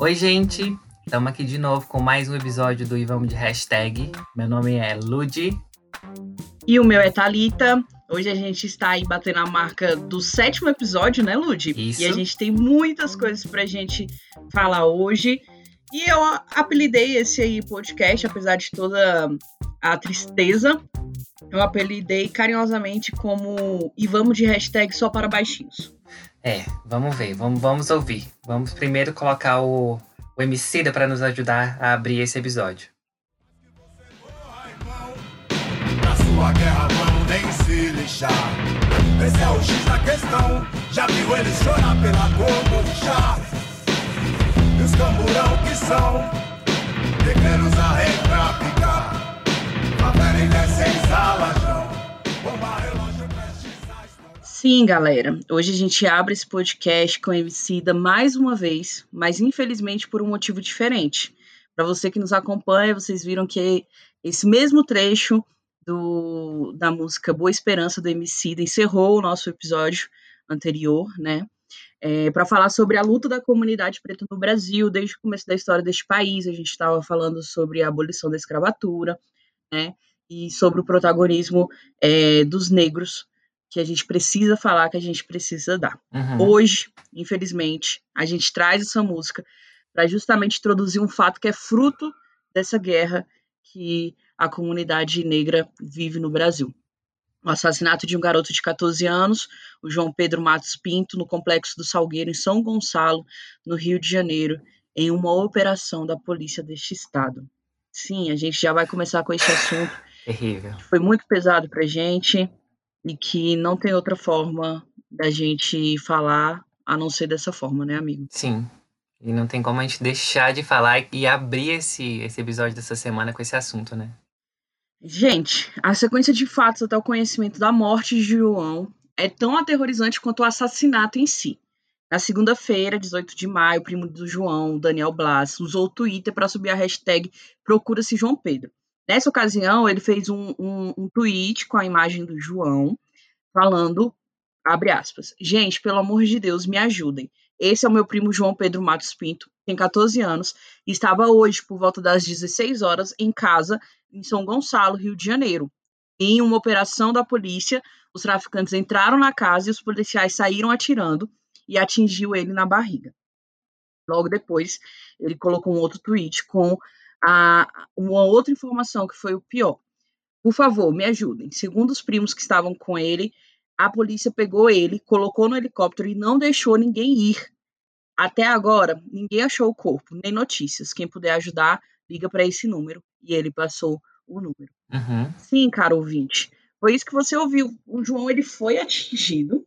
Oi, gente! Estamos aqui de novo com mais um episódio do Ivamos de Hashtag. Meu nome é Ludi. E o meu é Thalita. Hoje a gente está aí batendo a marca do sétimo episódio, né, Ludi? Isso. E a gente tem muitas coisas pra gente falar hoje. E eu apelidei esse aí podcast, apesar de toda a tristeza, eu apelidei carinhosamente como E vamos de hashtag só para baixinhos. É, vamos ver, vamos, vamos ouvir. Vamos primeiro colocar o, o Emicida para nos ajudar a abrir esse episódio. Na sua guerra vão nem se lixar. Esse é o X da questão. Já viu eles chorar pela cor do chá? E os camburão que são pequenos arreios pra picar. Favela em sem Sim, galera. Hoje a gente abre esse podcast com o Emicida mais uma vez, mas infelizmente por um motivo diferente. Para você que nos acompanha, vocês viram que esse mesmo trecho do, da música Boa Esperança do Emicida encerrou o nosso episódio anterior, né? É, para falar sobre a luta da comunidade preta no Brasil, desde o começo da história deste país. A gente estava falando sobre a abolição da escravatura, né? E sobre o protagonismo é, dos negros, que a gente precisa falar, que a gente precisa dar. Uhum. Hoje, infelizmente, a gente traz essa música para justamente introduzir um fato que é fruto dessa guerra que a comunidade negra vive no Brasil. O assassinato de um garoto de 14 anos, o João Pedro Matos Pinto, no complexo do Salgueiro, em São Gonçalo, no Rio de Janeiro, em uma operação da polícia deste estado. Sim, a gente já vai começar com esse assunto Terrível. foi muito pesado pra gente e que não tem outra forma da gente falar a não ser dessa forma, né, amigo? Sim. E não tem como a gente deixar de falar e abrir esse, esse episódio dessa semana com esse assunto, né? Gente, a sequência de fatos até o conhecimento da morte de João é tão aterrorizante quanto o assassinato em si. Na segunda-feira, 18 de maio, o primo do João, Daniel Blas, usou o Twitter para subir a hashtag Procura-se João Pedro. Nessa ocasião, ele fez um, um, um tweet com a imagem do João, falando, abre aspas, gente, pelo amor de Deus, me ajudem. Esse é o meu primo João Pedro Matos Pinto, tem 14 anos, e estava hoje, por volta das 16 horas, em casa, em São Gonçalo, Rio de Janeiro. Em uma operação da polícia, os traficantes entraram na casa e os policiais saíram atirando e atingiu ele na barriga. Logo depois, ele colocou um outro tweet com a, uma outra informação que foi o pior. Por favor, me ajudem. Segundo os primos que estavam com ele, a polícia pegou ele, colocou no helicóptero e não deixou ninguém ir. Até agora, ninguém achou o corpo, nem notícias. Quem puder ajudar, liga para esse número. E ele passou o número. Uhum. Sim, cara ouvinte. Foi isso que você ouviu. O João ele foi atingido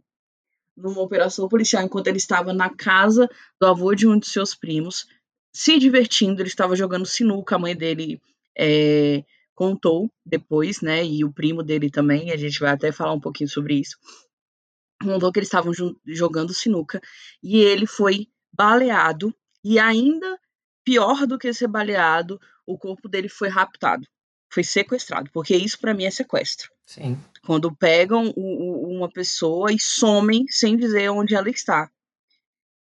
numa operação policial enquanto ele estava na casa do avô de um de seus primos, se divertindo. Ele estava jogando sinuca. A mãe dele é, contou depois, né? E o primo dele também. A gente vai até falar um pouquinho sobre isso. Contou que eles estavam jogando sinuca e ele foi baleado. E ainda pior do que ser baleado, o corpo dele foi raptado. Foi sequestrado, porque isso para mim é sequestro Sim. quando pegam o- o- uma pessoa e somem sem dizer onde ela está.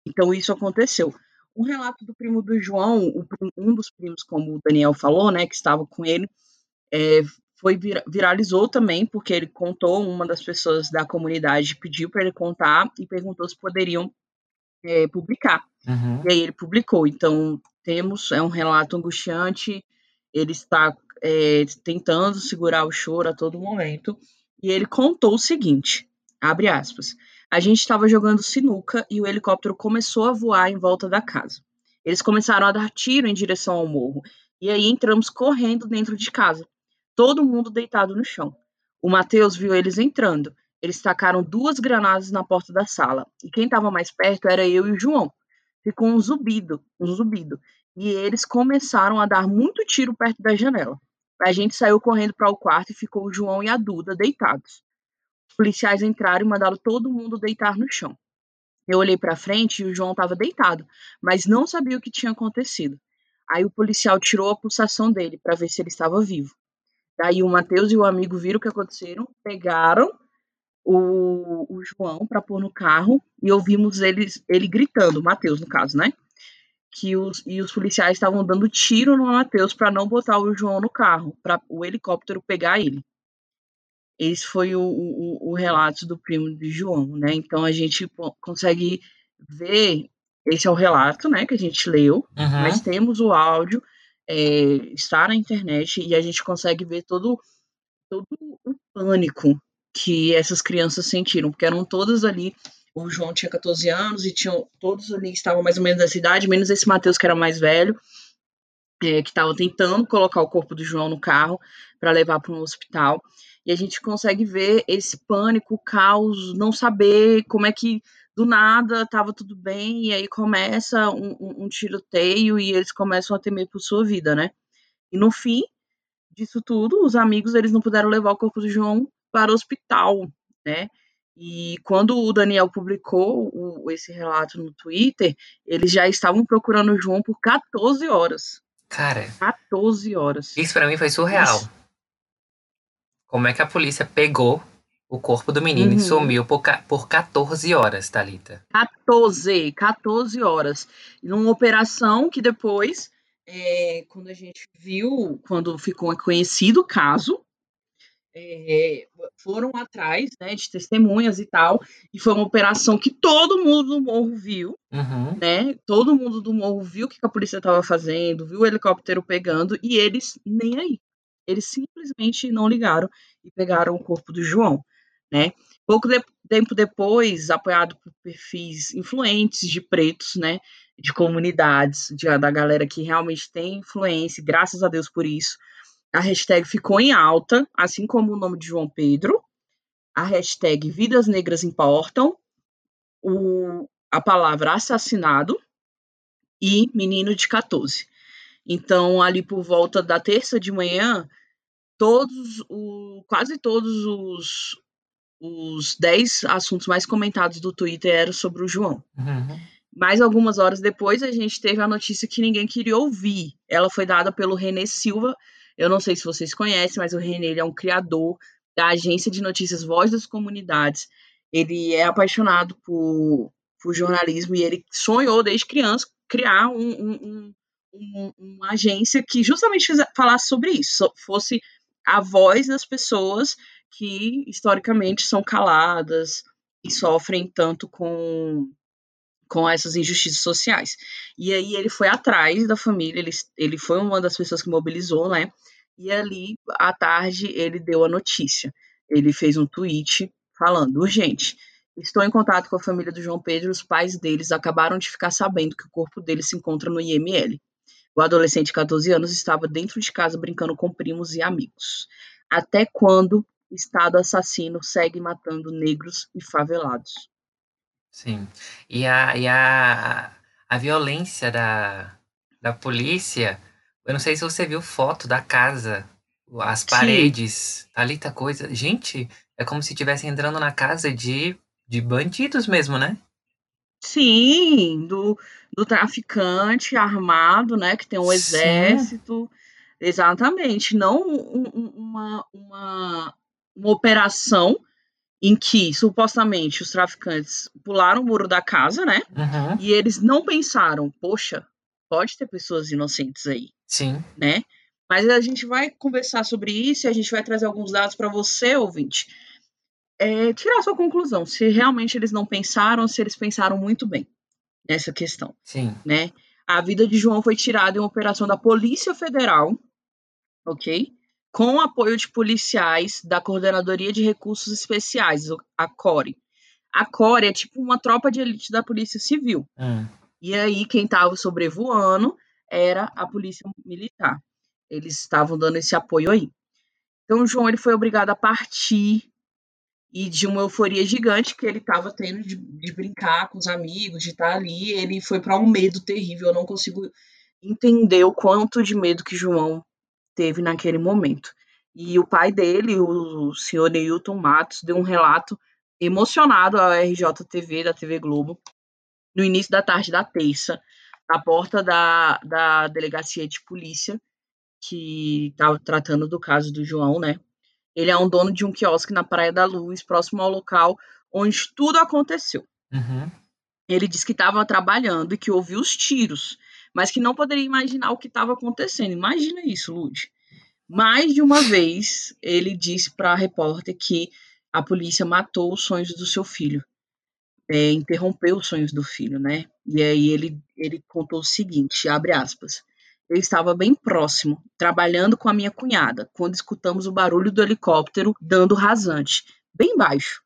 Então isso aconteceu. Um relato do primo do João, um dos primos, como o Daniel falou, né, que estava com ele, é, foi vira- viralizou também porque ele contou, uma das pessoas da comunidade pediu para ele contar e perguntou se poderiam é, publicar. Uhum. E aí ele publicou. Então, temos, é um relato angustiante, ele está é, tentando segurar o choro a todo momento. E ele contou o seguinte: abre aspas. A gente estava jogando sinuca e o helicóptero começou a voar em volta da casa. Eles começaram a dar tiro em direção ao morro. E aí entramos correndo dentro de casa. Todo mundo deitado no chão. O Matheus viu eles entrando. Eles tacaram duas granadas na porta da sala. E quem estava mais perto era eu e o João ficou um zumbido, um zumbido. E eles começaram a dar muito tiro perto da janela. A gente saiu correndo para o quarto e ficou o João e a Duda deitados. Os policiais entraram e mandaram todo mundo deitar no chão. Eu olhei para frente e o João estava deitado, mas não sabia o que tinha acontecido. Aí o policial tirou a pulsação dele para ver se ele estava vivo. Daí o Matheus e o amigo viram o que aconteceram, pegaram o, o João para pôr no carro e ouvimos eles, ele gritando, Matheus no caso, né? que os, e os policiais estavam dando tiro no Matheus para não botar o João no carro, para o helicóptero pegar ele. Esse foi o, o, o, relato do primo de João, né? Então a gente consegue ver, esse é o relato, né, que a gente leu, uhum. mas temos o áudio, é, está na internet e a gente consegue ver todo, todo o pânico que essas crianças sentiram, porque eram todas ali o João tinha 14 anos e tinham todos ali estavam mais ou menos da cidade, menos esse Matheus que era mais velho, é, que estava tentando colocar o corpo do João no carro para levar para um hospital. E a gente consegue ver esse pânico, o caos, não saber como é que do nada estava tudo bem e aí começa um, um, um tiroteio e eles começam a temer por sua vida, né? E no fim disso tudo, os amigos eles não puderam levar o corpo do João para o hospital, né? E quando o Daniel publicou o, esse relato no Twitter, eles já estavam procurando o João por 14 horas. Cara. 14 horas. Isso para mim foi surreal. Isso. Como é que a polícia pegou o corpo do menino uhum. e sumiu por, por 14 horas, Thalita? 14, 14 horas. Numa operação que depois, é, quando a gente viu, quando ficou conhecido o caso, é, foram atrás né, de testemunhas e tal, e foi uma operação que todo mundo do morro viu, uhum. né? Todo mundo do morro viu o que a polícia estava fazendo, viu o helicóptero pegando, e eles nem aí. Eles simplesmente não ligaram e pegaram o corpo do João, né? Pouco de tempo depois, apoiado por perfis influentes de pretos, né? De comunidades, de, da galera que realmente tem influência, graças a Deus por isso, a hashtag ficou em alta, assim como o nome de João Pedro. A hashtag Vidas Negras Importam. O, a palavra assassinado e menino de 14. Então, ali por volta da terça de manhã, todos o, quase todos os, os 10 assuntos mais comentados do Twitter eram sobre o João. Uhum. Mas algumas horas depois, a gente teve a notícia que ninguém queria ouvir. Ela foi dada pelo René Silva, eu não sei se vocês conhecem, mas o René ele é um criador da agência de notícias Voz das Comunidades. Ele é apaixonado por, por jornalismo e ele sonhou desde criança criar um, um, um, uma agência que justamente falasse sobre isso, fosse a voz das pessoas que historicamente são caladas e sofrem tanto com com essas injustiças sociais. E aí ele foi atrás da família, ele, ele foi uma das pessoas que mobilizou, né? E ali, à tarde, ele deu a notícia. Ele fez um tweet falando, urgente, estou em contato com a família do João Pedro, os pais deles acabaram de ficar sabendo que o corpo dele se encontra no IML. O adolescente de 14 anos estava dentro de casa brincando com primos e amigos. Até quando o Estado assassino segue matando negros e favelados? Sim. E a, e a, a violência da, da polícia. Eu não sei se você viu foto da casa, as paredes, ali tá coisa. Gente, é como se estivesse entrando na casa de, de bandidos mesmo, né? Sim, do, do traficante armado, né? Que tem um Sim. exército. Exatamente. Não um, uma, uma, uma operação em que supostamente os traficantes pularam o muro da casa, né? Uhum. E eles não pensaram, poxa, pode ter pessoas inocentes aí. Sim. Né? Mas a gente vai conversar sobre isso e a gente vai trazer alguns dados para você, ouvinte, é, tirar sua conclusão, se realmente eles não pensaram, se eles pensaram muito bem nessa questão. Sim. Né? A vida de João foi tirada em uma operação da Polícia Federal, ok? com apoio de policiais da Coordenadoria de Recursos Especiais, a CORE. A CORE é tipo uma tropa de elite da Polícia Civil. Hum. E aí, quem estava sobrevoando era a Polícia Militar. Eles estavam dando esse apoio aí. Então, João ele foi obrigado a partir e de uma euforia gigante que ele estava tendo de, de, brincar com os amigos, de estar ali, ele foi para um medo terrível. Eu não consigo entender o quanto de medo que João teve naquele momento. E o pai dele, o senhor Neilton Matos, deu um relato emocionado à RJTV, da TV Globo, no início da tarde da terça, na porta da, da delegacia de polícia, que estava tratando do caso do João, né? Ele é um dono de um quiosque na Praia da Luz, próximo ao local onde tudo aconteceu. Uhum. Ele disse que estava trabalhando e que ouviu os tiros, mas que não poderia imaginar o que estava acontecendo. Imagina isso, Lud. Mais de uma vez, ele disse para a repórter que a polícia matou os sonhos do seu filho, é, interrompeu os sonhos do filho, né? E aí ele, ele contou o seguinte, abre aspas, eu estava bem próximo, trabalhando com a minha cunhada, quando escutamos o barulho do helicóptero dando rasante, bem baixo.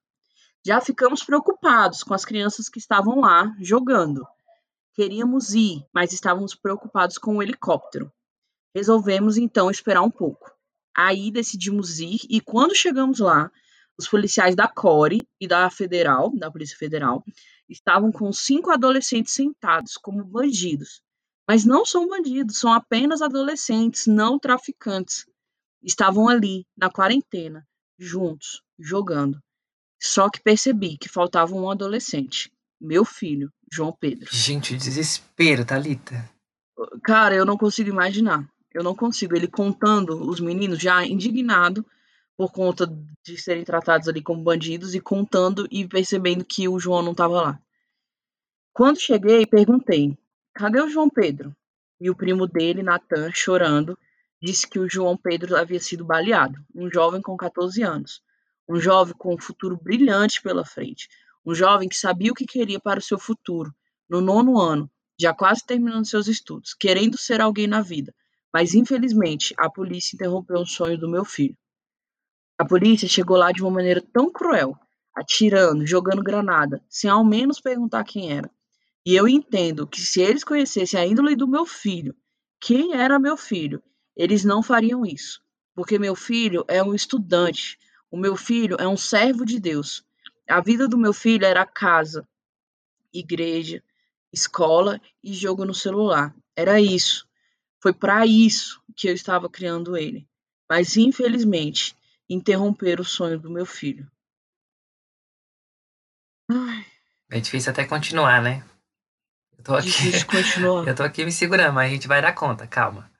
Já ficamos preocupados com as crianças que estavam lá jogando. Queríamos ir, mas estávamos preocupados com o helicóptero. Resolvemos então esperar um pouco. Aí decidimos ir e quando chegamos lá, os policiais da CORE e da Federal, da Polícia Federal, estavam com cinco adolescentes sentados como bandidos. Mas não são bandidos, são apenas adolescentes, não traficantes. Estavam ali, na quarentena, juntos, jogando. Só que percebi que faltava um adolescente. Meu filho, João Pedro. Gente, desespero, Thalita. Cara, eu não consigo imaginar. Eu não consigo. Ele contando os meninos já indignado por conta de serem tratados ali como bandidos e contando e percebendo que o João não estava lá. Quando cheguei, perguntei: cadê o João Pedro? E o primo dele, Natan, chorando, disse que o João Pedro havia sido baleado, um jovem com 14 anos um jovem com um futuro brilhante pela frente, um jovem que sabia o que queria para o seu futuro, no nono ano, já quase terminando seus estudos, querendo ser alguém na vida, mas infelizmente a polícia interrompeu o sonho do meu filho. A polícia chegou lá de uma maneira tão cruel, atirando, jogando granada, sem ao menos perguntar quem era. E eu entendo que se eles conhecessem a índole do meu filho, quem era meu filho, eles não fariam isso, porque meu filho é um estudante, o meu filho é um servo de Deus. A vida do meu filho era casa, igreja, escola e jogo no celular. Era isso. Foi para isso que eu estava criando ele. Mas infelizmente, interromper o sonho do meu filho. É difícil até continuar, né? Eu tô aqui, difícil continuar. eu tô aqui me segurando, mas a gente vai dar conta, calma.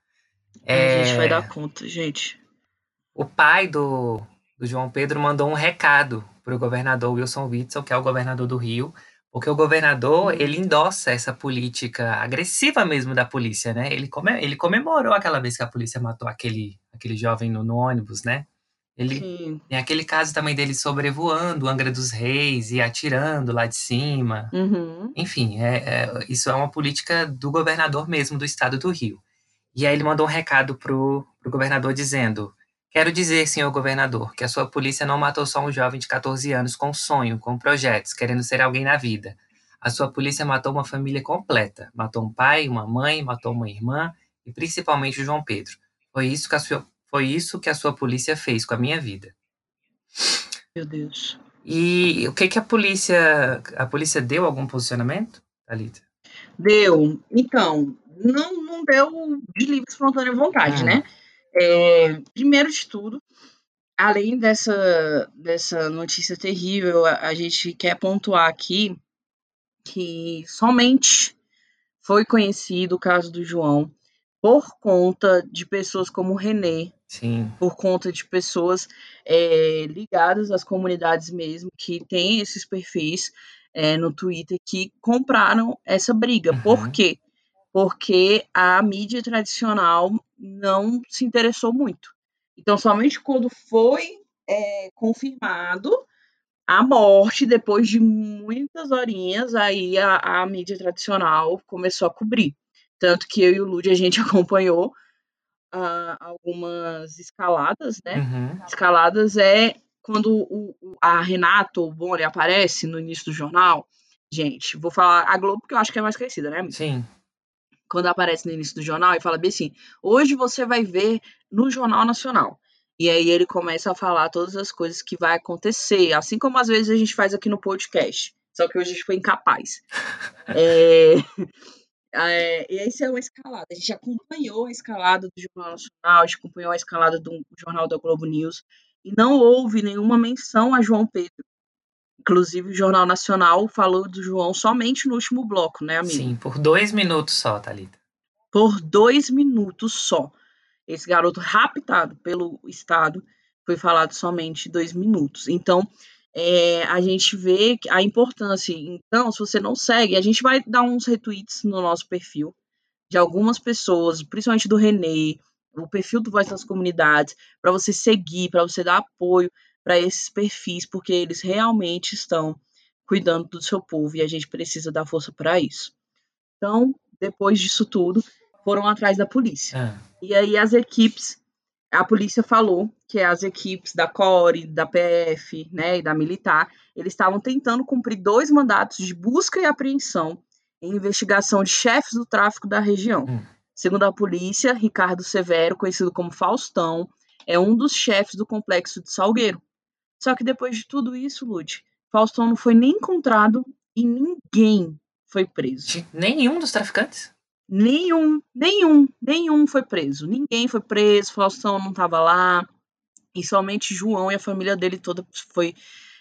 É... A gente vai dar conta, gente. O pai do, do João Pedro mandou um recado para o governador Wilson Witzel, que é o governador do Rio, porque o governador uhum. ele endossa essa política agressiva mesmo da polícia, né? Ele, come, ele comemorou aquela vez que a polícia matou aquele, aquele jovem no, no ônibus, né? Ele Sim. tem aquele caso também dele sobrevoando Angra dos Reis e atirando lá de cima. Uhum. Enfim, é, é, isso é uma política do governador mesmo do estado do Rio. E aí ele mandou um recado pro, pro governador dizendo: Quero dizer, senhor governador, que a sua polícia não matou só um jovem de 14 anos com sonho, com projetos, querendo ser alguém na vida. A sua polícia matou uma família completa. Matou um pai, uma mãe, matou uma irmã e principalmente o João Pedro. Foi isso que a sua, foi isso que a sua polícia fez com a minha vida. Meu Deus. E o que que a polícia, a polícia deu algum posicionamento, Thalita? Deu. Então, não, não deu de livre espontânea vontade, hum. né? É, primeiro de tudo, além dessa, dessa notícia terrível, a, a gente quer pontuar aqui que somente foi conhecido o caso do João por conta de pessoas como o René, Sim. por conta de pessoas é, ligadas às comunidades mesmo, que têm esses perfis é, no Twitter, que compraram essa briga. Uhum. Por quê? porque a mídia tradicional não se interessou muito. Então, somente quando foi é, confirmado a morte, depois de muitas horinhas, aí a, a, mídia tradicional começou a cobrir. Tanto que eu e o Lud, a gente acompanhou uh, algumas escaladas, né? Uhum. Escaladas é quando o, a Renato o Boni aparece no início do jornal. Gente, vou falar a Globo, porque eu acho que é mais conhecida, né? Amiga? Sim quando aparece no início do jornal e fala bem assim: hoje você vai ver no Jornal Nacional. E aí ele começa a falar todas as coisas que vai acontecer, assim como às vezes a gente faz aqui no podcast. Só que hoje a gente foi incapaz. é, é, e essa é uma escalada. A gente acompanhou a escalada do Jornal Nacional, a gente acompanhou a escalada do jornal da Globo News, e não houve nenhuma menção a João Pedro. Inclusive, o Jornal Nacional falou do João somente no último bloco, né, amigo? Sim, por dois minutos só, Thalita. Por dois minutos só. Esse garoto raptado pelo Estado foi falado somente dois minutos. Então, é, a gente vê a importância. Então, se você não segue, a gente vai dar uns retweets no nosso perfil de algumas pessoas, principalmente do Renê, o perfil do Voz das Comunidades, para você seguir, para você dar apoio para esses perfis, porque eles realmente estão cuidando do seu povo e a gente precisa dar força para isso. Então, depois disso tudo, foram atrás da polícia. Ah, E aí as equipes, a polícia falou que as equipes da CORE, da PF, né, e da militar, eles estavam tentando cumprir dois mandatos de busca e apreensão em investigação de chefes do tráfico da região. Hum. Segundo a polícia, Ricardo Severo, conhecido como Faustão, é um dos chefes do complexo de Salgueiro. Só que depois de tudo isso, Lute, Faustão não foi nem encontrado e ninguém foi preso. de nenhum dos traficantes? Nenhum, nenhum, nenhum foi preso. Ninguém foi preso, Faustão não estava lá. E somente João e a família dele toda foi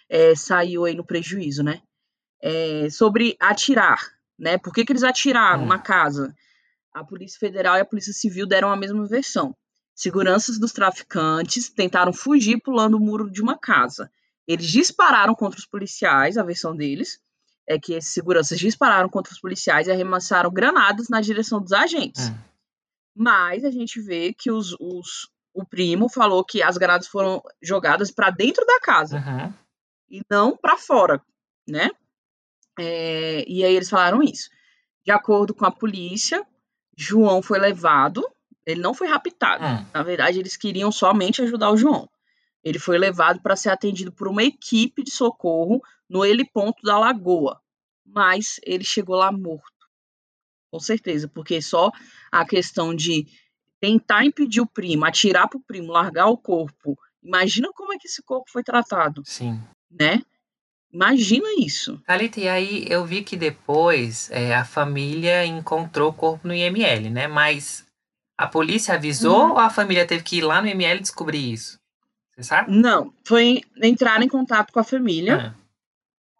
é, saiu aí no prejuízo, né? É, sobre atirar, né? Por que, que eles atiraram Hum. na casa? A Polícia Federal e a Polícia Civil deram a mesma versão. Seguranças dos traficantes tentaram fugir pulando o muro de uma casa. Eles dispararam contra os policiais, a versão deles é que esses seguranças dispararam contra os policiais e arremessaram granadas na direção dos agentes. Hum. Mas a gente vê que os, os- o primo falou que as granadas foram jogadas para dentro da casa Uhum. e não para fora, né? É, e aí eles falaram isso. De acordo com a polícia, João foi levado, ele não foi raptado. Hum. Na verdade, eles queriam somente ajudar o João. Ele foi levado para ser atendido por uma equipe de socorro no heliponto da Lagoa, mas ele chegou lá morto. Com certeza, porque só a questão de tentar impedir o primo, atirar pro primo, largar o corpo. Imagina como é que esse corpo foi tratado, Sim. né? Imagina isso. Thalita, e aí eu vi que depois é, a família encontrou o corpo no IML, né? Mas a polícia avisou Uhum. ou a família teve que ir lá no IML descobrir isso? Sabe? Não, foi entrar em contato com a família Ah,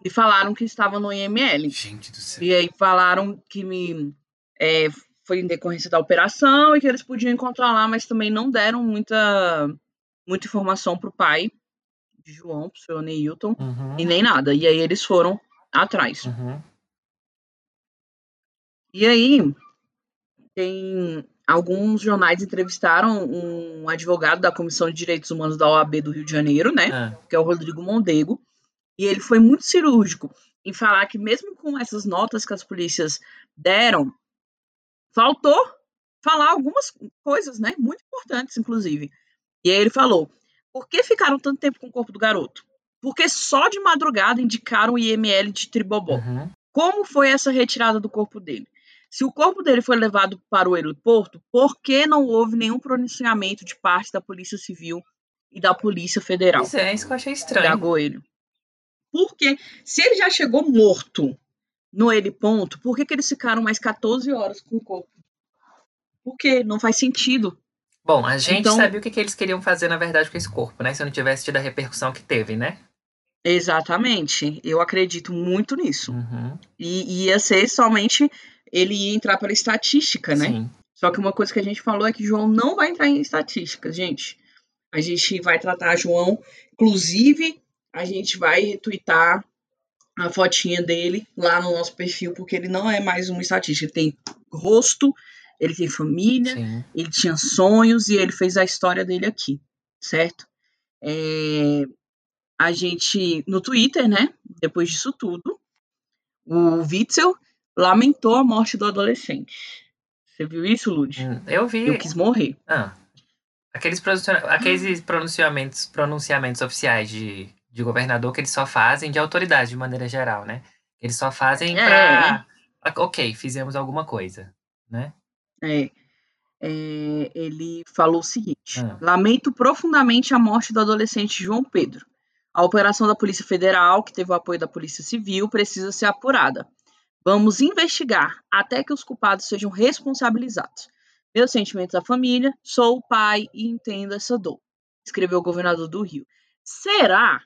e falaram que estava no IML. gente do céu. E aí falaram que me, é, foi em decorrência da operação e que eles podiam encontrar lá, mas também não deram muita, muita informação pro pai de João, pro seu Neilton, Uhum. e nem nada. E aí eles foram atrás. Uhum. E aí, tem alguns jornais entrevistaram um advogado da Comissão de Direitos Humanos da OAB do Rio de Janeiro, né? Ah, que é o Rodrigo Mondego, e ele foi muito cirúrgico em falar que mesmo com essas notas que as polícias deram, faltou falar algumas coisas, né, muito importantes inclusive. E aí ele falou: "Por que ficaram tanto tempo com o corpo do garoto? Porque só de madrugada indicaram o IML de Tribobó. uhum. Como foi essa retirada do corpo dele? Se o corpo dele foi levado para o aeroporto, por que não houve nenhum pronunciamento de parte da Polícia Civil e da Polícia Federal?" Pois é, isso que eu achei da estranho. Goelho. Porque se ele já chegou morto no heliponto, por que, que eles ficaram mais 14 horas com o corpo? Porque não faz sentido. Bom, a gente Então- sabia o que, que eles queriam fazer, na verdade, com esse corpo, né? Se não tivesse tido a repercussão que teve, né? Exatamente. Eu acredito muito nisso. Uhum. E ia ser somente ele ia entrar para estatística, né? Sim. Só que uma coisa que a gente falou é que João não vai entrar em estatísticas, gente. A gente vai tratar João, inclusive a gente vai retweetar a fotinha dele lá no nosso perfil, porque ele não é mais uma estatística. Ele tem rosto, ele tem família, Sim. ele tinha sonhos e ele fez a história dele aqui, certo? É, a gente, no Twitter, né, depois disso tudo, o Witzel lamentou a morte do adolescente. Você viu isso, Lud? Hum, Eu vi. Eu quis morrer. Ah, aqueles, aqueles pronunciamentos, pronunciamentos oficiais de, de governador que eles só fazem, de autoridade de maneira geral, né? Eles só fazem É. pra. Ok, fizemos alguma coisa, né? É, é, ele falou o seguinte: Ah. Lamento profundamente a morte do adolescente João Pedro. A operação da Polícia Federal, que teve o apoio da Polícia Civil, precisa ser apurada. Vamos investigar até que os culpados sejam responsabilizados. Meus sentimentos à família, sou o pai e entendo essa dor, escreveu o governador do Rio. Será,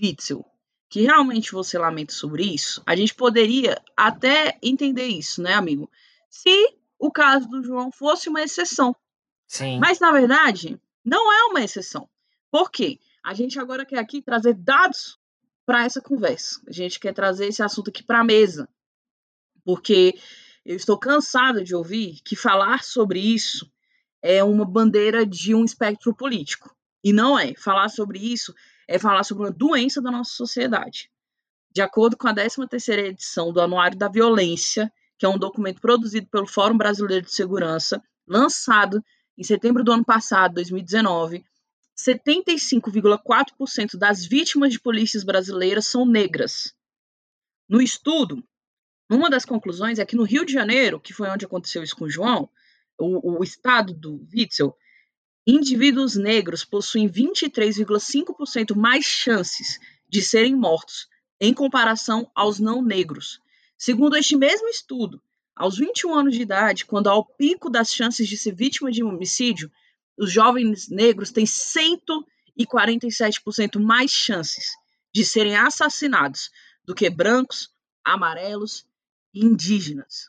Witzel, que realmente você lamenta sobre isso? A gente poderia até entender isso, né, amigo? Se o caso do João fosse uma exceção. Sim. Mas, na verdade, não é uma exceção. Por quê? A gente agora quer aqui trazer dados para essa conversa. A gente quer trazer esse assunto aqui para a mesa. Porque eu estou cansada de ouvir que falar sobre isso é uma bandeira de um espectro político. E não é. Falar sobre isso é falar sobre uma doença da nossa sociedade. De acordo com a 13ª edição do Anuário da Violência, que é um documento produzido pelo Fórum Brasileiro de Segurança, lançado em setembro do ano passado, 2019, 75,4% das vítimas de polícias brasileiras são negras. No estudo, uma das conclusões é que no Rio de Janeiro, que foi onde aconteceu isso com o João, o, o estado do Witzel, indivíduos negros possuem 23,5% mais chances de serem mortos em comparação aos não negros. Segundo este mesmo estudo, aos 21 anos de idade, quando há o pico das chances de ser vítima de homicídio, os jovens negros têm 147% mais chances de serem assassinados do que brancos, amarelos e indígenas.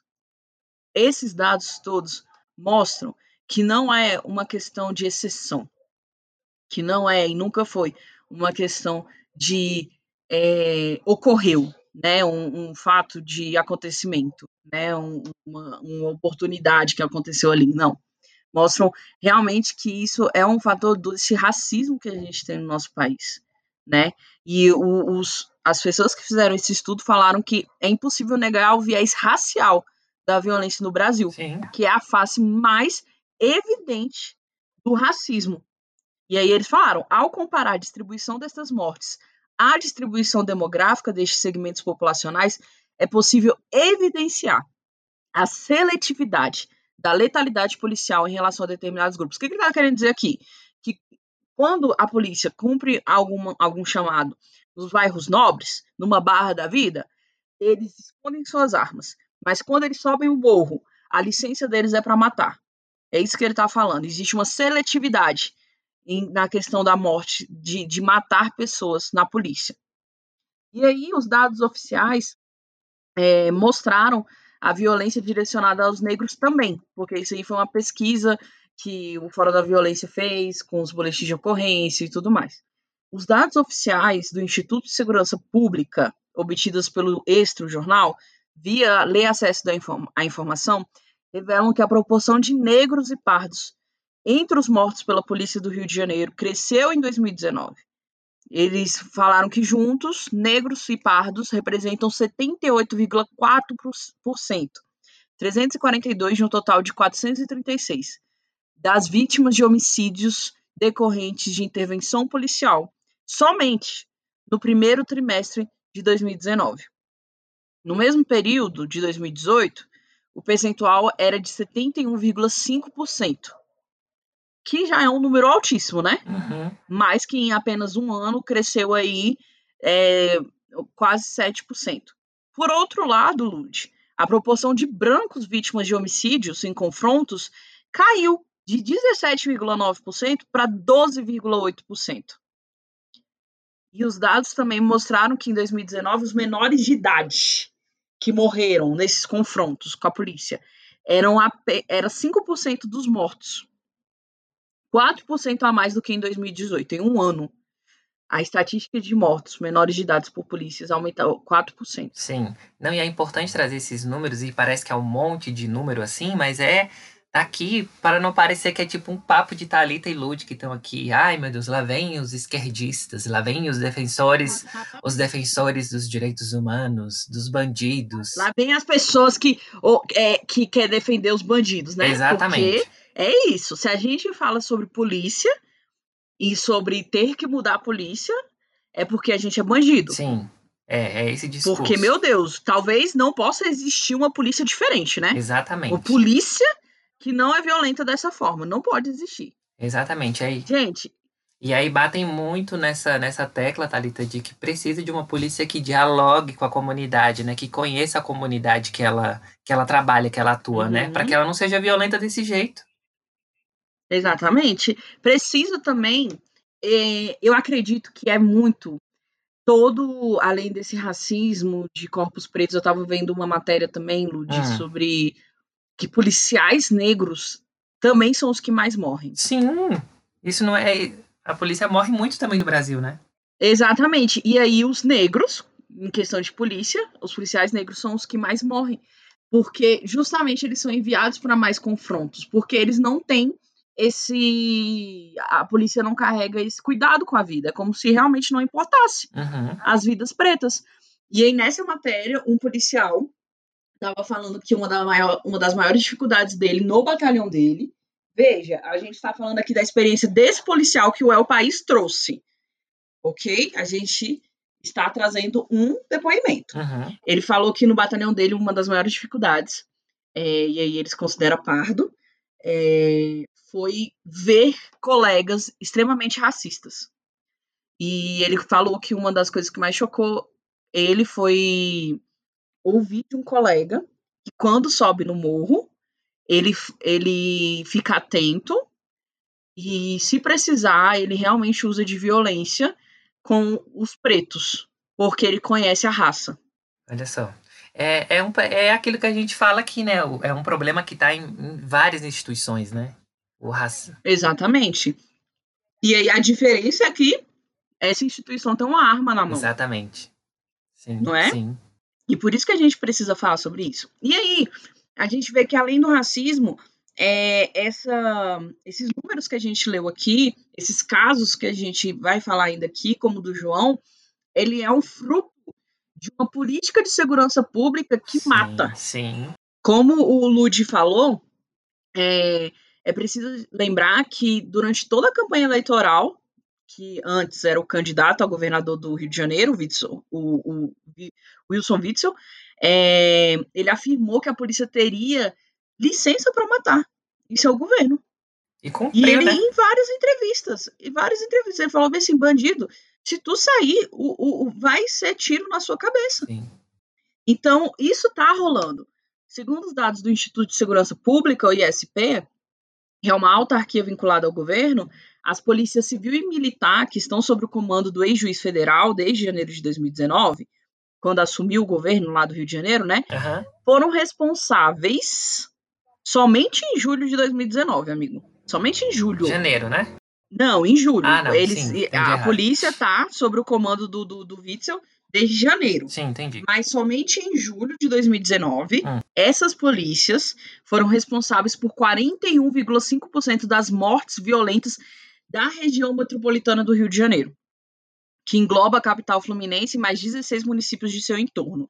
Esses dados todos mostram que não é uma questão de exceção, que não é e nunca foi uma questão de é, ocorreu, né, um, um, fato de acontecimento, né, um, uma, uma oportunidade que aconteceu ali, não. Mostram realmente que isso é um fator desse racismo que a gente tem no nosso país, né? E os, as pessoas que fizeram esse estudo falaram que é impossível negar o viés racial da violência no Brasil, Sim. que é a face mais evidente do racismo. E aí eles falaram, ao comparar a distribuição dessas mortes à distribuição demográfica destes segmentos populacionais, é possível evidenciar a seletividade da letalidade policial em relação a determinados grupos. O que ele está querendo dizer aqui? Que quando a polícia cumpre algum, algum chamado nos bairros nobres, numa barra da vida, eles escondem suas armas. Mas quando eles sobem o morro, a licença deles é para matar. É isso que ele está falando. Existe uma seletividade em, na questão da morte, de, de matar pessoas na polícia. E aí, os dados oficiais é, mostraram a violência direcionada aos negros também, porque isso aí foi uma pesquisa que o Fórum da Violência fez com os boletins de ocorrência e tudo mais. Os dados oficiais do Instituto de Segurança Pública, obtidos pelo Extra Jornal, via Lei Acesso à Informação, revelam que a proporção de negros e pardos entre os mortos pela polícia do Rio de Janeiro cresceu em 2019. Eles falaram que juntos, negros e pardos representam 78,4%, 342 de um total de 436, das vítimas de homicídios decorrentes de intervenção policial, somente no primeiro trimestre de 2019. No mesmo período de 2018, o percentual era de 71,5%, que já é um número altíssimo, né? Uhum. Mas que em apenas um ano cresceu aí é, quase 7%. Por outro lado, Lud, a proporção de brancos vítimas de homicídios em confrontos caiu de 17,9% para 12,8%. E os dados também mostraram que em 2019 os menores de idade que morreram nesses confrontos com a polícia eram a, era 5% dos mortos. 4% a mais do que em 2018, em um ano. A estatística de mortos menores de idade por polícias aumentou 4%. Sim. Não, e é importante trazer esses números, e parece que é um monte de número assim, mas é Tá aqui para não parecer que é tipo um papo de Talita e Lud que estão aqui. Ai, meu Deus, lá vem os esquerdistas, lá vem os defensores, os defensores dos direitos humanos, dos bandidos. Lá vem as pessoas que, ou, é, que quer defender os bandidos, né? Exatamente. Porque é isso. Se a gente fala sobre polícia e sobre ter que mudar a polícia, é porque a gente é bandido. Sim. É, é esse discurso. Porque, meu Deus, talvez não possa existir uma polícia diferente, né? Exatamente. Uma polícia que não é violenta dessa forma. Não pode existir. Exatamente. Aí, Gente. E aí batem muito nessa, nessa tecla, Thalita, de que precisa de uma polícia que dialogue com a comunidade, né? Que conheça a comunidade que ela, que ela trabalha, que ela atua, né? uhum. né? Para que ela não seja violenta desse jeito. Exatamente. Precisa também, é, eu acredito que é muito todo, além desse racismo de corpos pretos, eu estava vendo uma matéria também, Lud, uhum. sobre que policiais negros também são os que mais morrem. Sim, isso não é. A polícia morre muito também no Brasil, né? Exatamente. E aí os negros, em questão de polícia, os policiais negros são os que mais morrem. porque justamente eles são enviados para mais confrontos, porque eles não têm esse. A polícia não carrega esse cuidado com a vida, é como se realmente não importasse Uhum. as vidas pretas. E aí, nessa matéria, um policial estava falando que uma, da maior- uma das maiores dificuldades dele no batalhão dele. Veja, a gente está falando aqui da experiência desse policial que o El País trouxe. Ok? A gente está trazendo um depoimento. Uhum. Ele falou que no batalhão dele uma das maiores dificuldades, é, e aí eles consideram pardo, é, foi ver colegas extremamente racistas. E ele falou que uma das coisas que mais chocou ele foi ouvir de um colega que quando sobe no morro, ele, ele fica atento e, se precisar, ele realmente usa de violência com os pretos, porque ele conhece a raça. Olha só. É, é, um, é aquilo que a gente fala aqui, né? É um problema que está em, em várias instituições, né? O raça. Exatamente. E aí a diferença é que essa instituição tem uma arma na mão. Exatamente. Sim. Não é? Sim. E por isso que a gente precisa falar sobre isso. E aí, a gente vê que além do racismo, é, essa, esses números que a gente leu aqui, esses casos que a gente vai falar ainda aqui, como o do João, ele é um fruto de uma política de segurança pública que sim, mata. Sim. Como o Ludi falou, é, é preciso lembrar que durante toda a campanha eleitoral, que antes era o candidato a governador do Rio de Janeiro, Witzel, o, o Wilson Witzel, é, ele afirmou que a polícia teria licença para matar. Isso é o governo. E E cumpriu, ele, né? em várias entrevistas, em várias entrevistas, ele falou bem assim, bandido, se tu sair, o, o- o- vai ser tiro na sua cabeça. Sim. Então, isso está rolando. Segundo os dados do Instituto de Segurança Pública, o ISP, é uma autarquia vinculada ao governo, as polícias civil e militar, que estão sob o comando do ex-juiz federal desde janeiro de 2019, quando assumiu o governo lá do Rio de Janeiro, né, Aham. foram responsáveis somente em julho de 2019, amigo. Somente em julho. Janeiro, né? Não, em julho. Ah, não, Eles, sim, a errado. polícia tá sob o comando do, do, do Witzel desde janeiro. Sim, entendi. Mas somente em julho de 2019, Hum. essas polícias foram responsáveis por 41,5% das mortes violentas da região metropolitana do Rio de Janeiro, que engloba a capital fluminense e mais 16 municípios de seu entorno.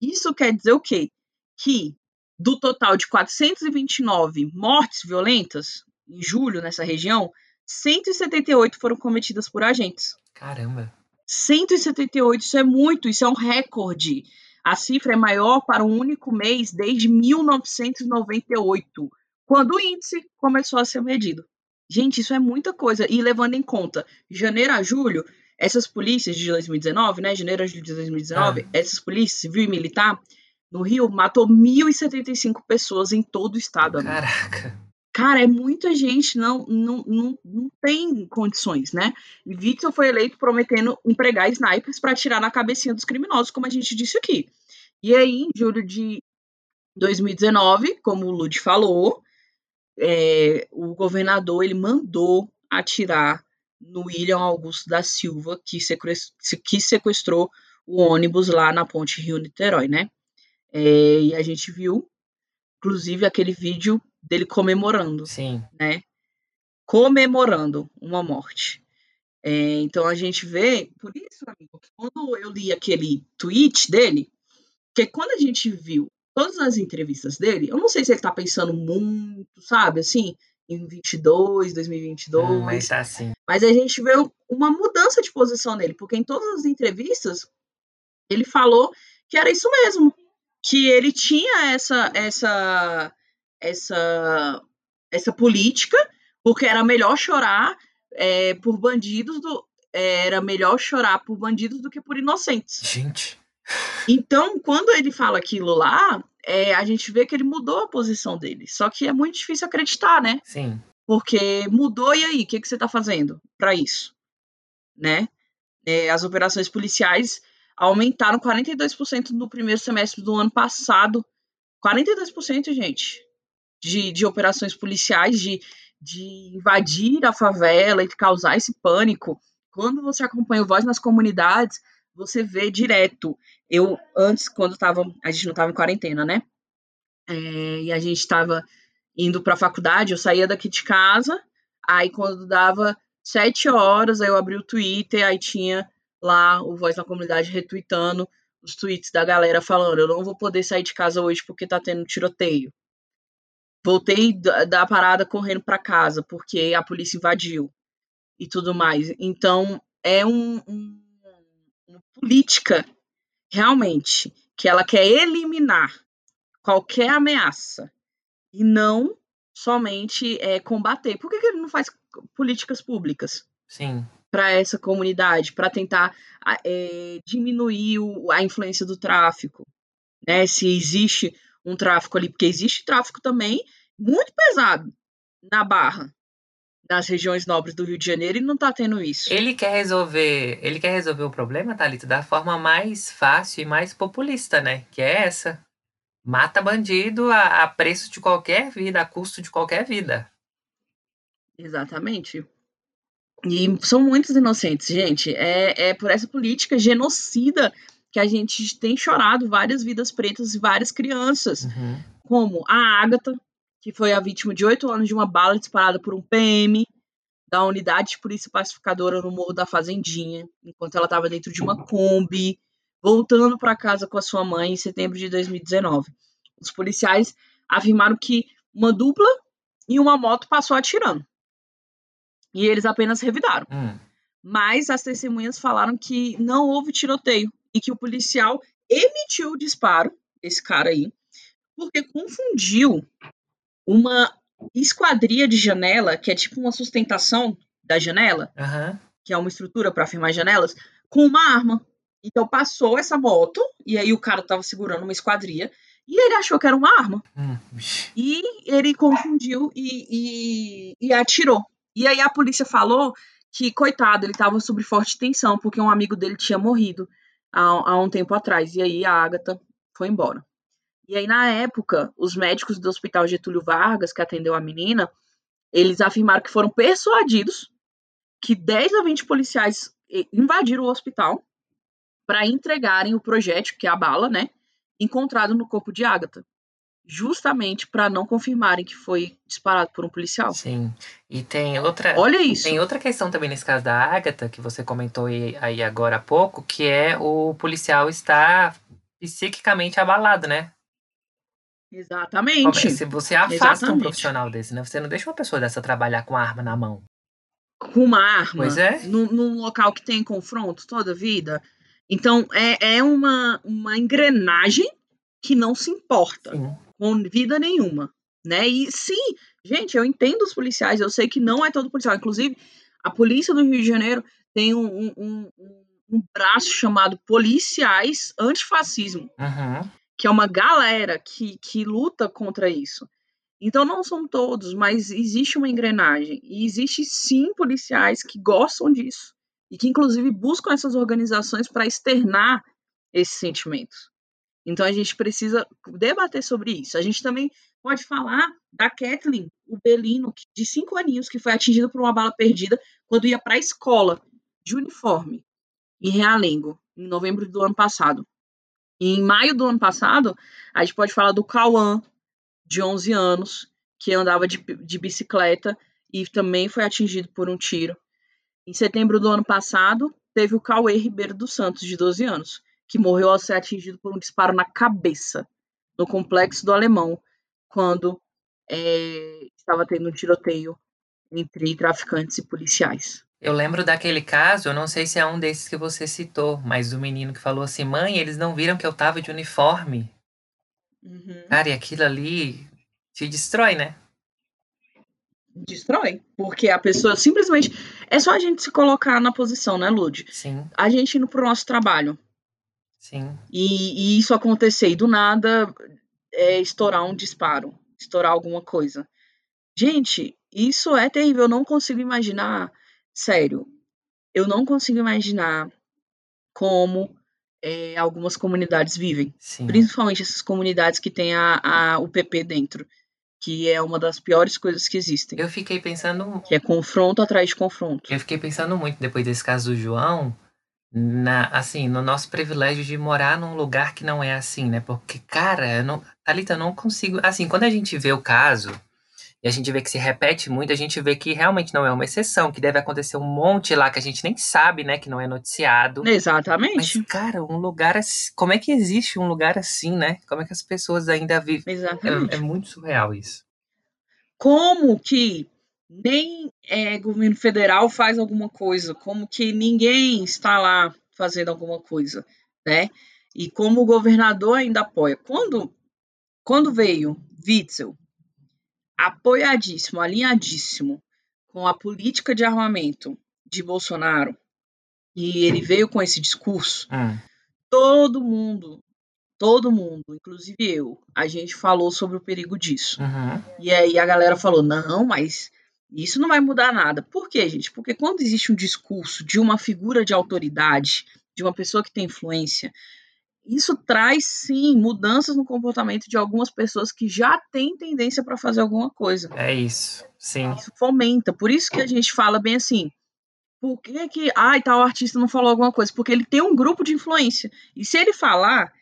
Isso quer dizer o quê? Que do total de 429 mortes violentas em julho nessa região, 178 foram cometidas por agentes. Caramba. 178, isso é muito, isso é um recorde. A cifra é maior para um único mês desde 1998, quando o índice começou a ser medido. Gente, isso é muita coisa. E levando em conta, janeiro a julho, essas polícias de 2019, né? Janeiro a julho de 2019, essas polícias civil e militar no Rio matou 1.075 pessoas em todo o estado. Caraca. Cara, é muita gente, não, não, não, não tem condições, né? E Witzel foi eleito prometendo empregar snipers para atirar na cabecinha dos criminosos, como a gente disse aqui. E aí, em julho de 2019, como o Lud falou, é, o governador ele mandou atirar no William Augusto da Silva, que sequestrou, que sequestrou o ônibus lá na ponte Rio-Niterói, né? É, e a gente viu, inclusive, aquele vídeo dele comemorando Sim. né? Comemorando uma morte. É, então a gente vê, por isso, amigo, que quando eu li aquele tweet dele, que quando a gente viu todas as entrevistas dele, eu não sei se ele tá pensando muito, sabe, assim, em 22, 2022, Hum, mas tá assim. mas a gente vê uma mudança de posição nele, porque em todas as entrevistas ele falou que era isso mesmo, que ele tinha essa essa essa essa política, porque era melhor chorar é, por bandidos do era melhor chorar por bandidos do que por inocentes. Gente. Então, quando ele fala aquilo lá, é, a gente vê que ele mudou a posição dele. Só que é muito difícil acreditar, né? Sim. Porque mudou e aí, o que, que você está fazendo para isso? Né? É, as operações policiais aumentaram 42% no primeiro semestre do ano passado. 42%, gente, de, de operações policiais, de, de invadir a favela e causar esse pânico. Quando você acompanha o Voz nas Comunidades, você vê direto. Eu, antes, quando tava, a gente não estava em quarentena, né? é, e a gente estava indo para a faculdade, eu saía daqui de casa, aí quando dava sete horas, aí eu abri o Twitter, aí tinha lá o Voz na Comunidade retweetando os tweets da galera falando, eu não vou poder sair de casa hoje porque tá tendo tiroteio. Voltei da parada correndo para casa porque a polícia invadiu e tudo mais. Então, é um, um, uma política realmente que ela quer eliminar qualquer ameaça e não somente é, combater. Por que, que ele não faz políticas públicas? Sim. Para essa comunidade, para tentar é, diminuir o, a influência do tráfico, né? Se existe um tráfico ali, porque existe tráfico também muito pesado na Barra, nas regiões nobres do Rio de Janeiro e não tá tendo isso. Ele quer resolver, ele quer resolver o problema, Thalita, da forma mais fácil e mais populista, né? Que é essa. Mata bandido a, a preço de qualquer vida, a custo de qualquer vida. Exatamente. E são muitos inocentes, gente. É, é por essa política genocida que a gente tem chorado várias vidas pretas e várias crianças. Uhum. Como a Ágata, que foi a vítima de oito anos de uma bala disparada por um PM da unidade de polícia pacificadora no Morro da Fazendinha, enquanto ela estava dentro de uma Kombi, voltando para casa com a sua mãe em setembro de 2019. Os policiais afirmaram que uma dupla e uma moto passou atirando. E eles apenas revidaram. Hum. Mas as testemunhas falaram que não houve tiroteio e que o policial emitiu o disparo, esse cara aí, porque confundiu uma esquadria de janela, que é tipo uma sustentação da janela, Aham. que é uma estrutura para firmar janelas, com uma arma. Então passou essa moto, e aí o cara tava segurando uma esquadria, e ele achou que era uma arma. Hum. E ele confundiu e, e, e atirou. E aí a polícia falou que, coitado, ele estava sob forte tensão, porque um amigo dele tinha morrido há, há um tempo atrás. E aí a Agatha foi embora. E aí, na época, os médicos do Hospital Getúlio Vargas, que atendeu a menina, eles afirmaram que foram persuadidos que 10 a 20 policiais invadiram o hospital para entregarem o projétil, que é a bala, né, encontrado no corpo de Agatha, justamente para não confirmarem que foi disparado por um policial. Sim. E tem outra. Olha isso. Tem outra questão também nesse caso da Agatha, que você comentou aí, agora há pouco, que é o policial estar psiquicamente abalado, né? Exatamente. Se você afasta um Exatamente. profissional desse, né? Você não deixa uma pessoa dessa trabalhar com a arma na mão. Com uma arma. Pois é. Num, num local que tem confronto toda a vida. Então, é, é uma, uma engrenagem que não se importa Sim. Com vida nenhuma, né? E sim, gente, eu entendo os policiais, eu sei que não é todo policial. Inclusive, a polícia do Rio de Janeiro tem um, um, um- um- braço chamado Policiais Antifascismo, Uhum. que é uma galera que, que luta contra isso. Então não são todos, mas existe uma engrenagem. E existe sim policiais que gostam disso. E que inclusive buscam essas organizações para externar esses sentimentos. Então a gente precisa debater sobre isso. A gente também pode falar da Kathleen, o Belino, de cinco aninhos, que foi atingida por uma bala perdida quando ia para a escola de uniforme em Realengo, em novembro do ano passado. E em maio do ano passado, a gente pode falar do Cauã, de 11 anos, que andava de, de bicicleta e também foi atingido por um tiro. Em setembro do ano passado, teve o Cauê Ribeiro dos Santos, de 12 anos, que morreu ao ser atingido por um disparo na cabeça, no complexo do Alemão, quando eh, estava tendo um tiroteio entre traficantes e policiais. Eu lembro daquele caso, eu não sei se é um desses que você citou, mas do menino que falou assim: mãe, eles não viram que eu tava de uniforme. Cara, e aquilo ali te destrói, né? Destrói. Porque a pessoa simplesmente. É só a gente se colocar na posição, né, Lud? Sim, A gente indo pro nosso trabalho. Sim. E, e isso acontecer e do nada é, estourar um disparo, estourar alguma coisa. Gente, isso é terrível. Eu não consigo imaginar. Sério, eu não consigo imaginar como é, algumas comunidades vivem. Sim. Principalmente essas comunidades que tem a, a, o PP dentro. Que é uma das piores coisas que existem. Eu fiquei pensando Que é confronto atrás de confronto. Eu fiquei pensando muito depois desse caso do João, na, assim, no nosso privilégio de morar num lugar que não é assim, né? Porque, cara, eu não, Thalita, eu não consigo. Assim, quando a gente vê o caso e a gente vê que se repete muito, a gente vê que realmente não é uma exceção, que deve acontecer um monte lá que a gente nem sabe, né? Que não é noticiado. Mas, Exatamente. cara, um lugar assim. Como é que existe um lugar assim, né? Como é que as pessoas ainda vivem? Exatamente. É, é muito surreal isso. Como que nem é, governo federal faz alguma coisa, como que ninguém está lá fazendo alguma coisa, né? E como o governador ainda apoia. Quando, quando veio Witzel, apoiadíssimo, alinhadíssimo com a política de armamento de Bolsonaro, e ele veio com esse discurso, Hum, todo mundo, todo mundo, inclusive eu, a gente falou sobre o perigo disso. uhum, E aí a galera falou: não, mas isso não vai mudar nada. Por quê, gente? Porque quando existe um discurso de uma figura de autoridade, de uma pessoa que tem influência, isso traz sim mudanças no comportamento de algumas pessoas que já têm tendência para fazer alguma coisa. é isso. Sim. Isso fomenta. Por isso que a gente fala bem assim. Por que que, ai, tal artista não falou alguma coisa? Porque ele tem um grupo de influência. E se ele falar,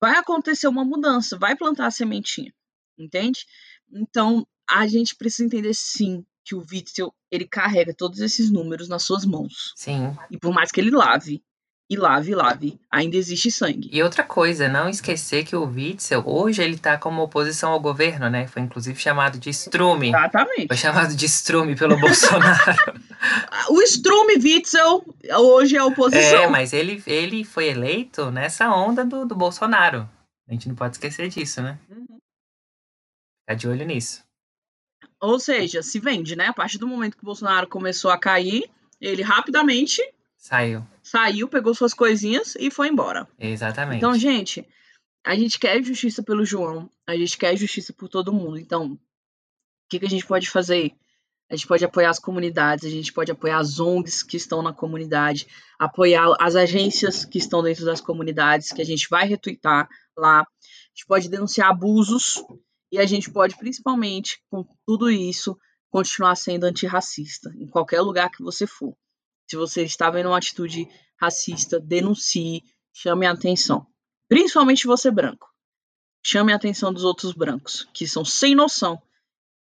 vai acontecer uma mudança, vai plantar a sementinha. Entende? Então, a gente precisa entender sim que o Witzel, ele carrega todos esses números nas suas mãos. Sim. E por mais que ele lave, e lave, e lave, ainda existe sangue. E outra coisa, não esquecer que o Witzel, hoje ele tá como oposição ao governo, né? Foi inclusive chamado de estrume. Exatamente. Foi chamado de estrume pelo Bolsonaro. O Strume Witzel hoje é a oposição. É, mas ele, ele foi eleito nessa onda do, do Bolsonaro. A gente não pode esquecer disso, né? Uhum. Ficar de olho nisso. Ou seja, se vende, né? A partir do momento que o Bolsonaro começou a cair, ele rapidamente Saiu. saiu, pegou suas coisinhas e foi embora. Exatamente. Então, gente, a gente quer justiça pelo João, a gente quer justiça por todo mundo. Então, o que, que a gente pode fazer? A gente pode apoiar as comunidades, a gente pode apoiar as ONGs que estão na comunidade, apoiar as agências que estão dentro das comunidades, que a gente vai retweetar lá. A gente pode denunciar abusos e a gente pode, principalmente, com tudo isso, continuar sendo antirracista em qualquer lugar que você for. Se você está vendo uma atitude racista, denuncie, chame a atenção. Principalmente você branco. Chame a atenção dos outros brancos, que são sem noção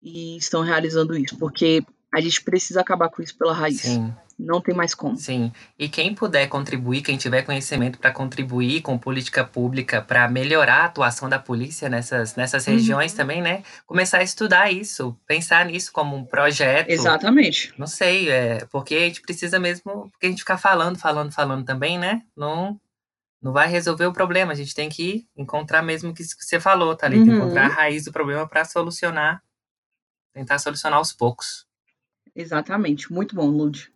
e estão realizando isso, porque a gente precisa acabar com isso pela raiz. Sim, Não tem mais como. sim. E quem puder contribuir, quem tiver conhecimento para contribuir com política pública para melhorar a atuação da polícia nessas, nessas Uhum. regiões também, né? Começar a estudar isso, pensar nisso como um projeto. Exatamente. Não sei, é, porque a gente precisa mesmo, porque a gente ficar falando, falando, falando também, né? Não, não vai resolver o problema. A gente tem que encontrar mesmo o que você falou, Thalita, Uhum. encontrar a raiz do problema para solucionar, tentar solucionar aos poucos. Exatamente. Muito bom, Lud.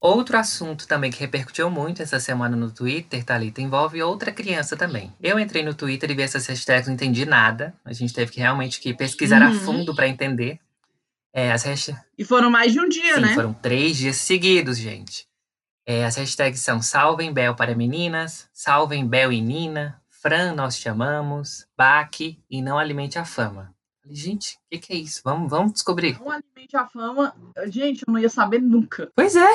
Outro assunto também que repercutiu muito essa semana no Twitter, Thalita, envolve outra criança também. Eu entrei no Twitter e vi essas hashtags, não entendi nada. A gente teve que realmente que pesquisar a Uhum. fundo para entender. É, as hashtags. E foram mais de um dia, Sim, né? foram três dias seguidos, gente. É, as hashtags são Salvem Bel para Meninas, Salvem Bel e Nina, Fran, nós te amamos, Baque e Não Alimente a Fama. Falei, Gente, o que, que é isso? Vamos, vamos descobrir. Não alimente a fama. Gente, eu não ia saber nunca. Pois é,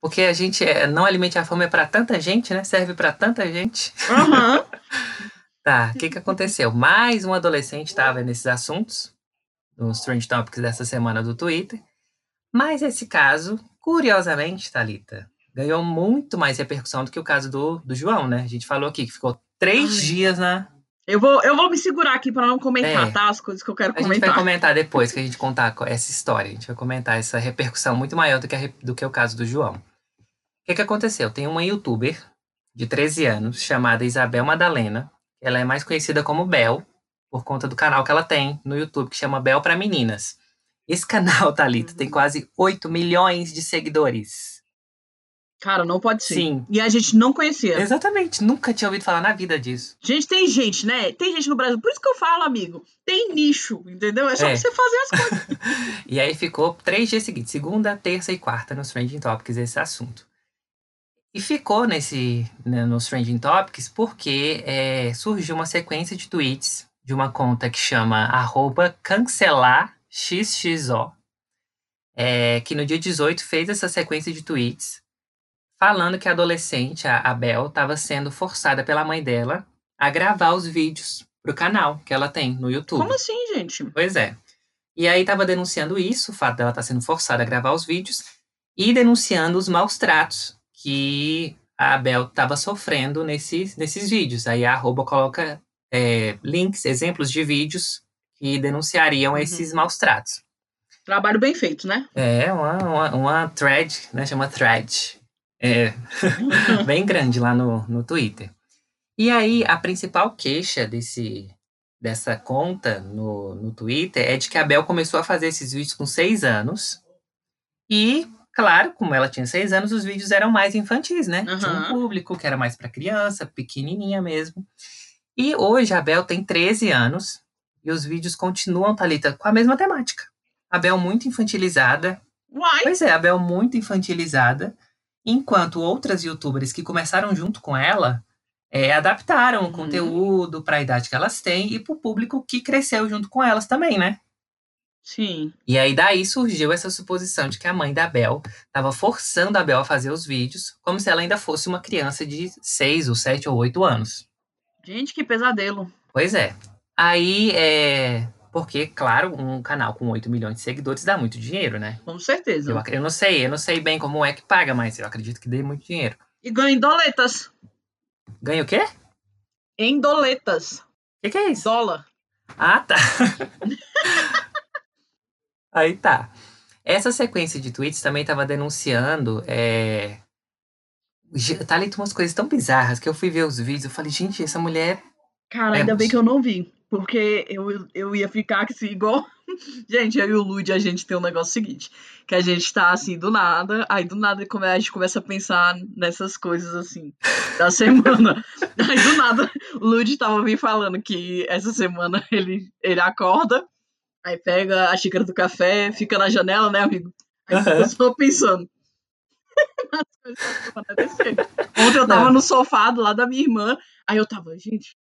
porque a gente é, Não Alimente a Fama é para tanta gente, né? Serve para tanta gente. Aham. Tá, o que, que aconteceu? Mais um adolescente estava nesses assuntos, nos Trend Topics dessa semana do Twitter. Mas esse caso, curiosamente, Thalita, ganhou muito mais repercussão do que o caso do, do João, né? A gente falou aqui que ficou três Ai. dias na. Eu vou, eu vou me segurar aqui para não comentar, É. tá? As coisas que eu quero A gente comentar. vai comentar depois que a gente contar co- essa história. A gente vai comentar essa repercussão muito maior do que, a do que o caso do João. O que, que aconteceu? Tem uma youtuber de 13 anos chamada Isabel Madalena. Ela é mais conhecida como Bel, por conta do canal que ela tem no YouTube, que chama Bel para Meninas. Esse canal, Thalita, tem Uhum. quase 8 milhões de seguidores. Cara, não pode ser. Sim. E a gente não conhecia. Exatamente, nunca tinha ouvido falar na vida disso. Gente, tem gente, né? Tem gente no Brasil. Por isso que eu falo, amigo. Tem nicho, entendeu? É só É. você fazer as coisas. E aí ficou três dias seguidos, segunda, terça e quarta nos Trending Topics esse assunto. E ficou nesse, né, nos Trending Topics porque é, surgiu uma sequência de tweets de uma conta que chama arroba cancelar xxo. é, que no dia 18 fez essa sequência de tweets falando que a adolescente, a Abel, estava sendo forçada pela mãe dela a gravar os vídeos pro canal que ela tem no YouTube. Como assim, gente? Pois é. E aí estava denunciando isso, o fato dela estar tá sendo forçada a gravar os vídeos, e denunciando os maus tratos que a Abel estava sofrendo nesses, nesses vídeos. Aí a arroba coloca é, links, exemplos de vídeos que denunciariam uhum. esses maus tratos. Trabalho bem feito, né? É, uma, uma, uma thread, né? Chama thread. É, bem grande lá no, no Twitter. E aí, a principal queixa desse, dessa conta no, no Twitter é de que a Bel começou a fazer esses vídeos com seis anos. E, claro, como ela tinha seis anos, os vídeos eram mais infantis, né? Uhum. Tinha um público que era mais para criança, pequenininha mesmo. E hoje a Bel tem 13 anos e os vídeos continuam, Thalita, com a mesma temática. A Bel muito infantilizada. Uai. Pois é, a Bel muito infantilizada. Enquanto outras youtubers que começaram junto com ela é, adaptaram uhum. o conteúdo para a idade que elas têm e para o público que cresceu junto com elas também, né? Sim. E aí daí surgiu essa suposição de que a mãe da Bel estava forçando a Bel a fazer os vídeos como se ela ainda fosse uma criança de 6 ou 7 ou 8 anos. Gente, que pesadelo. Pois é. Aí é. Porque, claro, um canal com 8 milhões de seguidores dá muito dinheiro, né? Com certeza. Eu, eu não sei, eu não sei bem como é que paga, mas eu acredito que dê muito dinheiro. E ganha em doletas. Ganha o quê? Em doletas. O que, que é isso? Dólar. Ah, tá. Aí tá. Essa sequência de tweets também estava denunciando. É... Tá ali umas coisas tão bizarras que eu fui ver os vídeos. Eu falei, gente, essa mulher. Cara, é... ainda bem que eu não vi. Porque eu, eu ia ficar assim, igual. gente, eu e o Lud, a gente tem um negócio seguinte: que a gente tá assim do nada, aí do nada a gente começa a pensar nessas coisas assim, da semana. aí do nada, o Lud tava me falando que essa semana ele, ele acorda, aí pega a xícara do café, fica na janela, né, amigo? Aí uhum. eu só pensando. Ontem eu tava no sofá do lado da minha irmã, aí eu tava, gente,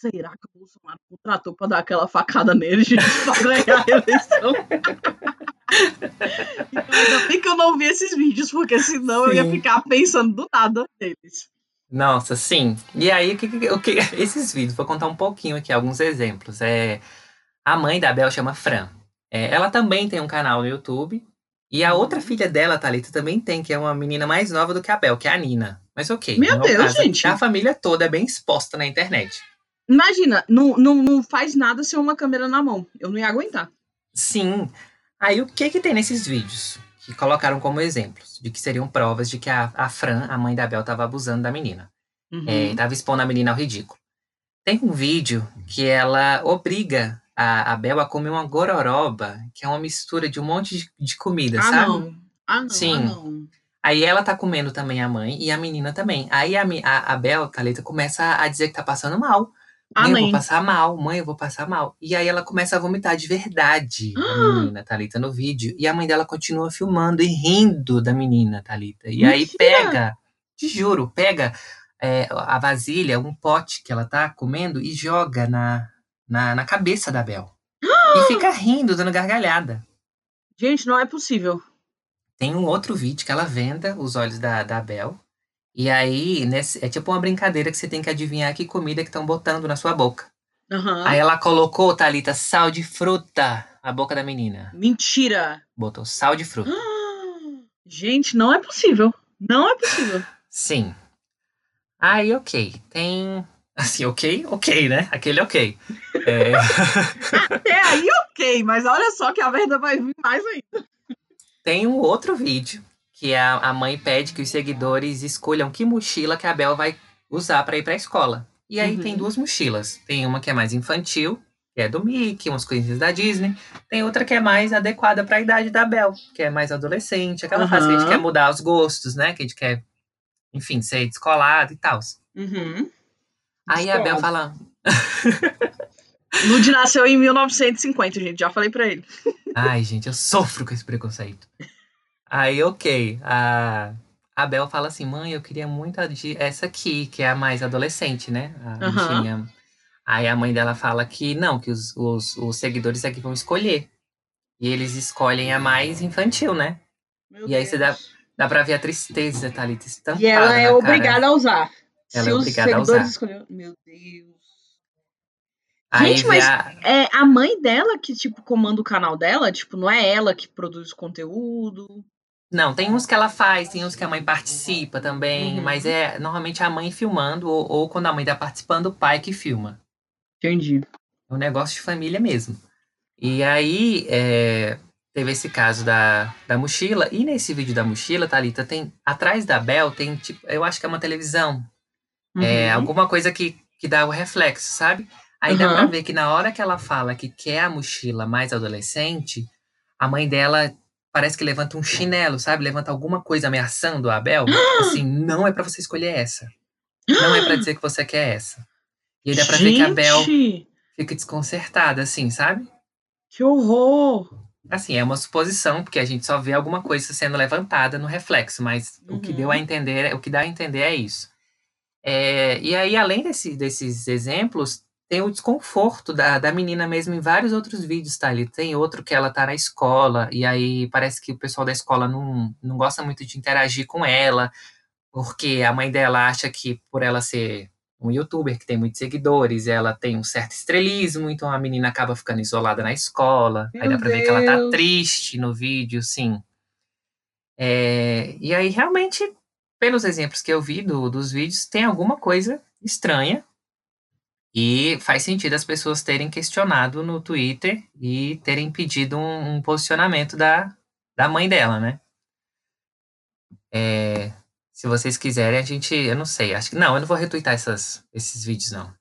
será que o Bolsonaro contratou para dar aquela facada nele, gente, para ganhar a eleição? então, ainda bem que eu não vi esses vídeos, porque senão sim. eu ia ficar pensando do nada neles. Nossa, sim. E aí, o que, o que, esses vídeos, vou contar um pouquinho aqui, alguns exemplos. É, a mãe da Bel chama Fran. É, ela também tem um canal no YouTube. E a outra filha dela, Thalita, também tem, que é uma menina mais nova do que a Bel, que é a Nina. Mas ok. Meu Deus, gente. A família toda é bem exposta na internet. Imagina, não, não, não faz nada sem uma câmera na mão. Eu não ia aguentar. Sim. Aí o que que tem nesses vídeos? Que colocaram como exemplos, de que seriam provas de que a, a Fran, a mãe da Bel, estava abusando da menina. Uhum. É, tava expondo a menina ao ridículo. Tem um vídeo que ela obriga a, a Bel a comer uma gororoba, que é uma mistura de um monte de, de comida, ah, sabe? Não. Ah, não. Sim. Ah, não. Aí ela tá comendo também a mãe e a menina também. Aí a, a, a Bel, Thalita, começa a dizer que tá passando mal. Mãe, eu vou passar mal, mãe, eu vou passar mal. E aí ela começa a vomitar de verdade, a menina, Thalita, no vídeo. E a mãe dela continua filmando e rindo da menina, Thalita. E Mentira. aí pega, te juro, pega é, a vasilha, um pote que ela tá comendo e joga na, na, na cabeça da Bel. e fica rindo, dando gargalhada. Gente, não é possível. Tem um outro vídeo que ela venda os olhos da, da Bel. E aí, nesse, é tipo uma brincadeira que você tem que adivinhar que comida que estão botando na sua boca. Uhum. Aí ela colocou, Thalita, sal de fruta na boca da menina. Mentira! Botou sal de fruta. Gente, não é possível. Não é possível. Sim. Aí, ok. Tem. Assim, ok? Ok, né? Aquele ok. É... Até aí, ok. Mas olha só que a merda vai vir mais ainda. Tem um outro vídeo que a, a mãe pede que os seguidores escolham que mochila que a Bel vai usar para ir para a escola. E aí uhum. tem duas mochilas. Tem uma que é mais infantil, que é do Mickey, umas coisinhas da Disney. Tem outra que é mais adequada para a idade da Bel, que é mais adolescente, aquela uhum. fase que a gente quer mudar os gostos, né? Que a gente quer, enfim, ser descolado e tal. Uhum. Aí a Bel fala. Lud nasceu em 1950, gente. Já falei pra ele. Ai, gente, eu sofro com esse preconceito. Aí, ok. A, a Bel fala assim: mãe, eu queria muito a de essa aqui, que é a mais adolescente, né? A uhum. Aí a mãe dela fala que não, que os, os, os seguidores aqui vão escolher. E eles escolhem a mais infantil, né? Meu E aí você dá- Deus. Dá pra ver a tristeza, Thalita, estampada E ela é obrigada a usar. Ela Se é obrigada a usar. Meu Deus. Aí Gente, mas- a- É a mãe dela que, tipo, comanda o canal dela? Tipo, não é ela que produz o conteúdo? Não, tem uns que ela faz, tem uns que a mãe participa também, Uhum. mas é normalmente a mãe filmando, ou, ou quando a mãe tá participando, o pai que filma. Entendi. É um negócio de família mesmo. E aí, é, teve esse caso da, da mochila, e nesse vídeo da mochila, Thalita, tem. Atrás da Bel tem, tipo, eu acho que é uma televisão. É Uhum. alguma coisa que, que dá o reflexo, sabe? Aí dá Aham. pra ver que na hora que ela fala que quer a mochila mais adolescente, a mãe dela parece que levanta um chinelo, sabe? Levanta alguma coisa ameaçando a Abel. assim, não é pra você escolher essa. Não é pra dizer que você quer essa. E aí dá pra ver que a Bel Gente, fica desconcertada, assim, sabe? que horror! Assim, é uma suposição, porque a gente só vê alguma coisa sendo levantada no reflexo, mas o que Uhum. deu a entender, o que dá a entender é isso. É, e aí, além desse- desses exemplos, tem o desconforto da, da menina mesmo em vários outros vídeos, tá ali. Tem outro que ela tá na escola, e aí parece que o pessoal da escola não, não gosta muito de interagir com ela, porque a mãe dela acha que por ela ser um youtuber que tem muitos seguidores, ela tem um certo estrelismo, então a menina acaba ficando isolada na escola. aí Meu dá pra ver que ela tá Deus. triste no vídeo, sim. É, e aí, realmente, pelos exemplos que eu vi do- dos vídeos, tem alguma coisa estranha. E faz sentido as pessoas terem questionado no Twitter e terem pedido um, um posicionamento da, da mãe dela, né? É, se vocês quiserem, a gente. Eu não sei. Acho que. Não, eu não vou retweetar essas, esses vídeos, não.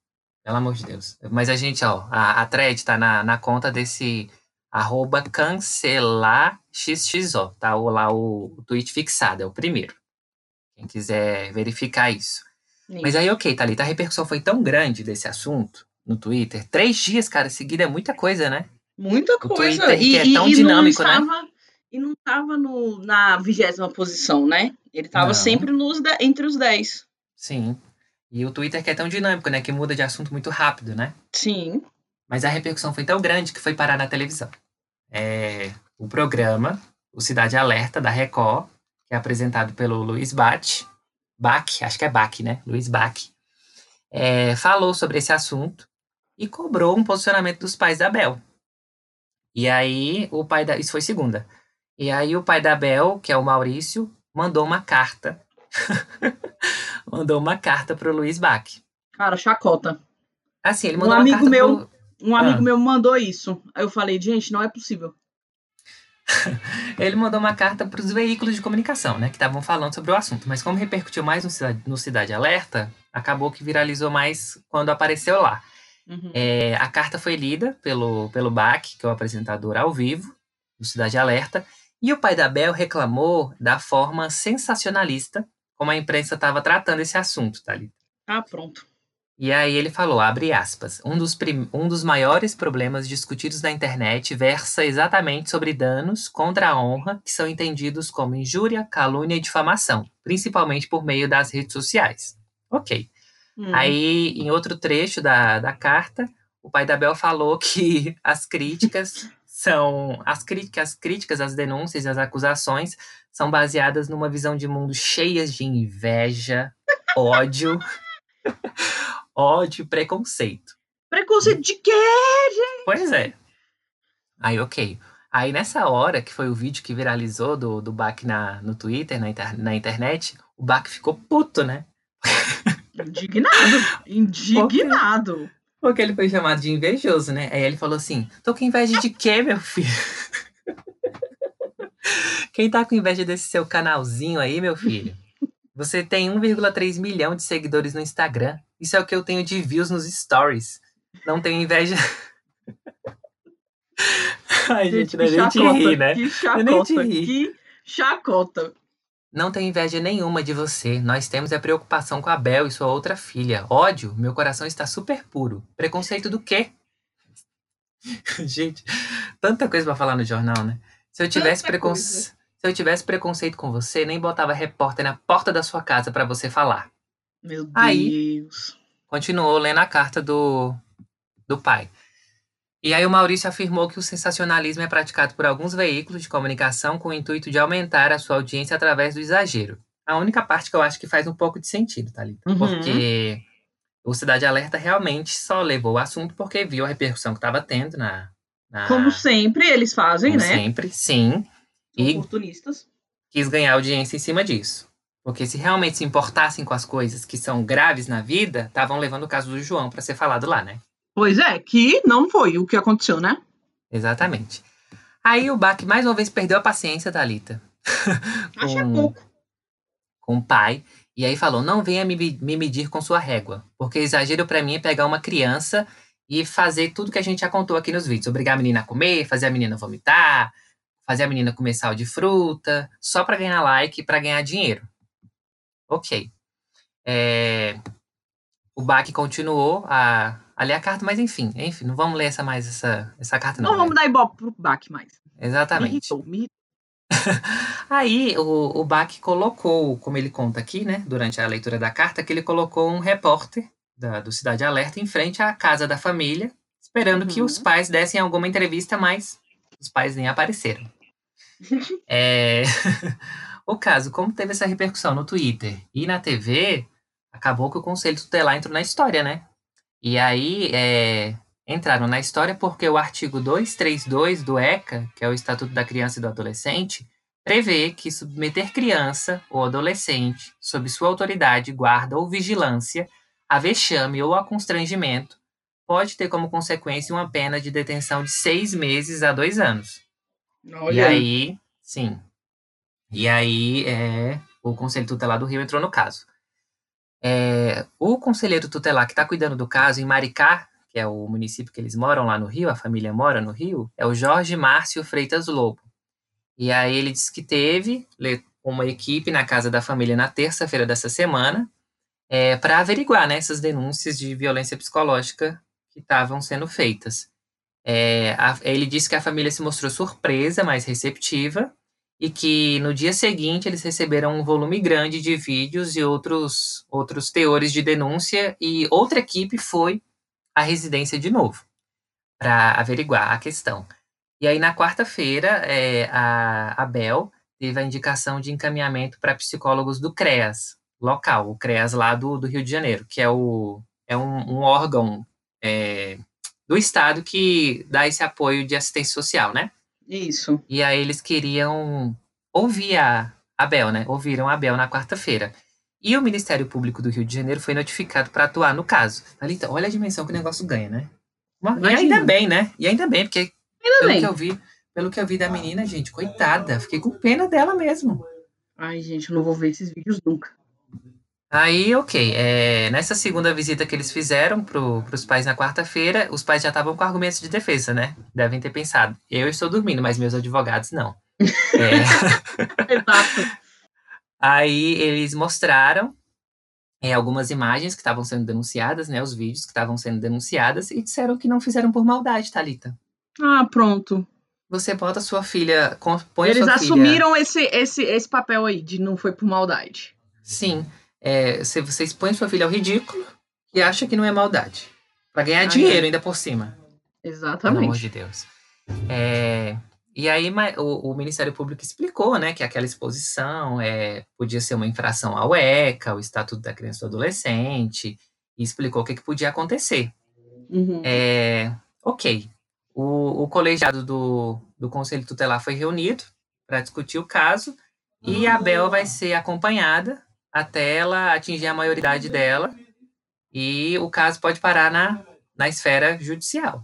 Pelo amor de Deus. Mas a gente, ó, a, a thread tá na, na conta desse arroba cancelarxxo, tá? Lá o, o tweet fixado, é o primeiro. Quem quiser verificar isso. Mas aí, ok, Thalita, a repercussão foi tão grande desse assunto no Twitter. Três dias, cara, seguida é muita coisa, né? Muita coisa. Twitter, e, é tão e dinâmico, não né? estava, E não estava no, na vigésima posição, né? Ele estava sempre nos entre os 10. Sim. E o Twitter que é tão dinâmico, né? Que muda de assunto muito rápido, né? Sim. Mas a repercussão foi tão grande que foi parar na televisão. É, o programa, o Cidade Alerta, da Record, que é apresentado pelo Luiz Bach, Bach, acho que é Bach, né? Luiz Bach, é, falou sobre esse assunto e cobrou um posicionamento dos pais da Bel. E aí, o pai da. Isso foi segunda. E aí, o pai da Bel, que é o Maurício, mandou uma carta. mandou uma carta pro Luiz Bach. Cara, chacota. Assim, ele Um mandou uma amigo carta meu- pro, Um amigo Ah. meu mandou isso. Aí eu falei, gente, não é possível. Ele mandou uma carta para os veículos de comunicação, né, que estavam falando sobre o assunto. Mas como repercutiu mais no Cidade, no Cidade Alerta, acabou que viralizou mais quando apareceu lá. Uhum. É, a carta foi lida pelo, pelo Bach, que é o apresentador ao vivo do Cidade Alerta, e o pai da Bel reclamou da forma sensacionalista como a imprensa estava tratando esse assunto, tá ali. Ah, pronto. E aí ele falou, abre aspas, um dos, um dos maiores problemas discutidos na internet versa exatamente sobre danos contra a honra que são entendidos como injúria, calúnia e difamação, principalmente por meio das redes sociais. Ok. Hum. Aí, em outro trecho da, da carta, o pai da Bel falou que as críticas são. As críticas, as críticas, as denúncias e as acusações são baseadas numa visão de mundo cheias de inveja, ódio, ódio e preconceito. Preconceito de quê? Pois é. Aí, ok. Aí, nessa hora, que foi o vídeo que viralizou do, do Bach na, no Twitter, na, inter- na internet, o Bach ficou puto, né? Indignado. Indignado. Porque ele foi chamado de invejoso, né? Aí ele falou assim: tô com inveja de quê, meu filho? Quem tá com inveja desse seu canalzinho aí, meu filho? Você tem 1,3 milhão de seguidores no Instagram. Isso é o que eu tenho de views nos stories. Não tenho inveja. Ai, gente, não é nem de rir, né? Que é chacota. rir. Que chacota. Não tenho inveja nenhuma de você. Nós temos a preocupação com a Bel e sua outra filha. Ódio, meu coração está super puro. Preconceito do quê? Gente, tanta coisa pra falar no jornal, né? Se eu tivesse preconceito. Se eu tivesse preconceito com você, nem botava repórter na porta da sua casa pra você falar. Meu Deus. Aí- Continuou lendo a carta do, do pai. E aí o Maurício afirmou que o sensacionalismo é praticado por alguns veículos de comunicação com o intuito de aumentar a sua audiência através do exagero. A única parte que eu acho que faz um pouco de sentido, Thalita. Uhum. Porque o Cidade Alerta realmente só levou o assunto porque viu a repercussão que estava tendo na... na Como sempre eles fazem, como né? sempre, sim. E Oportunistas. quis ganhar audiência em cima disso. Porque se realmente se importassem com as coisas que são graves na vida, estavam levando o caso do João para ser falado lá, né? Pois é, que não foi o que aconteceu, né? Exatamente. Aí o Bach mais uma vez perdeu a paciência, que é com, pouco. com o pai. E aí falou: não venha me, me medir com sua régua. Porque exagero pra mim é pegar uma criança e fazer tudo que a gente já contou aqui nos vídeos. Obrigar a menina a comer, fazer a menina vomitar, fazer a menina comer sal de fruta, só pra ganhar like e pra ganhar dinheiro. Ok. É, o Bach continuou a, a ler a carta, mas enfim, enfim, não vamos ler essa mais essa, essa carta, não. Não, vamos né? dar ibope pro Bach mais. Me Exatamente. irritou, me irritou. Aí o, o Bach colocou, como ele conta aqui, né, durante a leitura da carta, que ele colocou um repórter da, do Cidade Alerta em frente à casa da família, esperando que Uhum. os pais dessem alguma entrevista, mas os pais nem apareceram. É, o caso, como teve essa repercussão no Twitter e na TV, acabou que o Conselho Tutelar entrou na história, né? E aí é, entraram na história porque o artigo 232 do ECA, que é o Estatuto da Criança e do Adolescente, prevê que submeter criança ou adolescente sob sua autoridade, guarda ou vigilância a vexame ou a constrangimento pode ter como consequência uma pena de detenção de seis meses a dois anos. E aí, sim. E aí, é, o Conselho Tutelar do Rio entrou no caso. É, o conselheiro tutelar que está cuidando do caso em Maricá, que é o município que eles moram lá no Rio, a família mora no Rio, é o Jorge Márcio Freitas Lobo. E aí ele disse que teve uma equipe na casa da família na terça-feira dessa semana é, para averiguar né, essas denúncias de violência psicológica que estavam sendo feitas. É, a- ele disse que a família se mostrou surpresa, mas receptiva, e que no dia seguinte eles receberam um volume grande de vídeos e outros, outros teores de denúncia, e outra equipe foi à residência de novo para averiguar a questão. E aí, na quarta-feira, é, a Abel teve a indicação de encaminhamento para psicólogos do CREAS, local, o CREAS lá do, do Rio de Janeiro, que é, o, é um, um órgão é, do Estado que dá esse apoio de assistência social, né? Isso. E aí eles queriam ouvir a Abel, né? Ouviram a Abel na quarta-feira. E o Ministério Público do Rio de Janeiro foi notificado para atuar no caso. Thalita, olha a dimensão que o negócio ganha, né? Uma- E Imagina. ainda bem, né? E ainda bem, porque Ainda pelo bem. que eu vi, pelo que eu vi da menina, gente, coitada, fiquei com pena dela mesmo. Ai, gente, eu não vou ver esses vídeos nunca. Aí, ok, é, nessa segunda visita que eles fizeram pro, pros pais na quarta-feira, os pais já estavam com argumentos de defesa, né? Devem ter pensado, eu estou dormindo, mas meus advogados não. É, Exato. Aí eles mostraram é, algumas imagens que estavam sendo denunciadas, né? Os vídeos que estavam sendo denunciadas e disseram que não fizeram por maldade, Thalita. Ah, pronto. Você bota sua filha, com- põe Eles sua filha. assumiram esse, esse, esse papel aí de não foi por maldade. Sim. É, se você expõe sua filha ao ridículo e acha que não é maldade. Pra ganhar Ah, dinheiro é. ainda por cima. Pelo amor Exatamente. de Deus. É, e aí o, o Ministério Público explicou, né, que aquela exposição é, podia ser uma infração ao ECA, o Estatuto da Criança e do Adolescente, e explicou o que, que podia acontecer. Uhum. É, ok. O, o colegiado do, do Conselho Tutelar foi reunido para discutir o caso e a Bel vai ser acompanhada até ela atingir a maioridade dela e o caso pode parar na, na esfera judicial.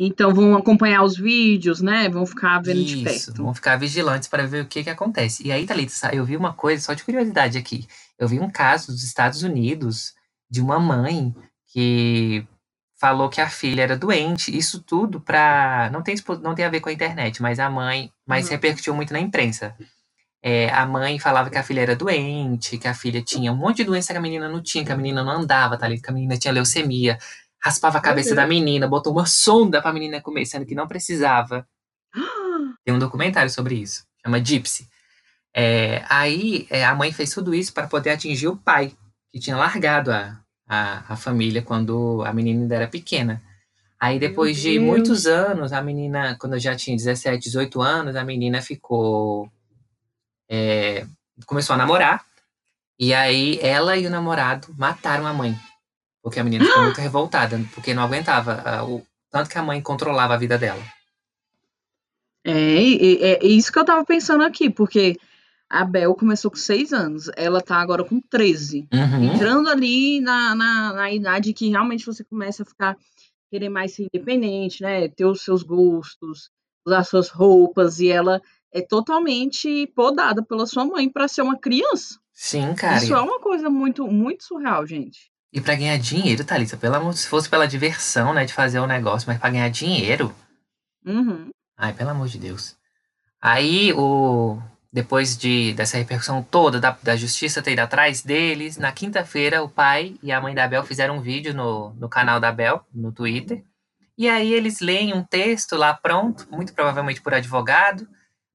Então vão acompanhar os vídeos, né? Vão ficar vendo de Isso, perto. vão ficar vigilantes para ver o que que acontece. E aí, Thalita, eu vi uma coisa, só de curiosidade aqui. Eu vi um caso dos Estados Unidos de uma mãe que falou que a filha era doente. Isso tudo para não tem não tem a ver com a internet, mas a mãe, mas Uhum. repercutiu muito na imprensa. É, a mãe falava que a filha era doente, que a filha tinha um monte de doença que a menina não tinha, que a menina não andava, Thalita, que a menina tinha leucemia. Raspava a cabeça da menina, botou uma sonda para a menina comer, sendo que não precisava. Tem um documentário sobre isso, chama Gypsy. É, aí é, a mãe fez tudo isso para poder atingir o pai, que tinha largado a, a, a família quando a menina ainda era pequena. Aí depois de muitos anos, a menina, quando eu já tinha 17, 18 anos, a menina ficou. É, começou a namorar. E aí ela e o namorado mataram a mãe. Porque a menina ficou muito revoltada, porque não aguentava o tanto que a mãe controlava a vida dela. É, é, é isso que eu tava pensando aqui, porque a Bel começou com seis anos, ela tá agora com 13. Uhum. Entrando ali na, na, na idade que realmente você começa a ficar querer mais ser independente, né? Ter os seus gostos, usar suas roupas, e ela é totalmente podada pela sua mãe para ser uma criança. Sim, cara. Isso é uma coisa muito, muito surreal, gente. E pra ganhar dinheiro, Thalita, pelo amor, se fosse pela diversão, né, de fazer o negócio, mas pra ganhar dinheiro, Uhum. ai, pelo amor de Deus. Aí, o depois de dessa repercussão toda da, da justiça ter ido atrás deles, na quinta-feira, o pai e a mãe da Bel fizeram um vídeo no, no canal da Bel, no Twitter. E aí eles leem um texto lá pronto, muito provavelmente por advogado,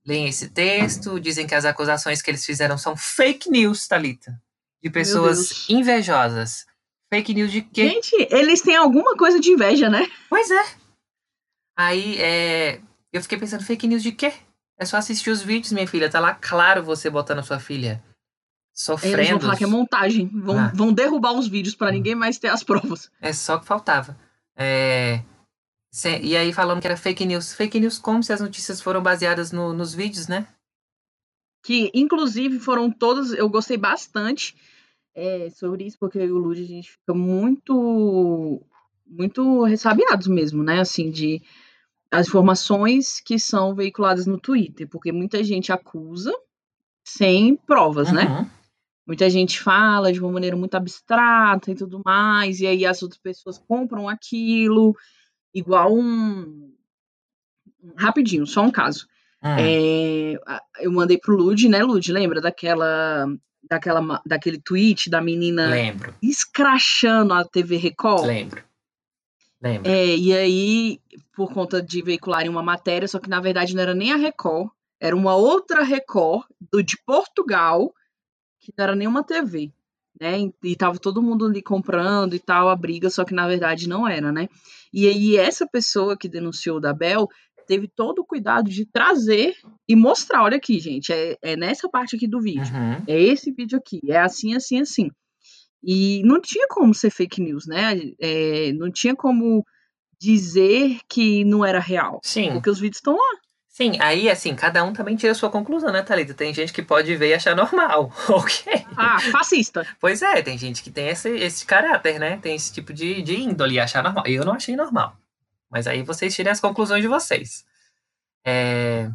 leem esse texto, dizem que as acusações que eles fizeram são fake news, Thalita. De pessoas invejosas. Fake news de quê? Gente, eles têm alguma coisa de inveja, né? Pois é. Aí, é, eu fiquei pensando, fake news de quê? É só assistir os vídeos, minha filha. Tá lá claro você botando a sua filha Eles vão sofrendo. falar que é montagem. Vão, Ah. vão derrubar os vídeos para ninguém mais ter as provas. É só o que faltava. É, E aí falando que era fake news. Fake news como se as notícias foram baseadas no- nos vídeos, né? Que, inclusive, foram todas. Eu gostei bastante é, sobre isso, porque eu e o Lud, a gente fica muito. Muito ressabiados mesmo, né? Assim, de. As informações que são veiculadas no Twitter, porque muita gente acusa sem provas, né? Uhum. Muita gente fala de uma maneira muito abstrata e tudo mais, e aí as outras pessoas compram aquilo, igual um. Rapidinho, só um caso. Hum, É, eu mandei pro Lud, né, Lud? Lembra daquela, daquela, daquele tweet da menina Lembro, escrachando a TV Record? lembro. Lembro. É, e aí, por conta de veicularem uma matéria, só que na verdade não era nem a Record, era uma outra Record do, de Portugal, que não era nenhuma TV, né? E, tava todo mundo ali comprando e tal, a briga, só que na verdade não era, né? E aí essa pessoa que denunciou da Bel teve todo o cuidado de trazer e mostrar, olha aqui, gente, é, é nessa parte aqui do vídeo. Uhum. É esse vídeo aqui, é assim, assim, assim. E não tinha como ser fake news, né? É, não tinha como dizer que não era real. Sim. Porque os vídeos estão lá. Sim, aí assim, cada um também tira a sua conclusão, né, Thalita? Tem gente que pode ver e achar normal. ok. Ah, fascista. Pois é, tem gente que tem esse, esse caráter, né? Tem esse tipo de, de índole e achar normal. Eu não achei normal. Mas aí vocês tirem as conclusões de vocês. É...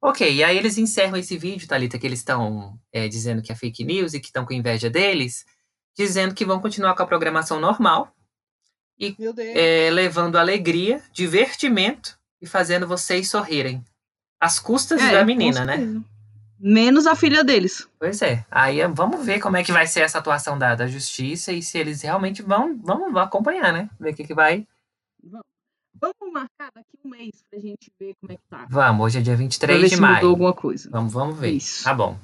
Ok, e aí eles encerram esse vídeo, Thalita, que eles estão é, dizendo que é fake news e que estão com inveja deles, dizendo que vão continuar com a programação normal, Meu Deus. é, levando alegria, divertimento e fazendo vocês sorrirem. Às custas da menina, né? Menos a filha deles. Pois é. Aí é, vamos ver como é que vai ser essa atuação da, da justiça e se eles realmente vão, vão acompanhar, né? Ver o que, que vai. Vamos marcar daqui um mês pra gente ver como é que tá. Vamos, hoje é dia Pra 23 ver de se mudou maio. alguma coisa. Vamos, vamos ver. Isso. Tá bom.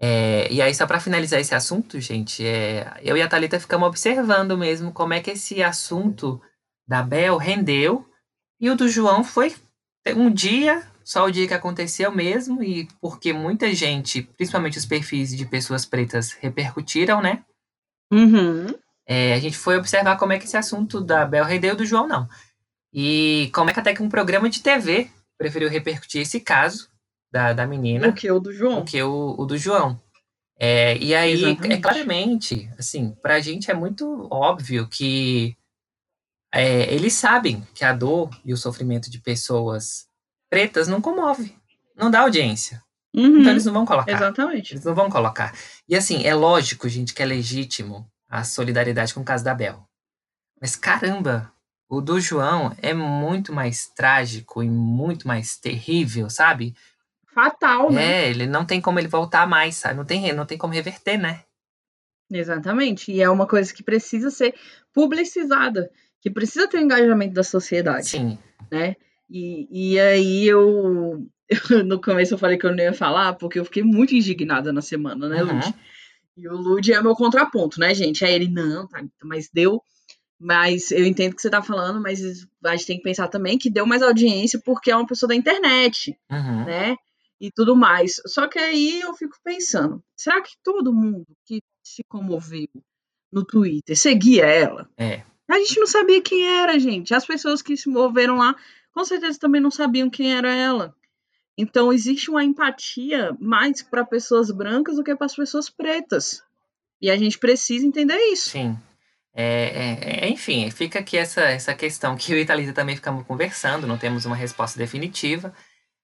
É, e aí, só pra finalizar esse assunto, gente, é, eu e a Thalita ficamos observando mesmo como é que esse assunto da Bel rendeu. E o do João foi um dia, só o dia que aconteceu mesmo, e porque muita gente, principalmente os perfis de pessoas pretas, repercutiram, né? Uhum. É, a gente foi observar como é que esse assunto da Bel rendeu e do João não. E como é que até que um programa de TV preferiu repercutir esse caso da, da menina O que? O do João? do que o, o do João. É, e aí, Exatamente. é claramente, assim, pra gente é muito óbvio que é, eles sabem que a dor e o sofrimento de pessoas pretas não comove, não dá audiência. Uhum. Então eles não vão colocar. Exatamente. Eles não vão colocar. E assim, é lógico, gente, que é legítimo a solidariedade com o caso da Bel. Mas caramba, o do João é muito mais trágico e muito mais terrível, sabe? Fatal, né? É, ele não tem como ele voltar mais, sabe? Não tem, não tem como reverter, né? Exatamente. E é uma coisa que precisa ser publicizada, que precisa ter o engajamento da sociedade. Sim. né? E, e aí eu, no começo eu falei que eu não ia falar, porque eu fiquei muito indignada na semana, né, Uhum. Lud? E o Lud é meu contraponto, né, gente? Aí ele, não, tá, mas deu Mas eu entendo o que você tá falando, mas a gente tem que pensar também que deu mais audiência porque é uma pessoa da internet, Uhum. né? E tudo mais. Só que aí eu fico pensando, será que todo mundo que se comoveu no Twitter seguia ela? É. A gente não sabia quem era, gente. As pessoas que se moveram lá, com certeza também não sabiam quem era ela. Então existe uma empatia mais para pessoas brancas do que para as pessoas pretas. E a gente precisa entender isso. Sim. É, é, é, enfim, fica aqui essa, essa questão que eu e Thalita também ficamos conversando, não temos uma resposta definitiva,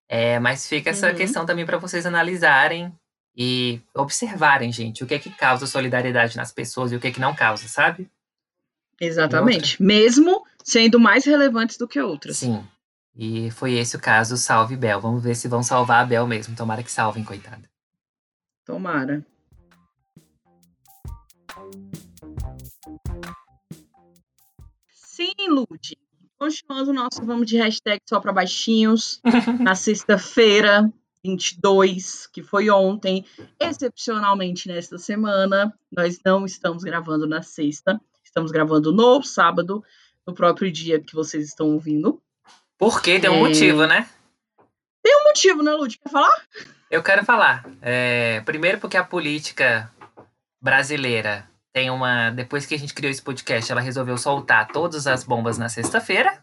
é, mas fica essa Uhum. questão também para vocês analisarem e observarem, gente, o que é que causa solidariedade nas pessoas e o que é que não causa, sabe? Exatamente. Mesmo sendo mais relevantes do que outras. Sim. E foi esse o caso, salve Bel. Vamos ver se vão salvar a Bel mesmo. Tomara que salvem, coitada. Tomara. Sim, Lude. Continuando o nosso vamos de hashtag só para baixinhos. na sexta-feira, 22, que foi ontem, excepcionalmente nesta semana, nós não estamos gravando na sexta, estamos gravando no sábado, no próprio dia que vocês estão ouvindo. Porque tem um É. motivo, né? Tem um motivo, né, Lud? Quer falar? Eu quero falar. é, primeiro porque a política brasileira tem uma. Depois que a gente criou esse podcast, ela resolveu soltar todas as bombas na sexta-feira.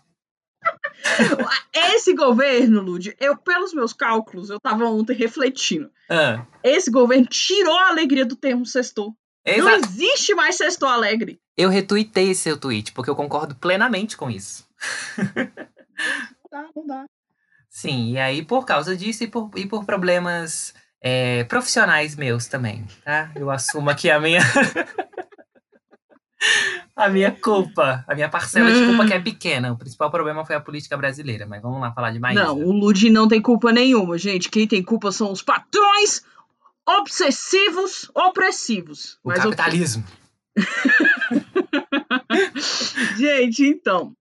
Esse governo, Lud, eu, pelos meus cálculos, eu tava ontem refletindo. Ah, Esse governo tirou a alegria do termo sextou. Não exa- existe mais sextou alegre. Eu retuitei seu tweet, porque eu concordo plenamente com isso. Não dá, não dá. Sim, e aí por causa disso e por, e por problemas é, profissionais meus também, tá? Eu assumo aqui a minha. a minha culpa, a minha parcela de culpa que é pequena. O principal problema foi a política brasileira, mas vamos lá falar de Maísa. Não, o Lud não tem culpa nenhuma, gente. Quem tem culpa são os patrões obsessivos, opressivos. o capitalismo. Gente, então,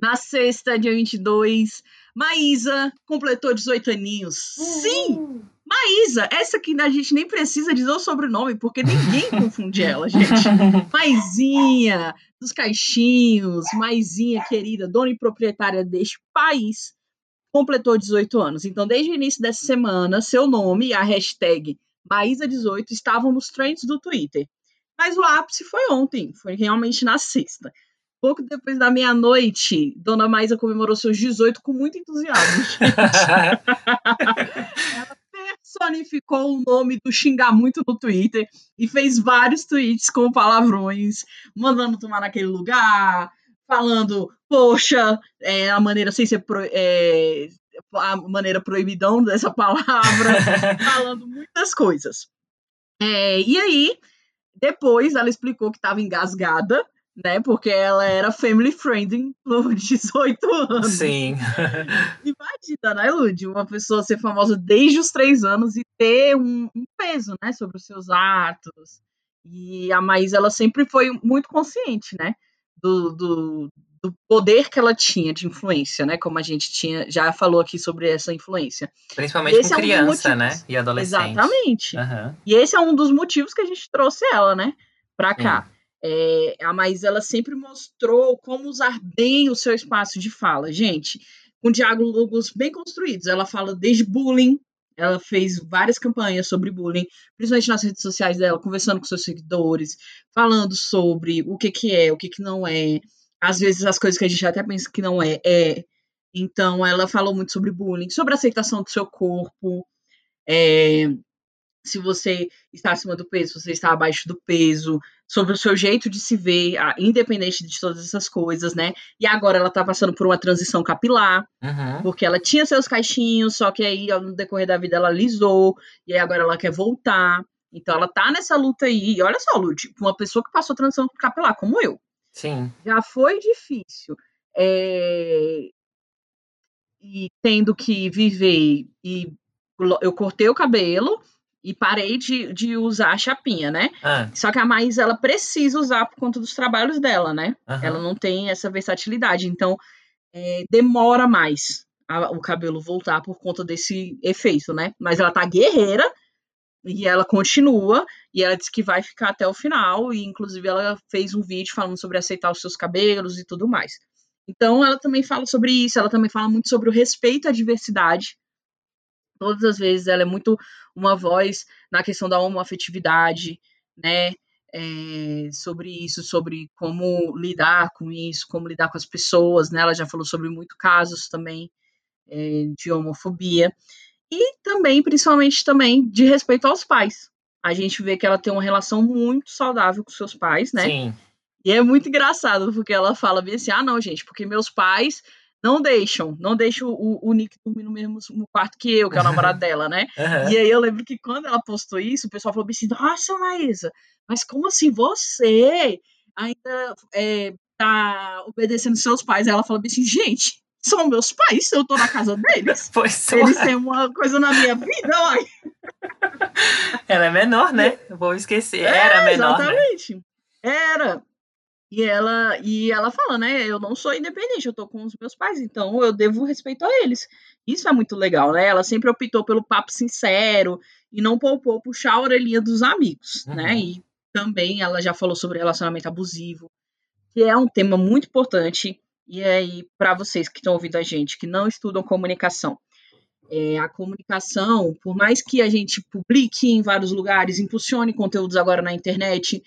na sexta, dia 22, Maísa completou 18 aninhos. Sim, Maísa, essa que a gente nem precisa dizer o sobrenome, porque ninguém confunde ela, gente. Maisinha, dos caixinhos, Maisinha querida, dona e proprietária deste país, completou 18 anos. Então, desde o início dessa semana, seu nome e a hashtag Maísa18 estavam nos trends do Twitter. Mas o ápice foi ontem, foi realmente na sexta. Pouco depois da meia-noite, Dona Maísa comemorou seus 18 com muito entusiasmo. personificou o nome do xingar muito no Twitter e fez vários tweets com palavrões, mandando tomar naquele lugar, falando, poxa, é, a maneira sem ser pro- é, a maneira proibidão dessa palavra, falando muitas coisas. É, e aí, depois ela explicou que estava engasgada, né? Porque ela era family friendly por 18 anos. Sim. Imagina, né, Lud? Uma pessoa ser famosa desde os três anos e ter um, um peso, né, sobre os seus atos. E a Maísa, ela sempre foi muito consciente, né, do, do, do poder que ela tinha de influência, né, como a gente tinha, já falou aqui sobre essa influência. Principalmente Esse com é um criança, né? E adolescente. Exatamente. Aham. E esse é um dos motivos que a gente trouxe ela, né, pra cá. É, a Maísa, ela sempre mostrou como usar bem o seu espaço de fala. Gente, com diálogos bem construídos. Ela fala desde bullying, ela fez várias campanhas sobre bullying, principalmente nas redes sociais dela, conversando com seus seguidores, falando sobre o que, que é, o que, que não é. Às vezes as coisas que a gente até pensa que não é, é. Então, ela falou muito sobre bullying, sobre a aceitação do seu corpo, é, se você está acima do peso, se você está abaixo do peso, sobre o seu jeito de se ver, independente de todas essas coisas, né? E agora ela tá passando por uma transição capilar, Uhum. porque ela tinha seus caixinhos, só que aí no decorrer da vida ela alisou, e aí agora ela quer voltar. Então ela tá nessa luta aí. E olha só, Lud, uma pessoa que passou transição capilar, como eu, Sim. já foi difícil. É, E tendo que viver e eu cortei o cabelo e parei de, de usar a chapinha, né? Ah, Só que a Maísa, ela precisa usar por conta dos trabalhos dela, né? aham. Ela não tem essa versatilidade. Então, é, demora mais a- o cabelo voltar por conta desse efeito, né? Mas ela tá guerreira E ela continua, e ela diz que vai ficar até o final, e inclusive ela fez um vídeo falando sobre aceitar os seus cabelos e tudo mais. Então ela também fala sobre isso, ela também fala muito sobre o respeito à diversidade. Todas as vezes ela é muito uma voz na questão da homoafetividade, né? É, sobre isso, sobre como lidar com isso, como lidar com as pessoas, né? Ela já falou sobre muitos casos também é, de homofobia. E também, principalmente também, de respeito aos pais. A gente vê que ela tem uma relação muito saudável com seus pais, né? Sim. E é muito engraçado, porque ela fala bem assim: ah, não, gente, porque meus pais não deixam, não deixam o, o Nick dormir no mesmo quarto que eu, que é o namorado dela, né? Aham. E aí eu lembro que quando ela postou isso, o pessoal falou bem assim: nossa, Maísa, mas como assim você ainda é, tá obedecendo seus pais? Aí ela falou bem assim: gente, são meus pais, eu tô na casa deles. Pois só. Eles têm uma coisa na minha vida, uai. Ela é menor, né? Eu vou esquecer. Era É, menor, né? Exatamente. Era. E ela, e ela fala, né? Eu não sou independente, eu tô com os meus pais, então eu devo respeito a eles. Isso é muito legal, né? Ela sempre optou pelo papo sincero e não poupou puxar a orelhinha dos amigos, Uhum. né? E também ela já falou sobre relacionamento abusivo, que é um tema muito importante. E aí, para vocês que estão ouvindo a gente, que não estudam comunicação, é, a comunicação, por mais que a gente publique em vários lugares, impulsione conteúdos agora na internet,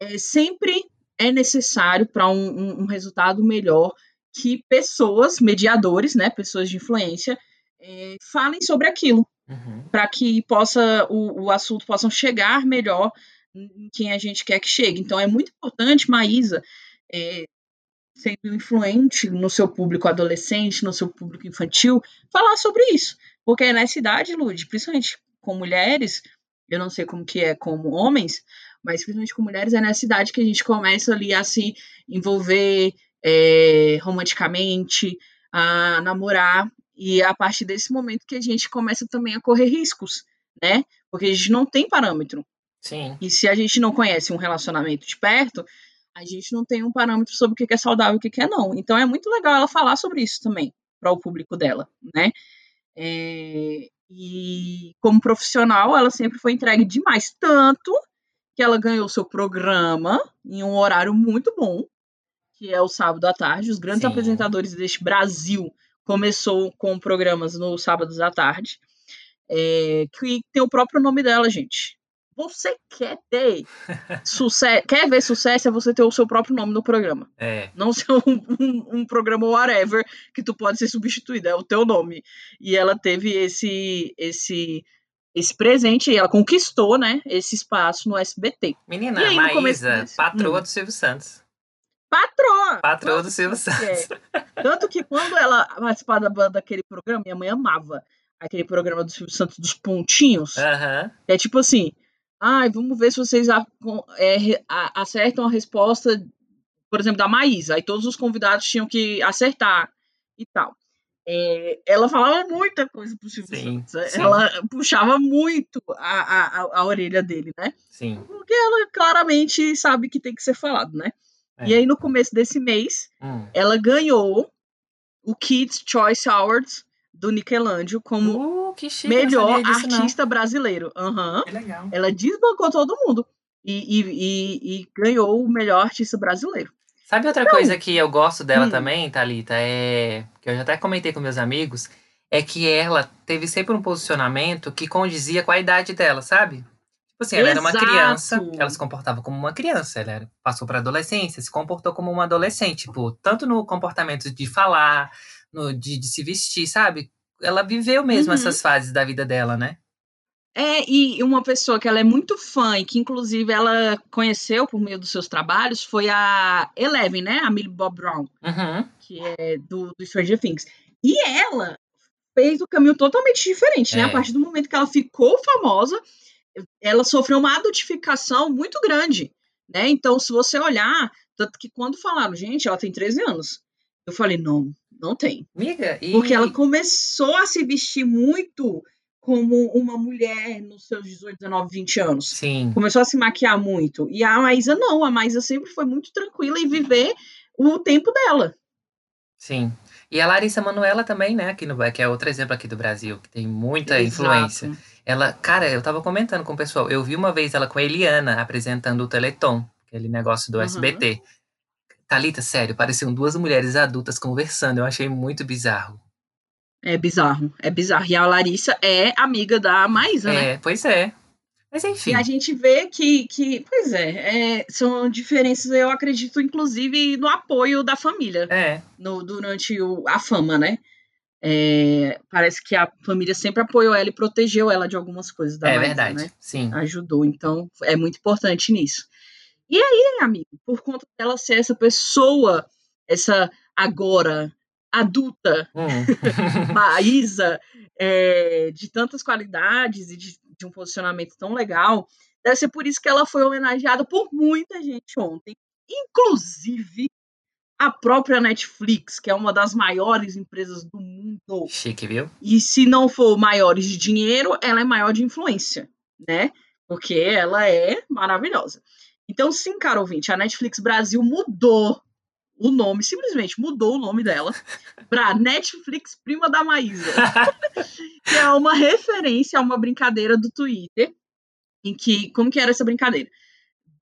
é, sempre é necessário para um, um- um resultado melhor que pessoas, mediadores, né, pessoas de influência, é, falem sobre aquilo, Uhum. para que possa o, o assunto possa chegar melhor em quem a gente quer que chegue. Então é muito importante, Maísa, é, sendo influente no seu público adolescente, no seu público infantil, falar sobre isso. Porque nessa idade, Lud, principalmente com mulheres, eu não sei como que é como homens, mas principalmente com mulheres, é nessa idade que a gente começa ali a se envolver é, romanticamente, a namorar, e é a partir desse momento que a gente começa também a correr riscos, né? Porque a gente não tem parâmetro. Sim. E se a gente não conhece um relacionamento de perto, a gente não tem um parâmetro sobre o que é saudável e o que é não. Então é muito legal ela falar sobre isso também para o público dela, né? É, e como profissional, ela sempre foi entregue demais, tanto que ela ganhou seu programa em um horário muito bom, que é o sábado à tarde. Os grandes Sim. apresentadores deste Brasil começou com programas no sábados à tarde, é, que tem o próprio nome dela, gente. Você quer ter sucesso, quer ver sucesso é você ter o seu próprio nome no programa. É. Não ser um, um- um programa whatever que tu pode ser substituído, é o teu nome. E ela teve esse esse esse presente e ela conquistou, né, esse espaço no SBT. Menina, E aí, começo Maísa, desse- patroa Hum. do Silvio Santos. Patroa! Patroa do Silvio é. Santos. Tanto que quando ela participava da, daquele programa, minha mãe amava aquele programa do Silvio Santos dos pontinhos. É tipo assim, ai, vamos ver se vocês a- é, a- acertam a resposta, por exemplo, da Maísa. Aí todos os convidados tinham que acertar e tal. É, ela falava muita coisa pro Silvio Sim, Santos. é, sim. Ela puxava muito a, a, a- a orelha dele, né? Sim. Porque ela claramente sabe que tem que ser falado, né? É. E aí, no começo desse mês, Hum. ela ganhou o Kids Choice Awards do Nickelodeon como Uh, que chique. melhor disso, não. artista brasileiro. Aham. Que legal. Ela desbancou todo mundo. E, e- e- e ganhou o melhor artista brasileiro. Sabe outra coisa que eu gosto dela Hum. também, Thalita? É. Que eu já até comentei com meus amigos. É que ela teve sempre um posicionamento que condizia com a idade dela, sabe? Tipo assim, ela era uma Exato. criança, ela se comportava como uma criança, ela era- passou pra adolescência, se comportou como uma adolescente, tipo, tanto no comportamento de falar, no, de, de se vestir, sabe? Ela viveu mesmo Uhum. essas fases da vida dela, né? É, e uma pessoa que ela é muito fã e que, inclusive, ela conheceu por meio dos seus trabalhos foi a Eleven, né? A Millie Bob Brown, Uhum. que é do, do Stranger Things. E ela fez o caminho totalmente diferente, né? É. A partir do momento que ela ficou famosa, ela sofreu uma adultificação muito grande, né? Então, se você olhar, tanto que quando falaram, gente, ela tem 13 anos, eu falei, não, não tem. Miga, e. Porque ela começou a se vestir muito como uma mulher nos seus 18, 19, 20 anos. Sim. Começou a se maquiar muito. E a Maísa não, a Maísa sempre foi muito tranquila em viver o tempo dela. Sim. E a Larissa Manoela também, né? Aqui no, que é outro exemplo aqui do Brasil, que tem muita Exato. influência. Ela, cara, eu tava comentando com o pessoal. Eu vi uma vez ela com a Eliana apresentando o Teleton, aquele negócio do Uhum. SBT. Thalita, sério, pareciam duas mulheres adultas conversando. Eu achei muito bizarro. É bizarro, é bizarro. E a Larissa é amiga da Maísa, né? É, pois é. Mas enfim. E a gente vê que, que pois é, é, são diferenças, eu acredito, inclusive, no apoio da família É, no- durante o- a fama, né? É, parece que a família sempre apoiou ela e protegeu ela de algumas coisas da é Maísa, verdade. né? Sim. Ajudou, então é muito importante nisso. E aí, amigo, por conta dela ser essa pessoa, essa agora adulta, Hum. Maísa, é, de tantas qualidades e de, de um posicionamento tão legal, deve ser por isso que ela foi homenageada por muita gente ontem, inclusive a própria Netflix, que é uma das maiores empresas do mundo. Chique, viu? E se não for maiores de dinheiro, ela é maior de influência, né? Porque ela é maravilhosa. Então, sim, cara ouvinte, a Netflix Brasil mudou o nome, simplesmente mudou o nome dela para Netflix Prima da Maísa, que é uma referência a uma brincadeira do Twitter, em que, como que era essa brincadeira?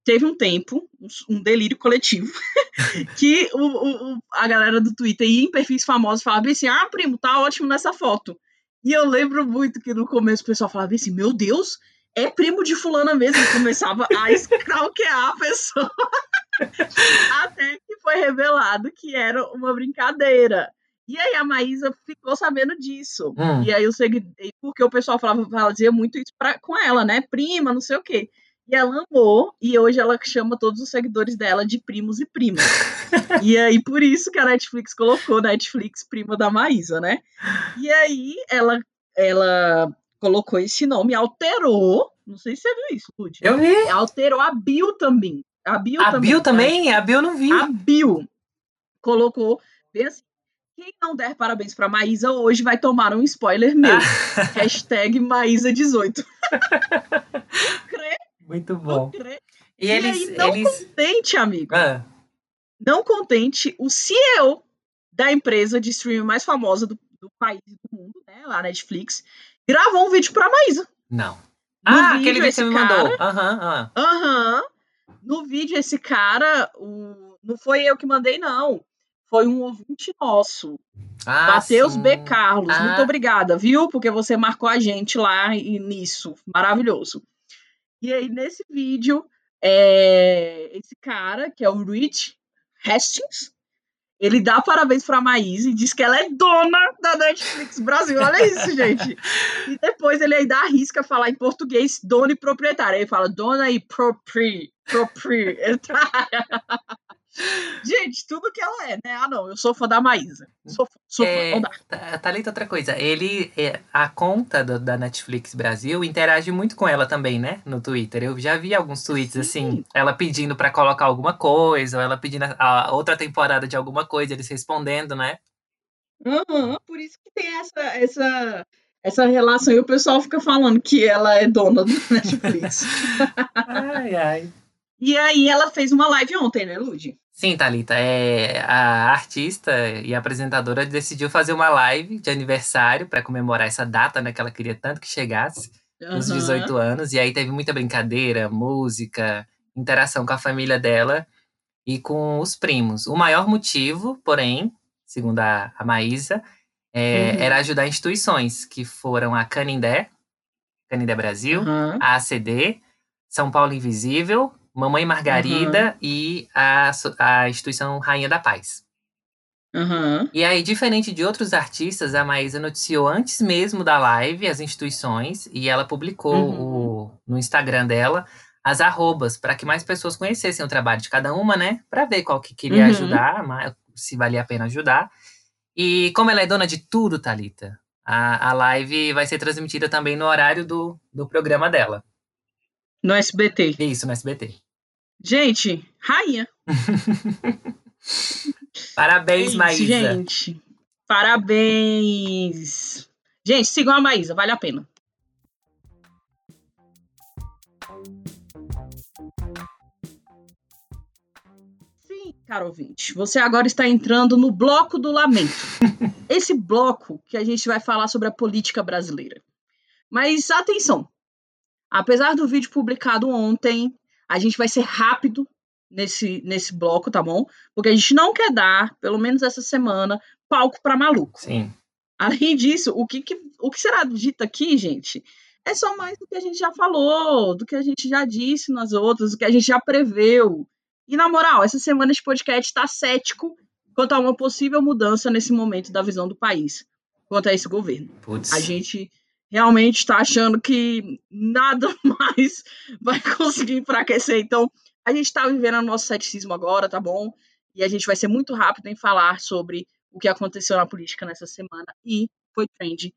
Teve um tempo, um- delírio coletivo, que o, o- o- a galera do Twitter ia em perfis famosos e falava assim, ah, primo, tá ótimo nessa foto. E eu lembro muito que no começo o pessoal falava assim, meu Deus, é primo de fulana mesmo. Começava a stalkear a pessoa. Até que foi revelado que era uma brincadeira. E aí a Maísa ficou sabendo disso. Hum. E aí o seguidor, porque o pessoal falava, fazia muito isso pra, com ela, né? Prima, não sei o quê. E ela amou, e hoje ela chama todos os seguidores dela de primos e primas. e aí, por isso que a Netflix colocou Netflix prima da Maísa, né? E aí, ela, ela colocou esse nome, alterou. Não sei se você viu isso, Lud. Eu vi. Alterou a Bill também. A Bill A também. Bill também? A Bill não vi. A Bill colocou bem assim. Quem não der parabéns pra Maísa hoje vai tomar um spoiler meu. Hashtag Maísa18. Crê, Muito bom. E E eles. aí, não eles... contente, amigo. Ah, Não contente, o CEO da empresa de streaming mais famosa do, do país do mundo, né? A Netflix, gravou um vídeo pra Maísa. não. No ah, vídeo, aquele que esse você me cara- mandou. Aham, aham. Aham. No vídeo, esse cara, o... não foi eu que mandei, não. Foi um ouvinte nosso. Ah, Matheus. B. Carlos. Ah. Muito obrigada, viu? Porque você marcou a gente lá e nisso. Maravilhoso. E aí, nesse vídeo, é, esse cara, que é o Rich Hastings, ele dá parabéns pra Maísa e diz que ela é dona da Netflix Brasil. Olha isso, gente. E depois ele ainda arrisca falar em português dona e proprietária. Ele fala dona e propri, proprietária. Gente, tudo que ela é, né? Ah, não, eu sou fã da Maísa. Sou fã, sou fã, É, não dá. Tá- Thalita, outra coisa. Ele, é, a conta do- da Netflix Brasil interage muito com ela também, né? No Twitter. Eu já vi alguns tweets Sim. assim, ela pedindo pra colocar alguma coisa, ou ela pedindo a, a outra temporada de alguma coisa, eles respondendo, né? Aham, por isso que tem essa, essa, essa relação. E o pessoal fica falando que ela é dona do Netflix. Ai, ai. e aí ela fez uma live ontem, né, Lud? Sim, Thalita, é, a artista e apresentadora decidiu fazer uma live de aniversário pra comemorar essa data, né? Que ela queria tanto que chegasse. dos Aham. 18 anos, e aí teve muita brincadeira, música, interação com a família dela e com os primos. O maior motivo, porém, segundo a, a Maísa, é, Uhum. era ajudar instituições, que foram a Canindé, Canindé Brasil, Aham. a ACD, São Paulo Invisível, Mamãe Margarida e a, a instituição Rainha da Paz. Aham. E aí, diferente de outros artistas, a Maísa noticiou antes mesmo da live as instituições e ela publicou Uhum. o- no Instagram dela as arrobas para que mais pessoas conhecessem o trabalho de cada uma, né? Para ver qual que queria Uhum. ajudar, se valia a pena ajudar. E como ela é dona de tudo, Thalita, a, a live vai ser transmitida também no horário do, do programa dela. No SBT. Isso, no SBT. Gente, rainha. Parabéns, isso, Maísa. Gente, parabéns. Gente, sigam a Maísa, vale a pena. Sim, caro ouvinte, você agora está entrando no bloco do lamento. Esse bloco que a gente vai falar sobre a política brasileira. Mas atenção, apesar do vídeo publicado ontem, a gente vai ser rápido nesse, nesse bloco, tá bom? Porque a gente não quer dar, pelo menos essa semana, palco para maluco. Sim. Além disso, o que, que, o que será dito aqui, gente, é só mais do que a gente já falou, do que a gente já disse nas outras, do que a gente já preveu. E na moral, essa semana esse podcast está cético quanto a uma possível mudança nesse momento da visão do país quanto a esse governo. Putz. A gente realmente está achando que nada mais vai conseguir enfraquecer. Então, a gente está vivendo o nosso ceticismo agora, tá bom? E a gente vai ser muito rápido em falar sobre o que aconteceu na política nessa semana e foi trend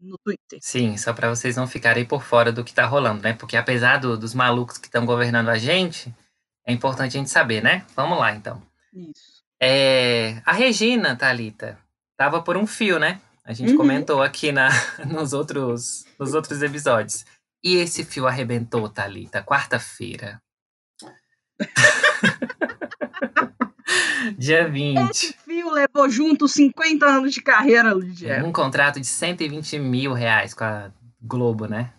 no Twitter. Sim, só para vocês não ficarem por fora do que tá rolando, né? Porque apesar do- dos malucos que estão governando a gente, é importante a gente saber, né? Vamos lá, então. Isso. É, a Regina, Thalita, tava por um fio, né? A gente Uhum. comentou aqui na, nos, outros, nos outros episódios. E esse fio arrebentou, Thalita, quarta-feira. Dia 20. Esse fio levou junto 50 anos de carreira, Lidia. Um contrato de 120 mil reais com a Globo, né?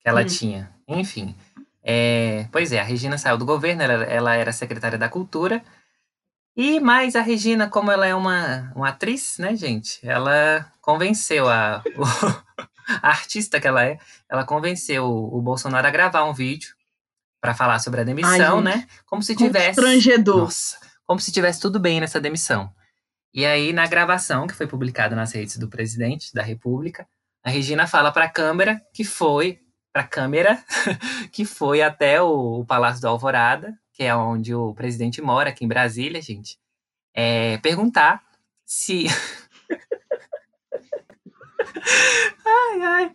Que ela Hum. tinha. Enfim. É, pois é, a Regina saiu do governo, ela, ela era secretária da Cultura. E mais a Regina, como ela é uma, uma atriz, né, gente? Ela convenceu a, o- a artista que ela é, ela convenceu o, o Bolsonaro a gravar um vídeo para falar sobre a demissão, gente. né? Como se tivesse. Constrangedor. Nossa, como se tivesse tudo bem nessa demissão. E aí, na gravação, que foi publicada nas redes do presidente da República, a Regina fala para a câmera que foi, para a câmera, que foi até o, o Palácio do Alvorada, que é onde o presidente mora, aqui em Brasília, gente, é, perguntar se. ai, ai.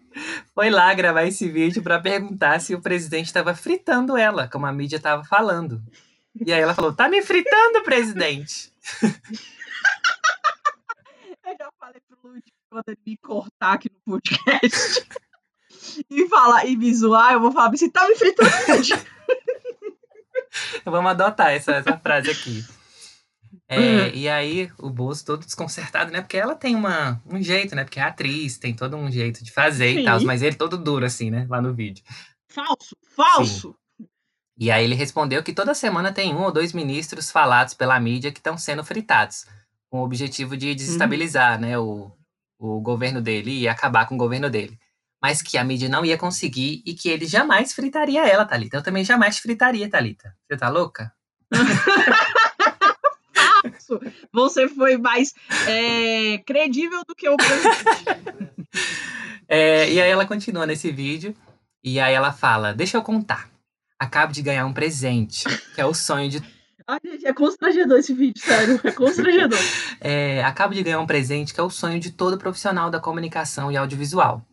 Foi lá gravar esse vídeo para perguntar se o presidente estava fritando ela, como a mídia estava falando. E aí ela falou: tá me fritando, presidente. Eu já falei pro Luiz quando ele me cortar aqui no podcast e falar e me zoar, eu vou falar assim, tá me fritando onde? Vamos adotar essa, essa frase aqui. É, E aí, o Bozo todo desconcertado, né? Porque ela tem uma, um jeito, né? Porque é atriz, tem todo um jeito de fazer Sim. e tal. Mas ele todo duro, assim, né? Lá no vídeo. Falso, falso. E aí ele respondeu que toda semana tem um ou dois ministros falados pela mídia que estão sendo fritados. Com o objetivo de desestabilizar, né? O, o governo dele e acabar com o governo dele. Mas que a mídia não ia conseguir e que ele jamais fritaria ela, Thalita. Eu também jamais fritaria, Thalita. Você tá louca? Falso. Você foi mais é, credível do que presidente. É, e aí ela continua nesse vídeo. E aí ela fala: Deixa eu contar. Acabo de ganhar um presente, que é o sonho de. Ai, gente, é constrangedor esse vídeo, sério. É constrangedor. é, acabo de ganhar um presente que é o sonho de todo profissional da comunicação e audiovisual.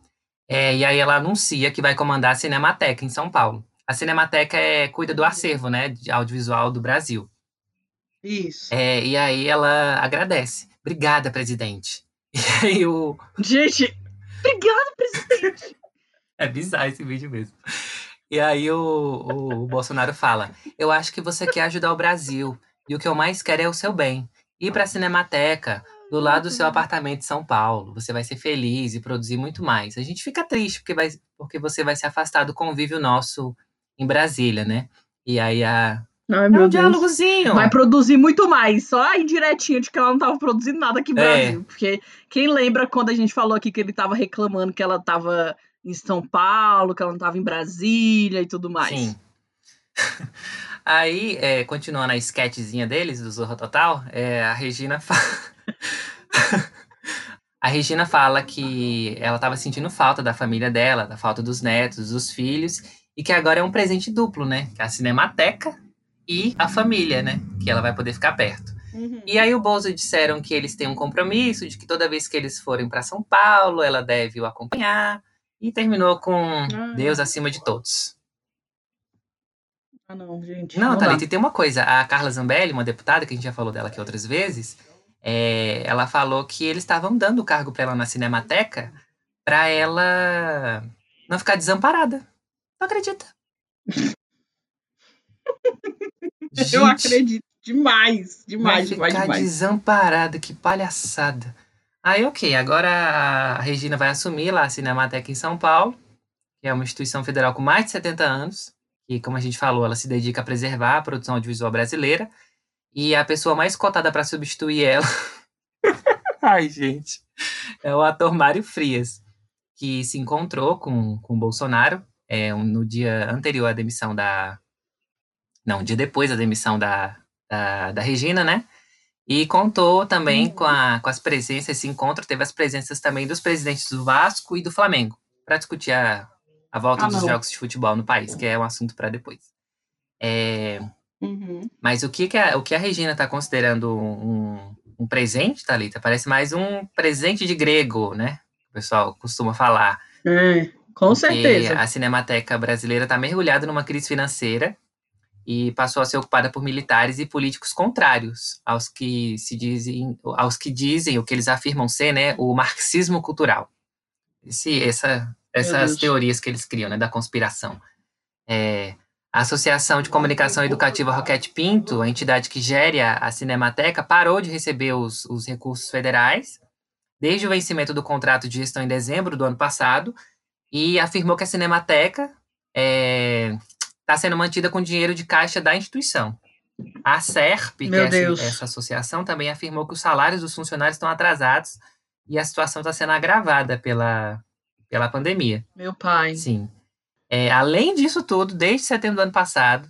É, e aí ela anuncia que vai comandar a Cinemateca em São Paulo. A Cinemateca é, cuida do acervo, né, de audiovisual do Brasil. Isso. É, e aí ela agradece. Obrigada, presidente. E aí o, Gente, obrigada, presidente. É bizarro esse vídeo mesmo. E aí o, o, o Bolsonaro fala: Eu acho que você quer ajudar o Brasil. E o que eu mais quero é o seu bem. Ir pra Cinemateca, do lado do seu apartamento em São Paulo. Você vai ser feliz e produzir muito mais. A gente fica triste porque, vai, porque você vai se afastar do convívio nosso em Brasília, né? E aí a. Ai, É meu um Deus. diálogozinho. Vai produzir muito mais. Só a indiretinha de que ela não tava produzindo nada aqui no É. Brasil. Porque quem lembra quando a gente falou aqui que ele tava reclamando que ela tava em São Paulo, que ela não tava em Brasília e tudo mais. Sim. Aí, é, continuando a sketchzinha deles, do Zorra Total, é, a Regina fala. A Regina fala que ela estava sentindo falta da família dela, da falta dos netos, dos filhos, e que agora é um presente duplo, né? Que a Cinemateca e a família, né? Que ela vai poder ficar perto. Uhum. E aí o Bozo disseram que eles têm um compromisso, de que toda vez que eles forem para São Paulo, ela deve o acompanhar. E terminou com Deus acima de todos. Ah, não, gente. Não. Thalita, e tem uma coisa. A Carla Zambelli, uma deputada, que a gente já falou dela aqui outras vezes, é, ela falou que eles estavam dando o cargo para ela na Cinemateca para ela não ficar desamparada. Não acredita? Eu Gente, acredito. Demais. Demais, vai demais, ficar demais. desamparada, que palhaçada. Aí, ok, agora a Regina vai assumir lá a Cinemateca em São Paulo, que é uma instituição federal com mais de 70 anos, que, como a gente falou, ela se dedica a preservar a produção audiovisual brasileira, e a pessoa mais cotada para substituir ela. Ai, gente. É o ator Mário Frias, que se encontrou com, com o Bolsonaro é, um, no dia anterior à demissão da. Não, um dia depois da demissão da, da, da Regina, né? E contou também com, a, com as presenças, esse encontro teve as presenças também dos presidentes do Vasco e do Flamengo, para discutir a, a volta ah, dos não. jogos de futebol no país, que é um assunto para depois. É, uhum. Mas o que, que, a, o que a Regina está considerando um, um presente, Thalita, parece mais um presente de grego, né? O pessoal costuma falar. É, com certeza. A Cinemateca Brasileira está mergulhada numa crise financeira e passou a ser ocupada por militares e políticos contrários aos que se dizem, aos que dizem o que eles afirmam ser, né, o marxismo cultural. Esse, essa, essas teorias que eles criam, né, da conspiração. É, a Associação de Comunicação Educativa Roquete Pinto, a entidade que gere a, Cinemateca, parou de receber os, os recursos federais desde o vencimento do contrato de gestão em dezembro do ano passado e afirmou que a Cinemateca é, está sendo mantida com dinheiro de caixa da instituição. A SERP, que é essa, essa, associação, também afirmou que os salários dos funcionários estão atrasados e a situação está sendo agravada pela, pela pandemia. Meu pai. Sim. É, além disso tudo, desde setembro do ano passado,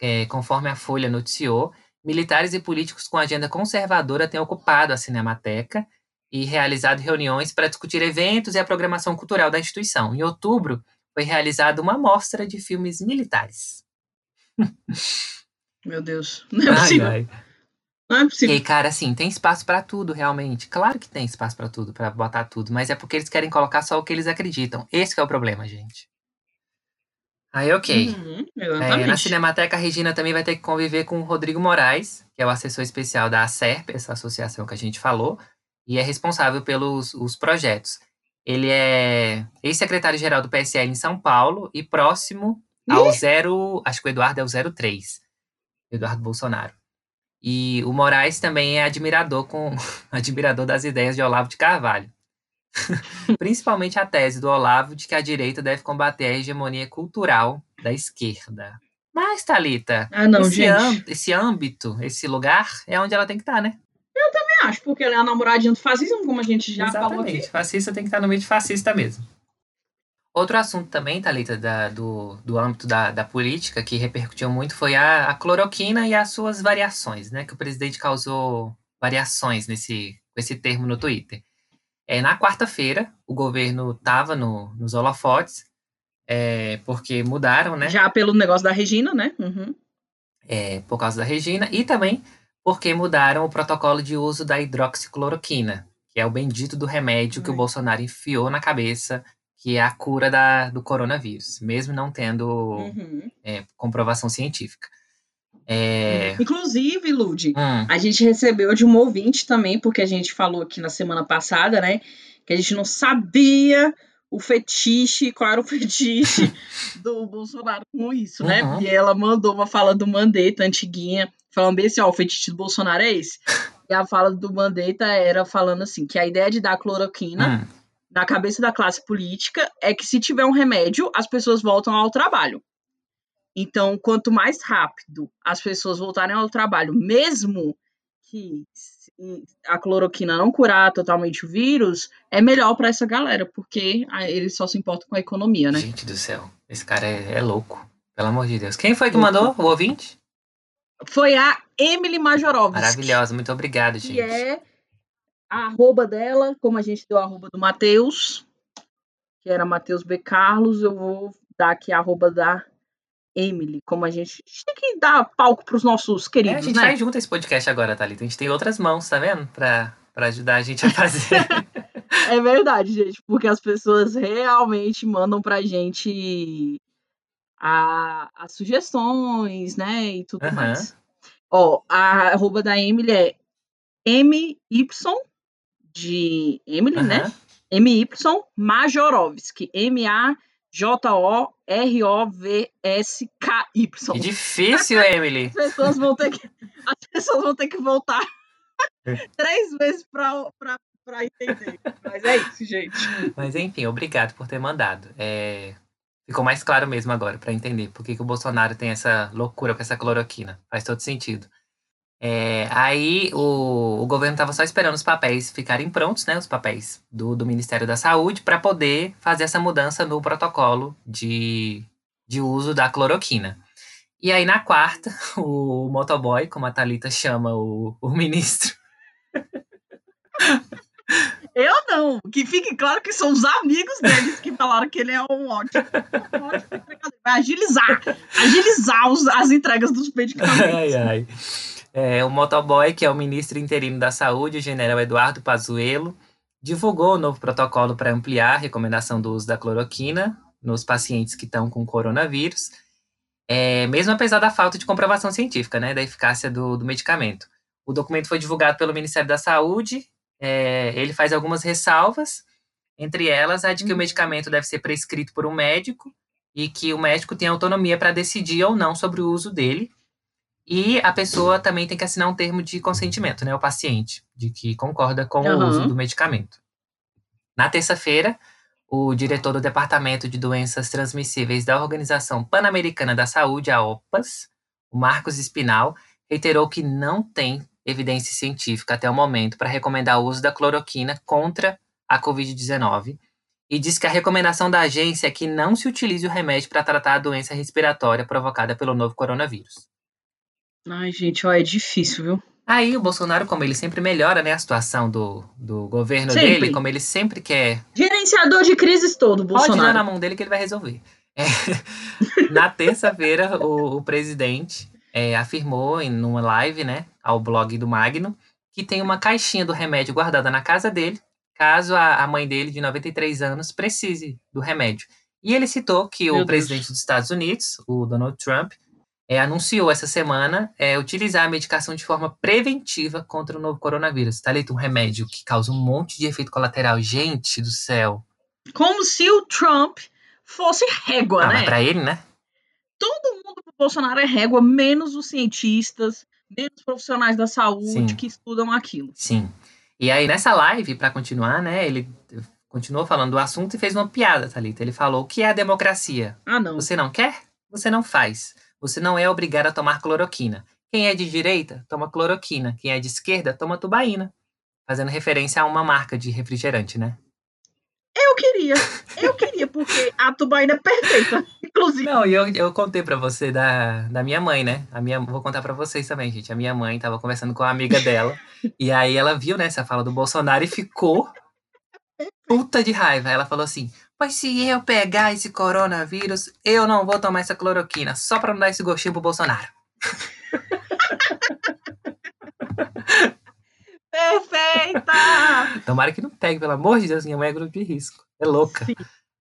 é, conforme a Folha noticiou, militares e políticos com agenda conservadora têm ocupado a Cinemateca e realizado reuniões para discutir eventos e a programação cultural da instituição. Em outubro, foi realizada uma mostra de filmes militares. Meu Deus, não é possível. Ai, ai. Não é possível. E cara, assim, tem espaço para tudo, realmente. Claro que tem espaço para tudo, para botar tudo, mas é porque eles querem colocar só o que eles acreditam. Esse é o problema, gente. Aí, ok. Uhum, é, na Cinemateca, a Regina também vai ter que conviver com o Rodrigo Moraes, que é o assessor especial da ACERP, essa associação que a gente falou, e é responsável pelos os projetos. Ele é ex-secretário-geral do PSL em São Paulo e próximo ao zero. Acho que o Eduardo é o 03. Eduardo Bolsonaro. E o Moraes também é admirador com admirador das ideias de Olavo de Carvalho. Principalmente a tese do Olavo de que a direita deve combater a hegemonia cultural da esquerda. Mas, Thalita, ah, não, esse, esse âmbito, esse lugar, é onde ela tem que estar, né? Eu também acho, porque ela é a namoradinha do fascismo, como a gente já Exatamente. falou aqui. Fascista tem que estar no meio de fascista mesmo. Outro assunto também, Thalita, da, do, do âmbito da, da política, que repercutiu muito, foi a, a cloroquina e as suas variações, né? Que o presidente causou variações nesse, esse termo no Twitter. É, na quarta-feira, o governo estava no, nos holofotes, é, porque mudaram, né? Já pelo negócio da Regina, né? Uhum. É, por causa da Regina, e também porque mudaram o protocolo de uso da hidroxicloroquina, que é o bendito do remédio que o Bolsonaro enfiou na cabeça, que é a cura da, do coronavírus, mesmo não tendo uhum. é, comprovação científica. É... Inclusive, Lud, hum. a gente recebeu de um ouvinte também, porque a gente falou aqui na semana passada, né? Que a gente não sabia o fetiche, qual era o fetiche do Bolsonaro com isso, né? Uhum. E ela mandou uma fala do Mandetta, antiguinha, falando bem assim, ó, o fetiche do Bolsonaro é esse. E a fala do Mandetta era falando assim, que a ideia de dar cloroquina hum. na cabeça da classe política é que se tiver um remédio, as pessoas voltam ao trabalho. Então, quanto mais rápido as pessoas voltarem ao trabalho, mesmo que a cloroquina não curar totalmente o vírus, é melhor para essa galera, porque eles só se importam com a economia, né? Gente do céu, esse cara é, é louco. Pelo amor de Deus. Quem foi que mandou o ouvinte? Foi a Emily Majorovski. Maravilhosa, muito obrigado, gente. Que é a arroba dela, como a gente deu a arroba do Matheus, que era Matheus B. Carlos, eu vou dar aqui a arroba da Emily, como a gente, a gente tem que dar palco para os nossos queridos, é, a gente né? faz junto esse podcast agora, Thalita. A gente tem outras mãos, tá vendo? Para ajudar a gente a fazer. é verdade, gente, porque as pessoas realmente mandam pra gente a, as sugestões, né, e tudo uhum. mais. Ó, a arroba da Emily é MY de Emily, uhum. né? MY Majorovski, M-A-J-O-R-O-V-S-K-Y. Que difícil, Emily. As pessoas vão ter que, as pessoas vão ter que voltar três vezes para pra entender. Mas é isso, gente. Mas enfim, obrigado por ter mandado. É, Ficou mais claro mesmo agora, para entender por que, que o Bolsonaro tem essa loucura com essa cloroquina. Faz todo sentido. É, aí o, o governo estava só esperando os papéis ficarem prontos, né? Os papéis do, do Ministério da Saúde, para poder fazer essa mudança no protocolo de, de uso da cloroquina. E aí, na quarta, o motoboy, como a Thalita chama o, o ministro. Eu não. Que fique claro que são os amigos deles que falaram que ele é um ótimo. Vai agilizar. Agilizar os, as entregas dos medicamentos. Ai, ai. É, o motoboy, que é o ministro interino da Saúde, o general Eduardo Pazuello, divulgou o novo protocolo para ampliar a recomendação do uso da cloroquina nos pacientes que estão com coronavírus, é, mesmo apesar da falta de comprovação científica né, da eficácia do, do medicamento. O documento foi divulgado pelo Ministério da Saúde é, ele faz algumas ressalvas, entre elas a de que o uhum. medicamento deve ser prescrito por um médico e que o médico tem autonomia para decidir ou não sobre o uso dele. E a pessoa também tem que assinar um termo de consentimento, né, o paciente, de que concorda com uhum. o uso do medicamento. Na terça-feira, o diretor do Departamento de Doenças Transmissíveis da Organização Pan-Americana da Saúde, a OPAS, o Marcos Espinal, reiterou que não tem evidência científica até o momento para recomendar o uso da cloroquina contra a Covid-19 e diz que a recomendação da agência é que não se utilize o remédio para tratar a doença respiratória provocada pelo novo coronavírus. Ai, gente, ó, é difícil, viu? Aí o Bolsonaro, como ele sempre melhora né, a situação do, do governo sempre. dele, como ele sempre quer. Gerenciador de crises todo, Bolsonaro. Pode dar na mão dele que ele vai resolver. É. na terça-feira, o, o presidente é, afirmou em uma live, né, ao blog do Magno, que tem uma caixinha do remédio guardada na casa dele, caso a, a mãe dele, de 93 anos, precise do remédio. E ele citou que Meu o presidente Deus. dos Estados Unidos, o Donald Trump, é, anunciou essa semana é, utilizar a medicação de forma preventiva contra o novo coronavírus. Tá leito um remédio que causa um monte de efeito colateral. Gente do céu. Como se o Trump fosse régua, ah, né? Mas pra ele, né? todo mundo pro Bolsonaro é régua, menos os cientistas, menos os profissionais da saúde Sim. que estudam aquilo. Sim. E aí, nessa live, para continuar, né, ele continuou falando do assunto e fez uma piada, Thalita. Ele falou: o que é a democracia? Ah, não. Você não quer? Você não faz. Você não é obrigado a tomar cloroquina. Quem é de direita, toma cloroquina. Quem é de esquerda, toma tubaína. Fazendo referência a uma marca de refrigerante, né? Eu queria. Eu queria, porque a tubaína é perfeita, inclusive. Não, e eu, eu contei pra você da, da minha mãe, né? A minha, vou contar pra vocês também, gente. A minha mãe tava conversando com a amiga dela. e aí ela viu, né, essa fala do Bolsonaro e ficou puta de raiva. Ela falou assim: Pois se eu pegar esse coronavírus, eu não vou tomar essa cloroquina, só pra não dar esse gostinho pro Bolsonaro. Perfeita! Tomara que não pegue, pelo amor de Deus, minha mãe é grupo de risco. É louca.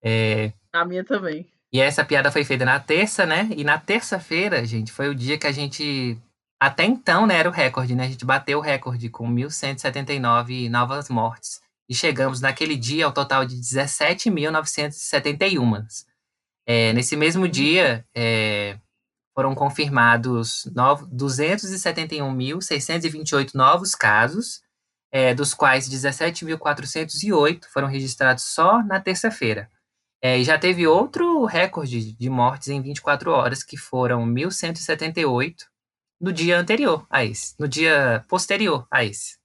É... A minha também. E essa piada foi feita na terça, né? E na terça-feira, gente, foi o dia que a gente. Até então, né, era o recorde, né? A gente bateu o recorde com 1.179 novas mortes. E chegamos naquele dia ao total de 17.971. É, nesse mesmo uhum. dia, é, foram confirmados 271.628 novos casos é, dos quais 17.408 foram registrados só na terça-feira. É, e já teve outro recorde de mortes em 24 horas, que foram 1.178 no dia anterior a esse, no dia posterior a esse.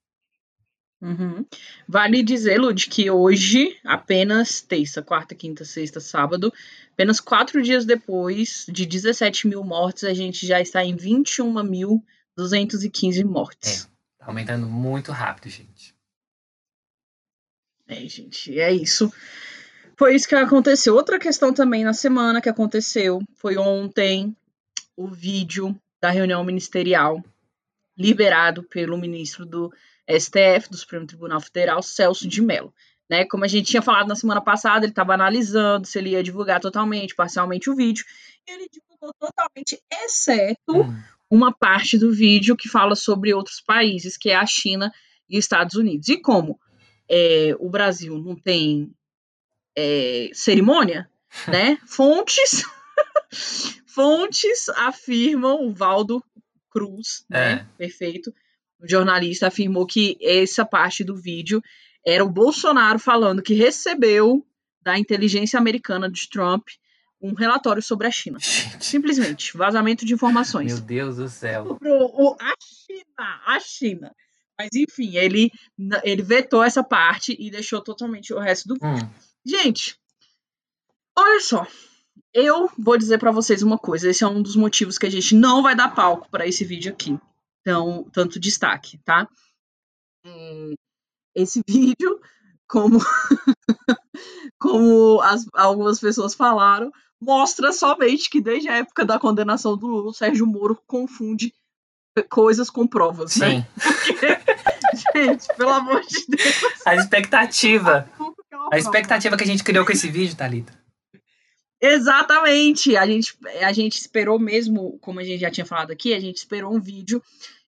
Uhum. Vale dizer, Lud, que hoje, apenas terça, quarta, quinta, sexta, sábado, apenas quatro dias depois de 17 mil mortes, a gente já está em 21.215 mortes. É. Tá aumentando muito rápido, gente. É, gente, é isso. Foi isso que aconteceu. Outra questão também na semana que aconteceu foi ontem o vídeo da reunião ministerial liberado pelo ministro do STF, do Supremo Tribunal Federal, Celso de Mello. Né? Como a gente tinha falado na semana passada, ele estava analisando se ele ia divulgar totalmente, parcialmente o vídeo, e ele divulgou totalmente, exceto hum uma parte do vídeo que fala sobre outros países, que é a China e Estados Unidos. E como é, o Brasil não tem é, cerimônia, né? Fontes, fontes afirmam, o Valdo Cruz, né? É. Perfeito. O jornalista afirmou que essa parte do vídeo Era o Bolsonaro falando que recebeu da inteligência americana de Trump um relatório sobre a China. Simplesmente, vazamento de informações. Meu Deus do céu. O, a China, a China. Mas enfim, ele, ele vetou essa parte e deixou totalmente o resto do. Hum. Gente, olha só. Eu vou dizer para vocês uma coisa. Esse é um dos motivos que a gente não vai dar palco para esse vídeo aqui. Então, tanto destaque, tá? É, esse vídeo, como, como as, algumas pessoas falaram, mostra somente que desde a época da condenação do Lula, o Sérgio Moro confunde coisas com provas? Sim. né? Porque, gente, pelo amor de Deus. A expectativa. A expectativa que a gente criou com esse vídeo, Thalita. Exatamente. A gente, a gente esperou mesmo, como a gente já tinha falado aqui, a gente esperou um vídeo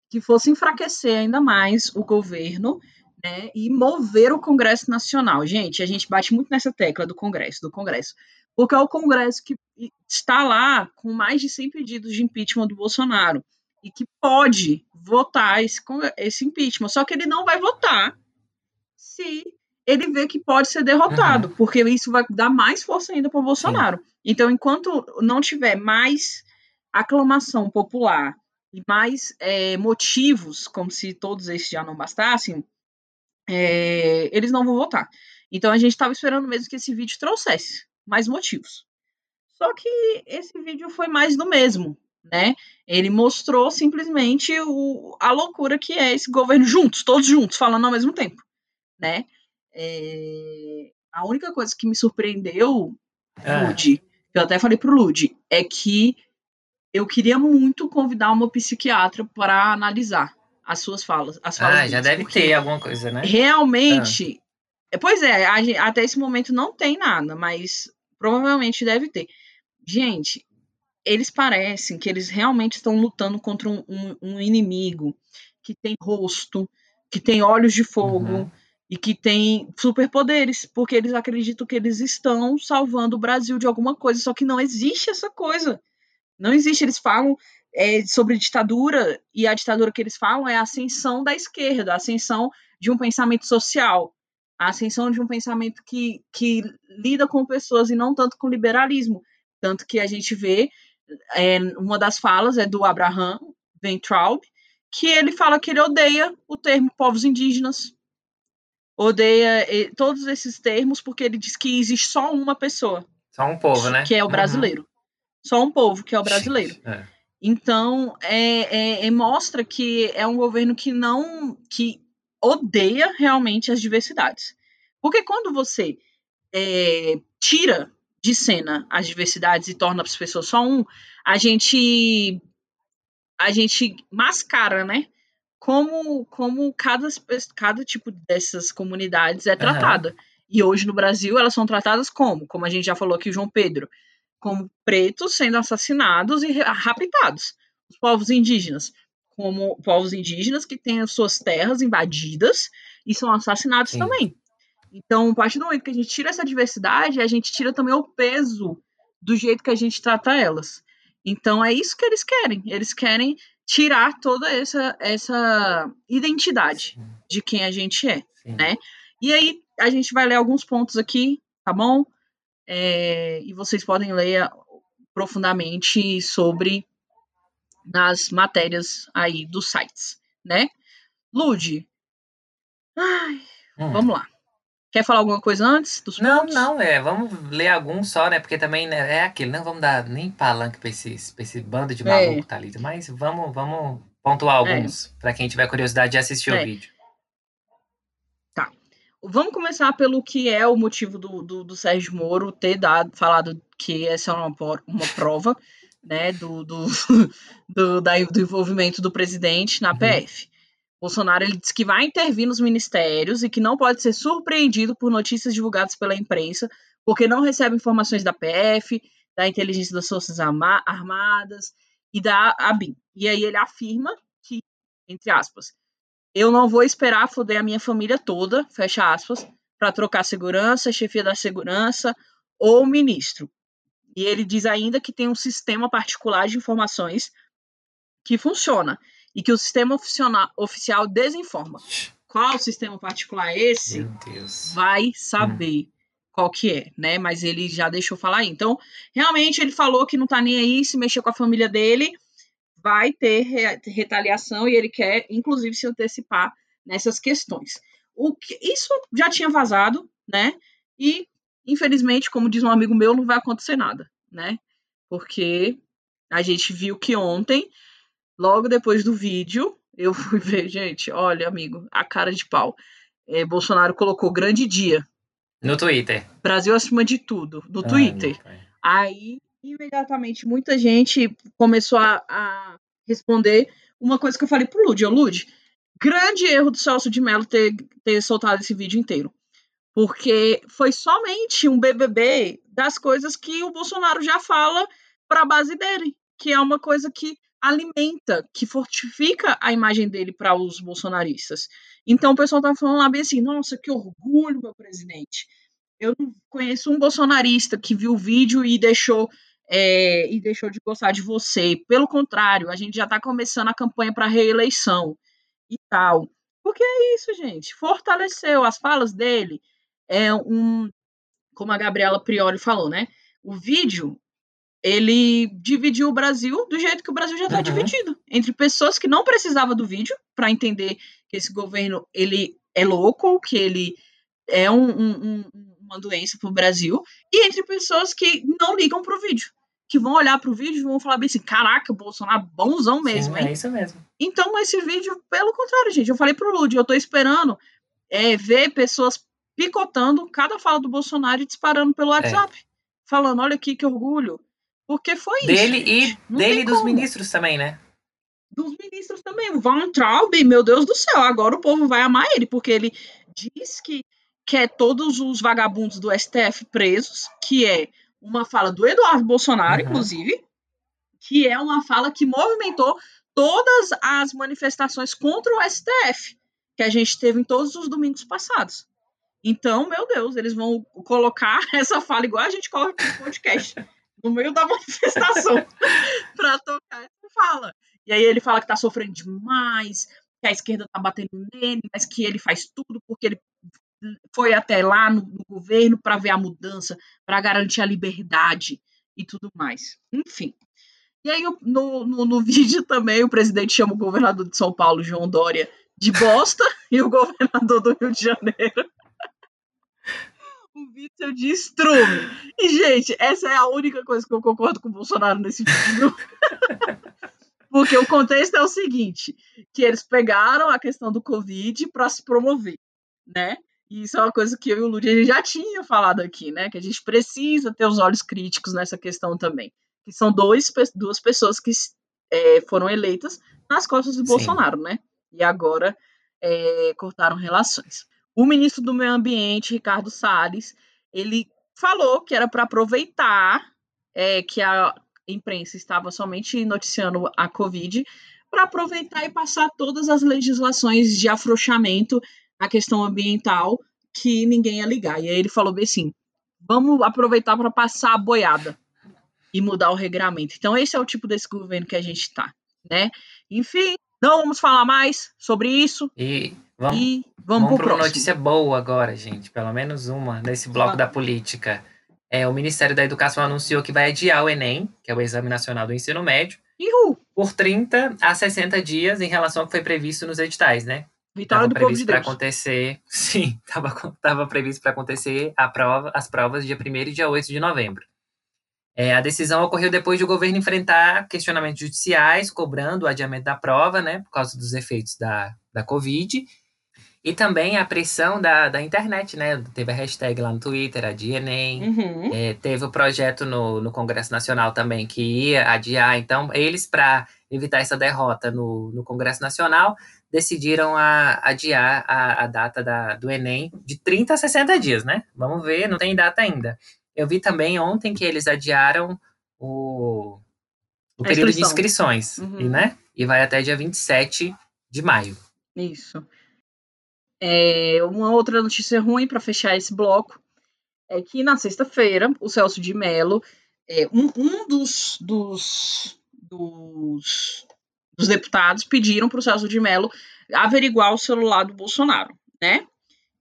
que fosse enfraquecer ainda mais o governo né, e mover o Congresso Nacional. Gente, a gente bate muito nessa tecla do Congresso, do Congresso porque é o Congresso que está lá com mais de 100 pedidos de impeachment do Bolsonaro e que pode votar esse, esse impeachment. Só que ele não vai votar se ele vê que pode ser derrotado, uhum. porque isso vai dar mais força ainda para o Bolsonaro. Sim. Então, enquanto não tiver mais aclamação popular e mais é, motivos, como se todos esses já não bastassem, é, eles não vão votar. Então, a gente estava esperando mesmo que esse vídeo trouxesse mais motivos. Só que esse vídeo foi mais do mesmo, né? Ele mostrou simplesmente o, a loucura que é esse governo juntos, todos juntos, falando ao mesmo tempo, né? É, a única coisa que me surpreendeu, é. Lud, eu até falei pro Lud, é que eu queria muito convidar uma psiquiatra para analisar as suas falas. As falas ah, já deve ter alguma coisa, né? Realmente, ah. pois é, a, até esse momento não tem nada, mas Provavelmente deve ter. Gente, eles parecem que eles realmente estão lutando contra um, um, um inimigo que tem rosto, que tem olhos de fogo uhum. E que tem superpoderes, porque eles acreditam que eles estão salvando o Brasil de alguma coisa, só que não existe essa coisa. Não existe. Eles falam é, sobre ditadura e a ditadura que eles falam é a ascensão da esquerda, a ascensão de um pensamento social a ascensão de um pensamento que, que lida com pessoas e não tanto com liberalismo. Tanto que a gente vê, é, uma das falas é do Abraham Weintraub, que ele fala que ele odeia o termo povos indígenas, odeia todos esses termos, porque ele diz que existe só uma pessoa. Só um povo, né? Que é o brasileiro. Uhum. Só um povo, que é o brasileiro. É. Então, é, é, é, mostra que é um governo que não. que odeia realmente as diversidades. Porque quando você é, tira de cena as diversidades e torna as pessoas só um, a gente a gente mascara, né? Como, como cada, cada tipo dessas comunidades é tratada. Uhum. E hoje no Brasil elas são tratadas como? Como a gente já falou aqui, o João Pedro, como pretos sendo assassinados e raptados. Os povos indígenas como povos indígenas que têm as suas terras invadidas e são assassinados Sim. também. Então, a partir do momento que a gente tira essa diversidade, a gente tira também o peso do jeito que a gente trata elas. Então, é isso que eles querem. Eles querem tirar toda essa, essa identidade Sim. de quem a gente é, Sim. né? E aí, a gente vai ler alguns pontos aqui, tá bom? É, e vocês podem ler profundamente sobre nas matérias aí dos sites, né? Lude. Ai, hum. vamos lá. Quer falar alguma coisa antes dos Não, pontos? não, é, vamos ler alguns só, né? Porque também né, é aquilo, não vamos dar nem palanque pra esse, pra esse bando de maluco, é. Thalita, mas vamos, vamos pontuar alguns, é. para quem tiver curiosidade de assistir é. o vídeo. Tá. Vamos começar pelo que é o motivo do, do, do Sérgio Moro ter dado, falado que essa é uma, uma prova né, do, do, do, da, do envolvimento do presidente na uhum. PF. Bolsonaro ele diz que vai intervir nos ministérios e que não pode ser surpreendido por notícias divulgadas pela imprensa, porque não recebe informações da PF, da inteligência das Forças Armadas e da ABIN. E aí ele afirma que, entre aspas, eu não vou esperar foder a minha família toda, fecha aspas, para trocar segurança, chefia da segurança ou ministro. E ele diz ainda que tem um sistema particular de informações que funciona e que o sistema oficial desinforma. qual sistema particular é esse, vai saber qual que é, né? Mas ele já deixou falar aí. Então, realmente, ele falou que não tá nem aí se mexer com a família dele, vai ter re- retaliação e ele quer, inclusive, se antecipar nessas questões. O que, isso já tinha vazado, né? E, infelizmente, como diz um amigo meu, não vai acontecer nada, né? Porque a gente viu que ontem, logo depois do vídeo, eu fui ver, gente, olha, amigo, a cara de pau. É, Bolsonaro colocou grande dia. No Twitter. Brasil acima de tudo, no Ai, Twitter. Aí, imediatamente, muita gente começou a, a responder uma coisa que eu falei pro Lud. Eu, Lud, grande erro do Celso de Mello ter, ter soltado esse vídeo inteiro. Porque foi somente um BBB das coisas que o Bolsonaro já fala para a base dele, que é uma coisa que alimenta, que fortifica a imagem dele para os bolsonaristas. Então o pessoal tá falando lá bem assim: nossa, que orgulho, meu presidente. Eu não conheço um bolsonarista que viu o vídeo e deixou é, e deixou de gostar de você. Pelo contrário, a gente já está começando a campanha para reeleição e tal. Porque é isso, gente. Fortaleceu as falas dele. É um, como a Gabriela Priori falou, né? O vídeo ele dividiu o Brasil do jeito que o Brasil já está Uhum. dividido entre pessoas que não precisavam do vídeo para entender que esse governo ele é louco, que ele é um- um- um- uma doença para o Brasil, e entre pessoas que não ligam para o vídeo, que vão olhar para o vídeo e vão falar bem assim, caraca, Bolsonaro bonzão mesmo, Sim, hein? é isso mesmo. Então, esse vídeo, pelo contrário, gente, eu falei pro Lud, eu tô esperando é, ver pessoas picotando cada fala do Bolsonaro e disparando pelo WhatsApp. Falando, olha aqui que orgulho. Porque foi isso. Dele gente. e dele e dos como. ministros também, né? Dos ministros também. O Van Traub, meu Deus do céu, agora o povo vai amar ele, porque ele diz que quer todos os vagabundos do STF presos, que é uma fala do Eduardo Bolsonaro, Uhum. inclusive, que é uma fala que movimentou todas as manifestações contra o STF que a gente teve em todos os domingos passados. Então, meu Deus, eles vão colocar essa fala igual a gente coloca no podcast, no meio da manifestação, para tocar essa fala. E aí ele fala que tá sofrendo demais, que a esquerda tá batendo nele, mas que ele faz tudo porque ele foi até lá no, no governo para ver a mudança, para garantir a liberdade e tudo mais. Enfim. E aí, no, no, no vídeo também, o presidente chama o governador de São Paulo, João Dória, de bosta, e o governador do Rio de Janeiro, o Witzel de estrume. E, gente, essa é a única coisa que eu concordo com o Bolsonaro nesse vídeo. Porque o contexto é o seguinte, que eles pegaram a questão do Covid para se promover, né? E isso é uma coisa que eu e o Ludi a gente já tinha falado aqui, né? Que a gente precisa ter os olhos críticos nessa questão também. Que são dois, duas pessoas que é, foram eleitas nas costas do Sim. Bolsonaro, né? E agora é, cortaram relações. O ministro do Meio Ambiente, Ricardo Salles, ele falou que era para aproveitar é, que a imprensa estava somente noticiando a Covid, para aproveitar e passar todas as legislações de afrouxamento à questão ambiental que ninguém ia ligar. E aí ele falou bem assim: vamos aproveitar para passar a boiada e mudar o regramento. Então, esse é o tipo desse governo que a gente está, né? Enfim, não vamos falar mais sobre isso E vamos, e vamos, vamos para uma notícia boa agora, gente. Pelo menos uma nesse bloco da política. É, o Ministério da Educação anunciou que vai adiar o Enem, que é o Exame Nacional do Ensino Médio, Ihu, por 30 a 60 dias em relação ao que foi previsto nos editais, né? vitória do de previsto para Deus. acontecer. Sim, estava previsto para acontecer a prova, as provas dia 1 e dia 8 de novembro. É, a decisão ocorreu depois de o governo enfrentar questionamentos judiciais, cobrando o adiamento da prova, né, por causa dos efeitos da, da Covid. E também a pressão da, da internet, né? Teve a hashtag lá no Twitter, a de Enem. Uhum. É, teve o projeto no, no Congresso Nacional também que ia adiar. Então, eles, para evitar essa derrota no, no Congresso Nacional, decidiram a, adiar a, a data da, do Enem de 30 a 60 dias, né? Vamos ver, não tem data ainda. Eu vi também ontem que eles adiaram o, o período de inscrições, Uhum. e, né? E vai até dia 27 de maio. Isso. É, uma outra notícia ruim para fechar esse bloco é que na sexta-feira o Celso de Mello, é, um, um dos, dos, dos, dos deputados pediram para o Celso de Mello averiguar o celular do Bolsonaro, né?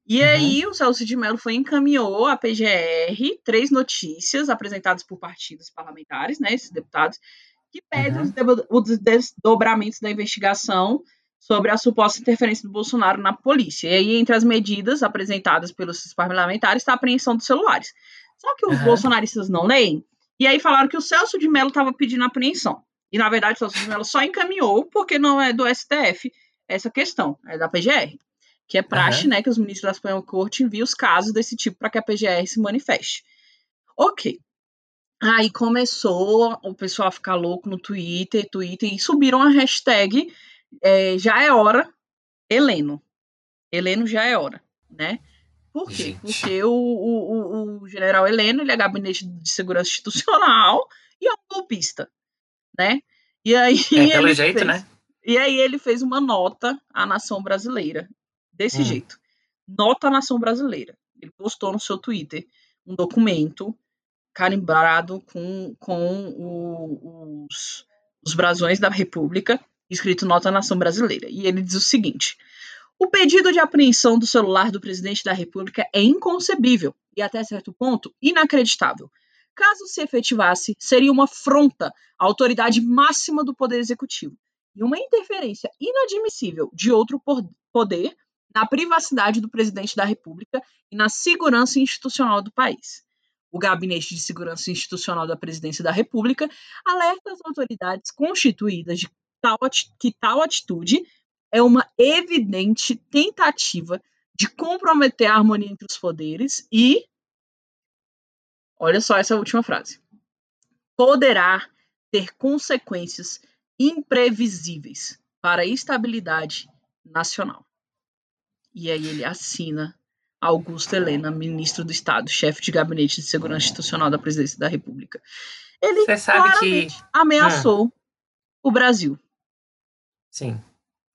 E Uhum. aí o Celso de Mello foi encaminhou à PGR três notícias apresentadas por partidos parlamentares, né, esses deputados, que pedem Uhum. os os desdobramentos da investigação sobre a suposta interferência do Bolsonaro na polícia. E aí, entre as medidas apresentadas pelos parlamentares, está a apreensão dos celulares. Só que os Aham. bolsonaristas não leem, e aí falaram que o Celso de Mello estava pedindo apreensão. E, na verdade, o Celso de Mello só encaminhou, porque não é do STF essa questão, é da PGR. Que é praxe, Aham. né, que os ministros da Suprema Corte enviem os casos desse tipo para que a PGR se manifeste. Ok. Aí começou o pessoal a ficar louco no Twitter, Twitter, e subiram a hashtag é, já é hora, Heleno. Heleno já é hora, né? Por quê? Gente. Porque o, o, o- general Heleno, ele é gabinete de segurança institucional e é um golpista, né? E aí É, pelo ele jeito, fez- né? E aí ele fez uma nota à nação brasileira, desse Hum. jeito. Nota à nação brasileira. Ele postou no seu Twitter um documento carimbado com, com o- os, os brasões da República, escrito Nota Nação Brasileira. E ele diz o seguinte: o pedido de apreensão do celular do presidente da República é inconcebível e, até certo ponto, inacreditável. Caso se efetivasse, seria uma afronta à autoridade máxima do Poder Executivo e uma interferência inadmissível de outro poder na privacidade do presidente da República e na segurança institucional do país. O Gabinete de Segurança Institucional da Presidência da República alerta as autoridades constituídas de tal que tal atitude é uma evidente tentativa de comprometer a harmonia entre os poderes e olha só essa última frase poderá ter consequências imprevisíveis para a estabilidade nacional. E aí ele assina Augusto Helena, ministro do Estado, chefe de gabinete de segurança institucional da presidência da República. Ele sabe que. claramente ameaçou o Brasil. Sim.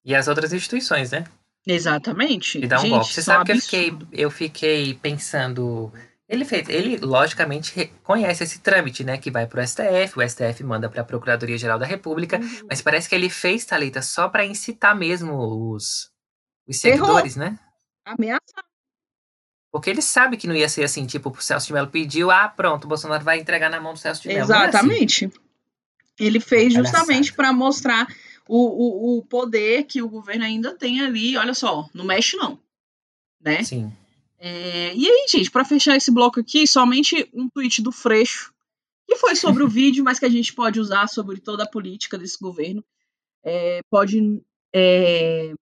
E as outras instituições, né? Exatamente. E dá um Gente, golpe. Você é sabe que eu fiquei, eu fiquei pensando. Ele fez, ele logicamente conhece esse trâmite, né? Que vai pro STF, o STF manda pra Procuradoria-Geral da República. Uhum. Mas parece que ele fez, Thalita, só pra incitar mesmo os, os Errou. seguidores, né? Ameaçar. Porque ele sabe que não ia ser assim, tipo, o Celso de Mello pediu, ah, pronto, o Bolsonaro vai entregar na mão do Celso de Mello. É assim. Exatamente. Ele fez justamente para mostrar o, o, o poder que o governo ainda tem ali. Olha só, não mexe não, né? Sim. É, e aí, gente, para fechar esse bloco aqui, somente um tweet do Freixo, que foi sobre o vídeo, mas que a gente pode usar sobre toda a política desse governo, é, pode é,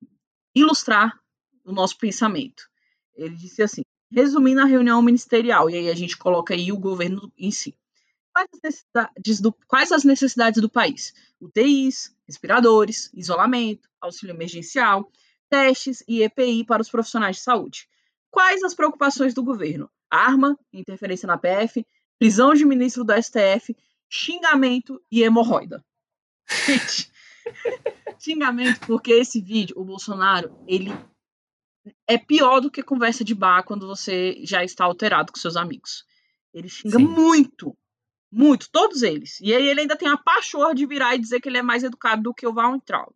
ilustrar o nosso pensamento. Ele disse assim: resumindo a reunião ministerial, e aí a gente coloca aí o governo em si. Quais as necessidades do, quais as necessidades do país? UTIs, respiradores, isolamento, auxílio emergencial, testes e EPI para os profissionais de saúde. Quais as preocupações do governo? Arma, interferência na PF, prisão de ministro do STF, xingamento e hemorroida. Gente, xingamento porque esse vídeo, o Bolsonaro, ele é pior do que conversa de bar quando você já está alterado com seus amigos. Ele xinga Sim. muito, muito, todos eles. E aí ele ainda tem a pachorra de virar e dizer que ele é mais educado do que o Weintraub.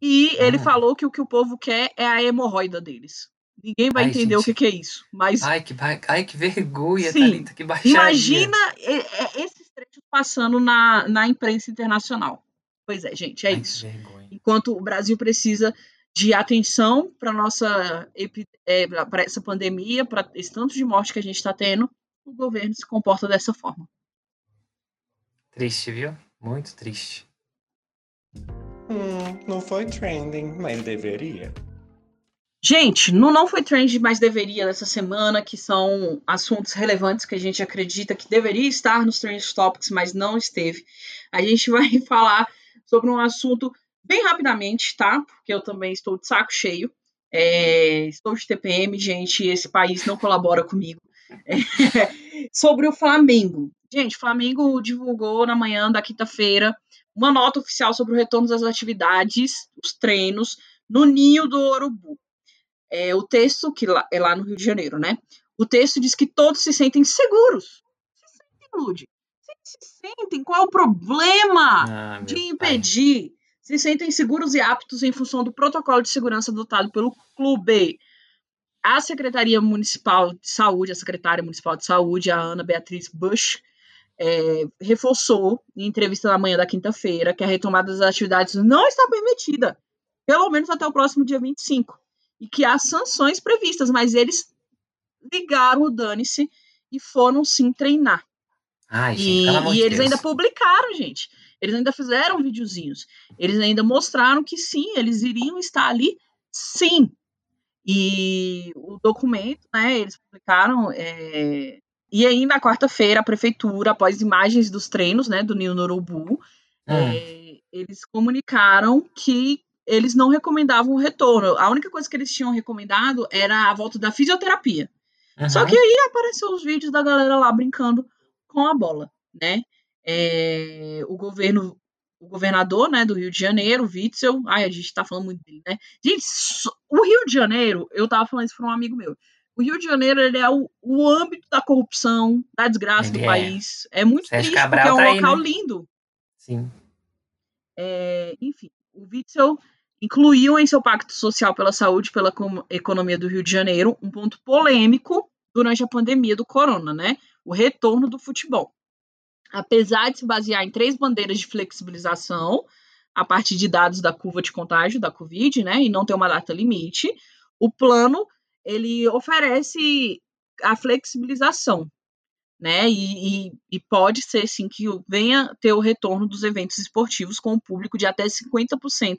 E ele Hum. falou que o que o povo quer é a hemorroida deles. Ninguém vai Ai, entender o que, gente. que é isso. Mas Ai, que, ai, que vergonha, Sim. Thalita, que baixaria. imagina é, é, esses trechos passando na, na imprensa internacional. Pois é, gente, é Ai, isso. Enquanto o Brasil precisa de atenção para nossa epi- é, para essa pandemia, para esse tanto de morte que a gente está tendo, o governo se comporta dessa forma. Triste, viu? Muito triste. Hum, não foi trending, mas deveria. Gente, no Não Foi Trend, mas deveria dessa semana, que são assuntos relevantes que a gente acredita que deveria estar nos Trend Topics, mas não esteve. A gente vai falar sobre um assunto bem rapidamente, tá? Porque eu também estou de saco cheio. É, estou de TPM, gente, e esse país não colabora comigo. É, sobre o Flamengo. Gente, o Flamengo divulgou na manhã da quinta-feira uma nota oficial sobre o retorno das atividades, os treinos, no Ninho do Urubu. É, o texto, que lá, é lá no Rio de Janeiro, né? O texto diz que todos se sentem seguros. Se sentem, Lud. Se se sentem, qual é o problema Ah, de pai. impedir se sentem seguros e aptos em função do protocolo de segurança adotado pelo clube. A Secretaria Municipal de Saúde, a secretária municipal de saúde, a Ana Beatriz Bush, é, reforçou em entrevista na manhã da quinta-feira que a retomada das atividades não está permitida, pelo menos até o próximo dia 25, e que há sanções previstas, mas eles ligaram o dane-se e foram sim treinar. Ai, gente, E, e eles Deus. ainda publicaram, gente. Eles ainda fizeram videozinhos. Eles ainda mostraram que sim, eles iriam estar ali, sim. E o documento, né, eles publicaram. é, E aí, na quarta-feira, a prefeitura, após imagens dos treinos, né, do Ninho no Urubu, Hum, é, eles comunicaram que eles não recomendavam o retorno. A única coisa que eles tinham recomendado era a volta da fisioterapia. Só uhum. que aí apareceu os vídeos da galera lá brincando com a bola, né? É, o governo, o governador, né, do Rio de Janeiro, Witzel, ai, a gente tá falando muito dele, né? Gente, só- o Rio de Janeiro, eu tava falando isso para um amigo meu. O Rio de Janeiro, ele é o, o âmbito da corrupção, da desgraça Ele do é. país. É muito Sérgio triste, Cabral porque é um tá aí, local né? lindo. Sim. É, enfim, o Witzel incluiu em seu pacto social pela saúde e pela economia do Rio de Janeiro um ponto polêmico durante a pandemia do corona, né? O retorno do futebol. Apesar de se basear em três bandeiras de flexibilização, a partir de dados da curva de contágio da Covid, né, e não ter uma data limite, o plano ele oferece a flexibilização, né? E, e, e pode ser sim que venha ter o retorno dos eventos esportivos com o público de até 50%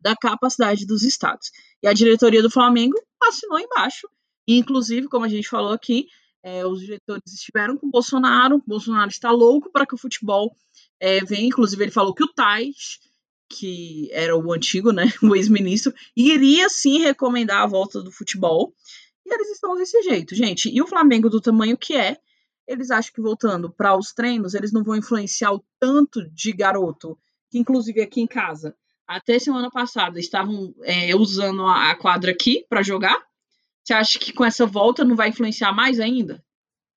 da capacidade dos estados. E a diretoria do Flamengo assinou embaixo. E, inclusive, como a gente falou aqui, é, os diretores estiveram com o Bolsonaro. Bolsonaro está louco para que o futebol é, venha. Inclusive, ele falou que o Tais, que era o antigo, né, o ex-ministro, iria sim recomendar a volta do futebol. E eles estão desse jeito, gente. E o Flamengo, do tamanho que é, eles acham que voltando para os treinos, eles não vão influenciar o tanto de garoto, que inclusive aqui em casa, até semana passada, estavam é, usando a, quadra aqui para jogar. Você acha que com essa volta não vai influenciar mais ainda?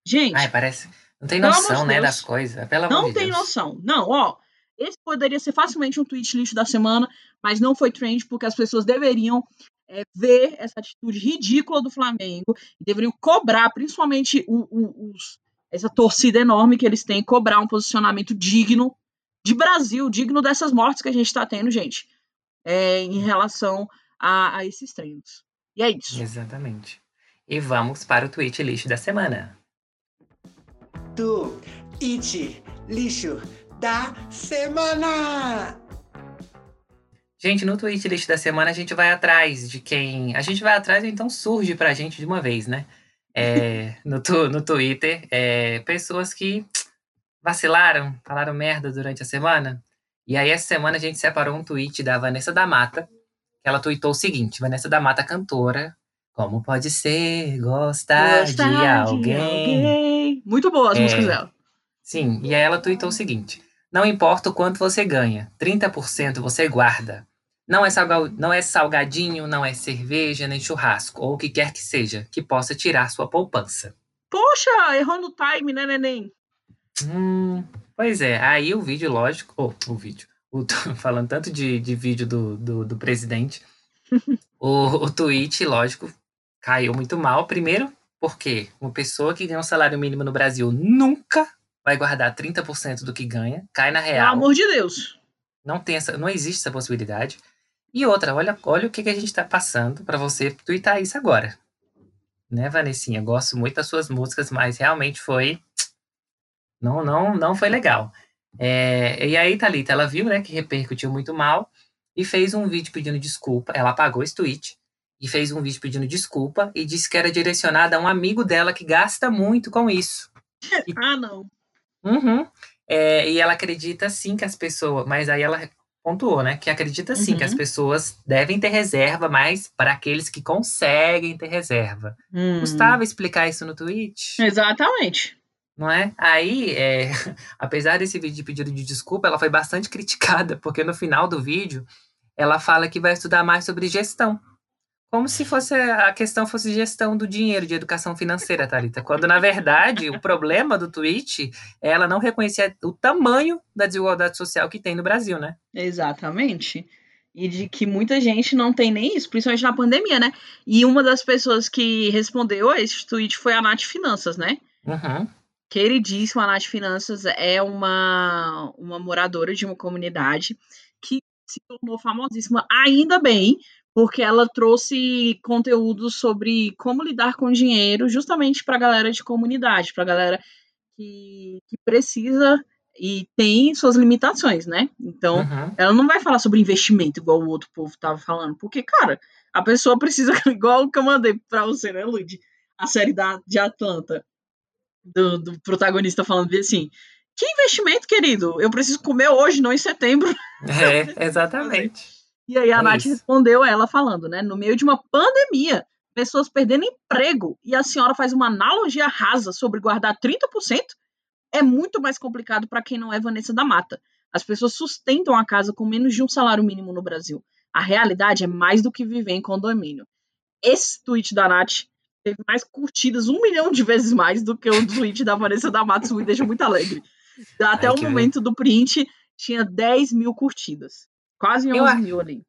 Gente, Ai, parece. Não tem amor noção, né, Deus. das coisas. Pelo amor não de tem Deus. noção. Não, ó. Esse poderia ser facilmente um tweet lixo da semana, mas não foi trend porque as pessoas deveriam é, ver essa atitude ridícula do Flamengo e deveriam cobrar, principalmente o- o- os- essa torcida enorme que eles têm, cobrar um posicionamento digno de Brasil, digno dessas mortes que a gente está tendo, gente, é, em relação a, a esses treinos. E é isso. Exatamente. E vamos para o tweet lixo da semana. Do It Lixo da Semana! Gente, no tweet lixo da semana a gente vai atrás de quem. A gente vai atrás, então surge pra gente de uma vez, né? É, no, tu- no Twitter, é, pessoas que vacilaram, falaram merda durante a semana. E aí, essa semana a gente separou um tweet da Vanessa da Mata, que ela tweetou o seguinte: Vanessa da Mata, cantora. Como pode ser gostar, Gostar de alguém? Muito boas as É. músicas dela. Sim, e aí ela tweetou o seguinte: Não importa o quanto você ganha, 30% você guarda. Não é, salga- não é salgadinho, não é cerveja, nem churrasco, ou o que quer que seja, que possa tirar sua poupança. Poxa, errou no time, né, neném? Hum, pois é, aí o vídeo, lógico. Oh, o vídeo. o falando tanto de, de vídeo do, do, do presidente, o, o tweet, lógico, caiu muito mal. Primeiro, porque uma pessoa que ganha um salário mínimo no Brasil nunca vai guardar 30% do que ganha, cai na Pelo real. amor de Deus. Não, tem essa, não existe essa possibilidade. E outra, olha, olha o que, que a gente tá passando pra você twittar isso agora. Né, Vanessinha? Gosto muito das suas músicas, mas realmente foi. Não, não, não foi legal. É, e aí, Thalita, ela viu, né, que repercutiu muito mal e fez um vídeo pedindo desculpa. Ela apagou esse tweet e fez um vídeo pedindo desculpa e disse que era direcionada a um amigo dela que gasta muito com isso. Ah, não. Uhum. É, e ela acredita sim que as pessoas. Mas aí ela pontuou, né? Que acredita sim que as Uhum. pessoas devem ter reserva, mas para aqueles que conseguem ter reserva. Hum. Gustavo explicar isso no tweet, Exatamente. não é? Aí, é, apesar desse vídeo de pedido de desculpa, ela foi bastante criticada, porque no final do vídeo ela fala que vai estudar mais sobre gestão. Como se fosse a questão fosse gestão do dinheiro, de educação financeira, Thalita. Quando, na verdade, o problema do tweet é ela não reconhecer o tamanho da desigualdade social que tem no Brasil, né? Exatamente. E de que muita gente não tem nem isso, principalmente na pandemia, né? E uma das pessoas que respondeu a esse tweet foi a Nath Finanças, né? Uhum. Queridíssima, a Nath Finanças é uma, uma moradora de uma comunidade que se tornou famosíssima, ainda bem, porque ela trouxe conteúdo sobre como lidar com dinheiro justamente para a galera de comunidade, para a galera que, que, precisa e tem suas limitações, né? Então, uhum. ela não vai falar sobre investimento igual o outro povo estava falando, porque, cara, a pessoa precisa, igual o que eu mandei para você, né, Lud? A série da, de Atlanta, do, do protagonista falando assim, que investimento, querido? Eu preciso comer hoje, não em setembro. É, exatamente. E aí a é Nath isso. respondeu ela falando, né? No meio de uma pandemia, pessoas perdendo emprego, e a senhora faz uma analogia rasa sobre guardar 30%, é muito mais complicado para quem não é Vanessa da Mata. As pessoas sustentam a casa com menos de um salário mínimo no Brasil. A realidade é mais do que viver em condomínio. Esse tweet da Nath teve mais curtidas, um milhão de vezes mais do que o tweet da Vanessa da Mata. Isso me deixa muito alegre. Até Ai, o momento do print, tinha 10 mil curtidas. Quase 11 eu, mil ali.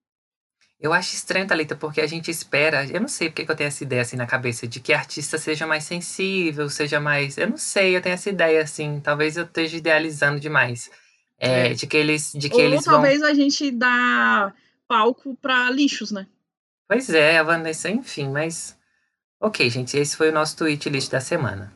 Eu acho estranho, Thalita, porque a gente espera. Eu não sei porque que eu tenho essa ideia assim na cabeça de que artista seja mais sensível, seja mais. Eu não sei, eu tenho essa ideia assim. Talvez eu esteja idealizando demais. É, é. De que eles. De que Ou eles talvez vão... a gente dá palco para lixos, né? Pois é, a Vanessa, enfim, mas. Ok, gente, esse foi o nosso tweet list da semana.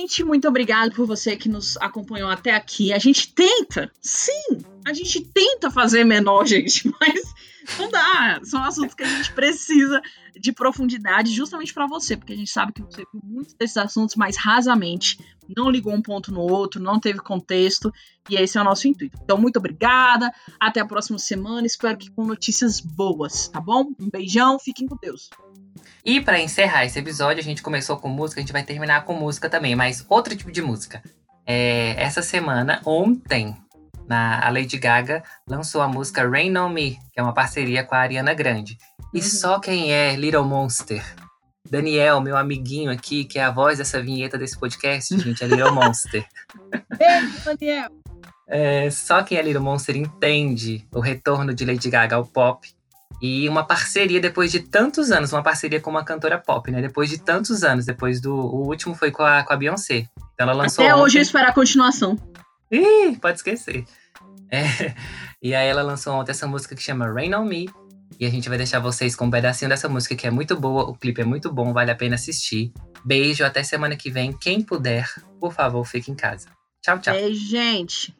Gente, muito obrigado por você que nos acompanhou até aqui. A gente tenta, sim, a gente tenta fazer menor, gente, mas não dá. São assuntos que a gente precisa de profundidade justamente para você, porque a gente sabe que você viu muitos desses assuntos mais rasamente, não ligou um ponto no outro, não teve contexto, e esse é o nosso intuito. Então, muito obrigada, até a próxima semana, espero que com notícias boas, tá bom? Um beijão, fiquem com Deus. E para encerrar esse episódio, a gente começou com música, a gente vai terminar com música também, mas outro tipo de música. É, essa semana, ontem, na, a Lady Gaga lançou a música Rain On Me, que é uma parceria com a Ariana Grande. E uhum. só quem é Little Monster, Daniel, meu amiguinho aqui, que é a voz dessa vinheta desse podcast, gente, é Little Monster. Beijo, Daniel! É, só quem é Little Monster entende o retorno de Lady Gaga ao pop e uma parceria depois de tantos anos, uma parceria com uma cantora pop, né? Depois de tantos anos, depois do. O último foi com a, com a Beyoncé. Então ela lançou. Até ontem... hoje eu espero a continuação. Ih, pode esquecer. É, e aí ela lançou ontem essa música que chama Rain on Me. E a gente vai deixar vocês com um pedacinho dessa música que é muito boa. O clipe é muito bom, vale a pena assistir. Beijo, até semana que vem. Quem puder, por favor, fique em casa. Tchau, tchau. Beijo, gente.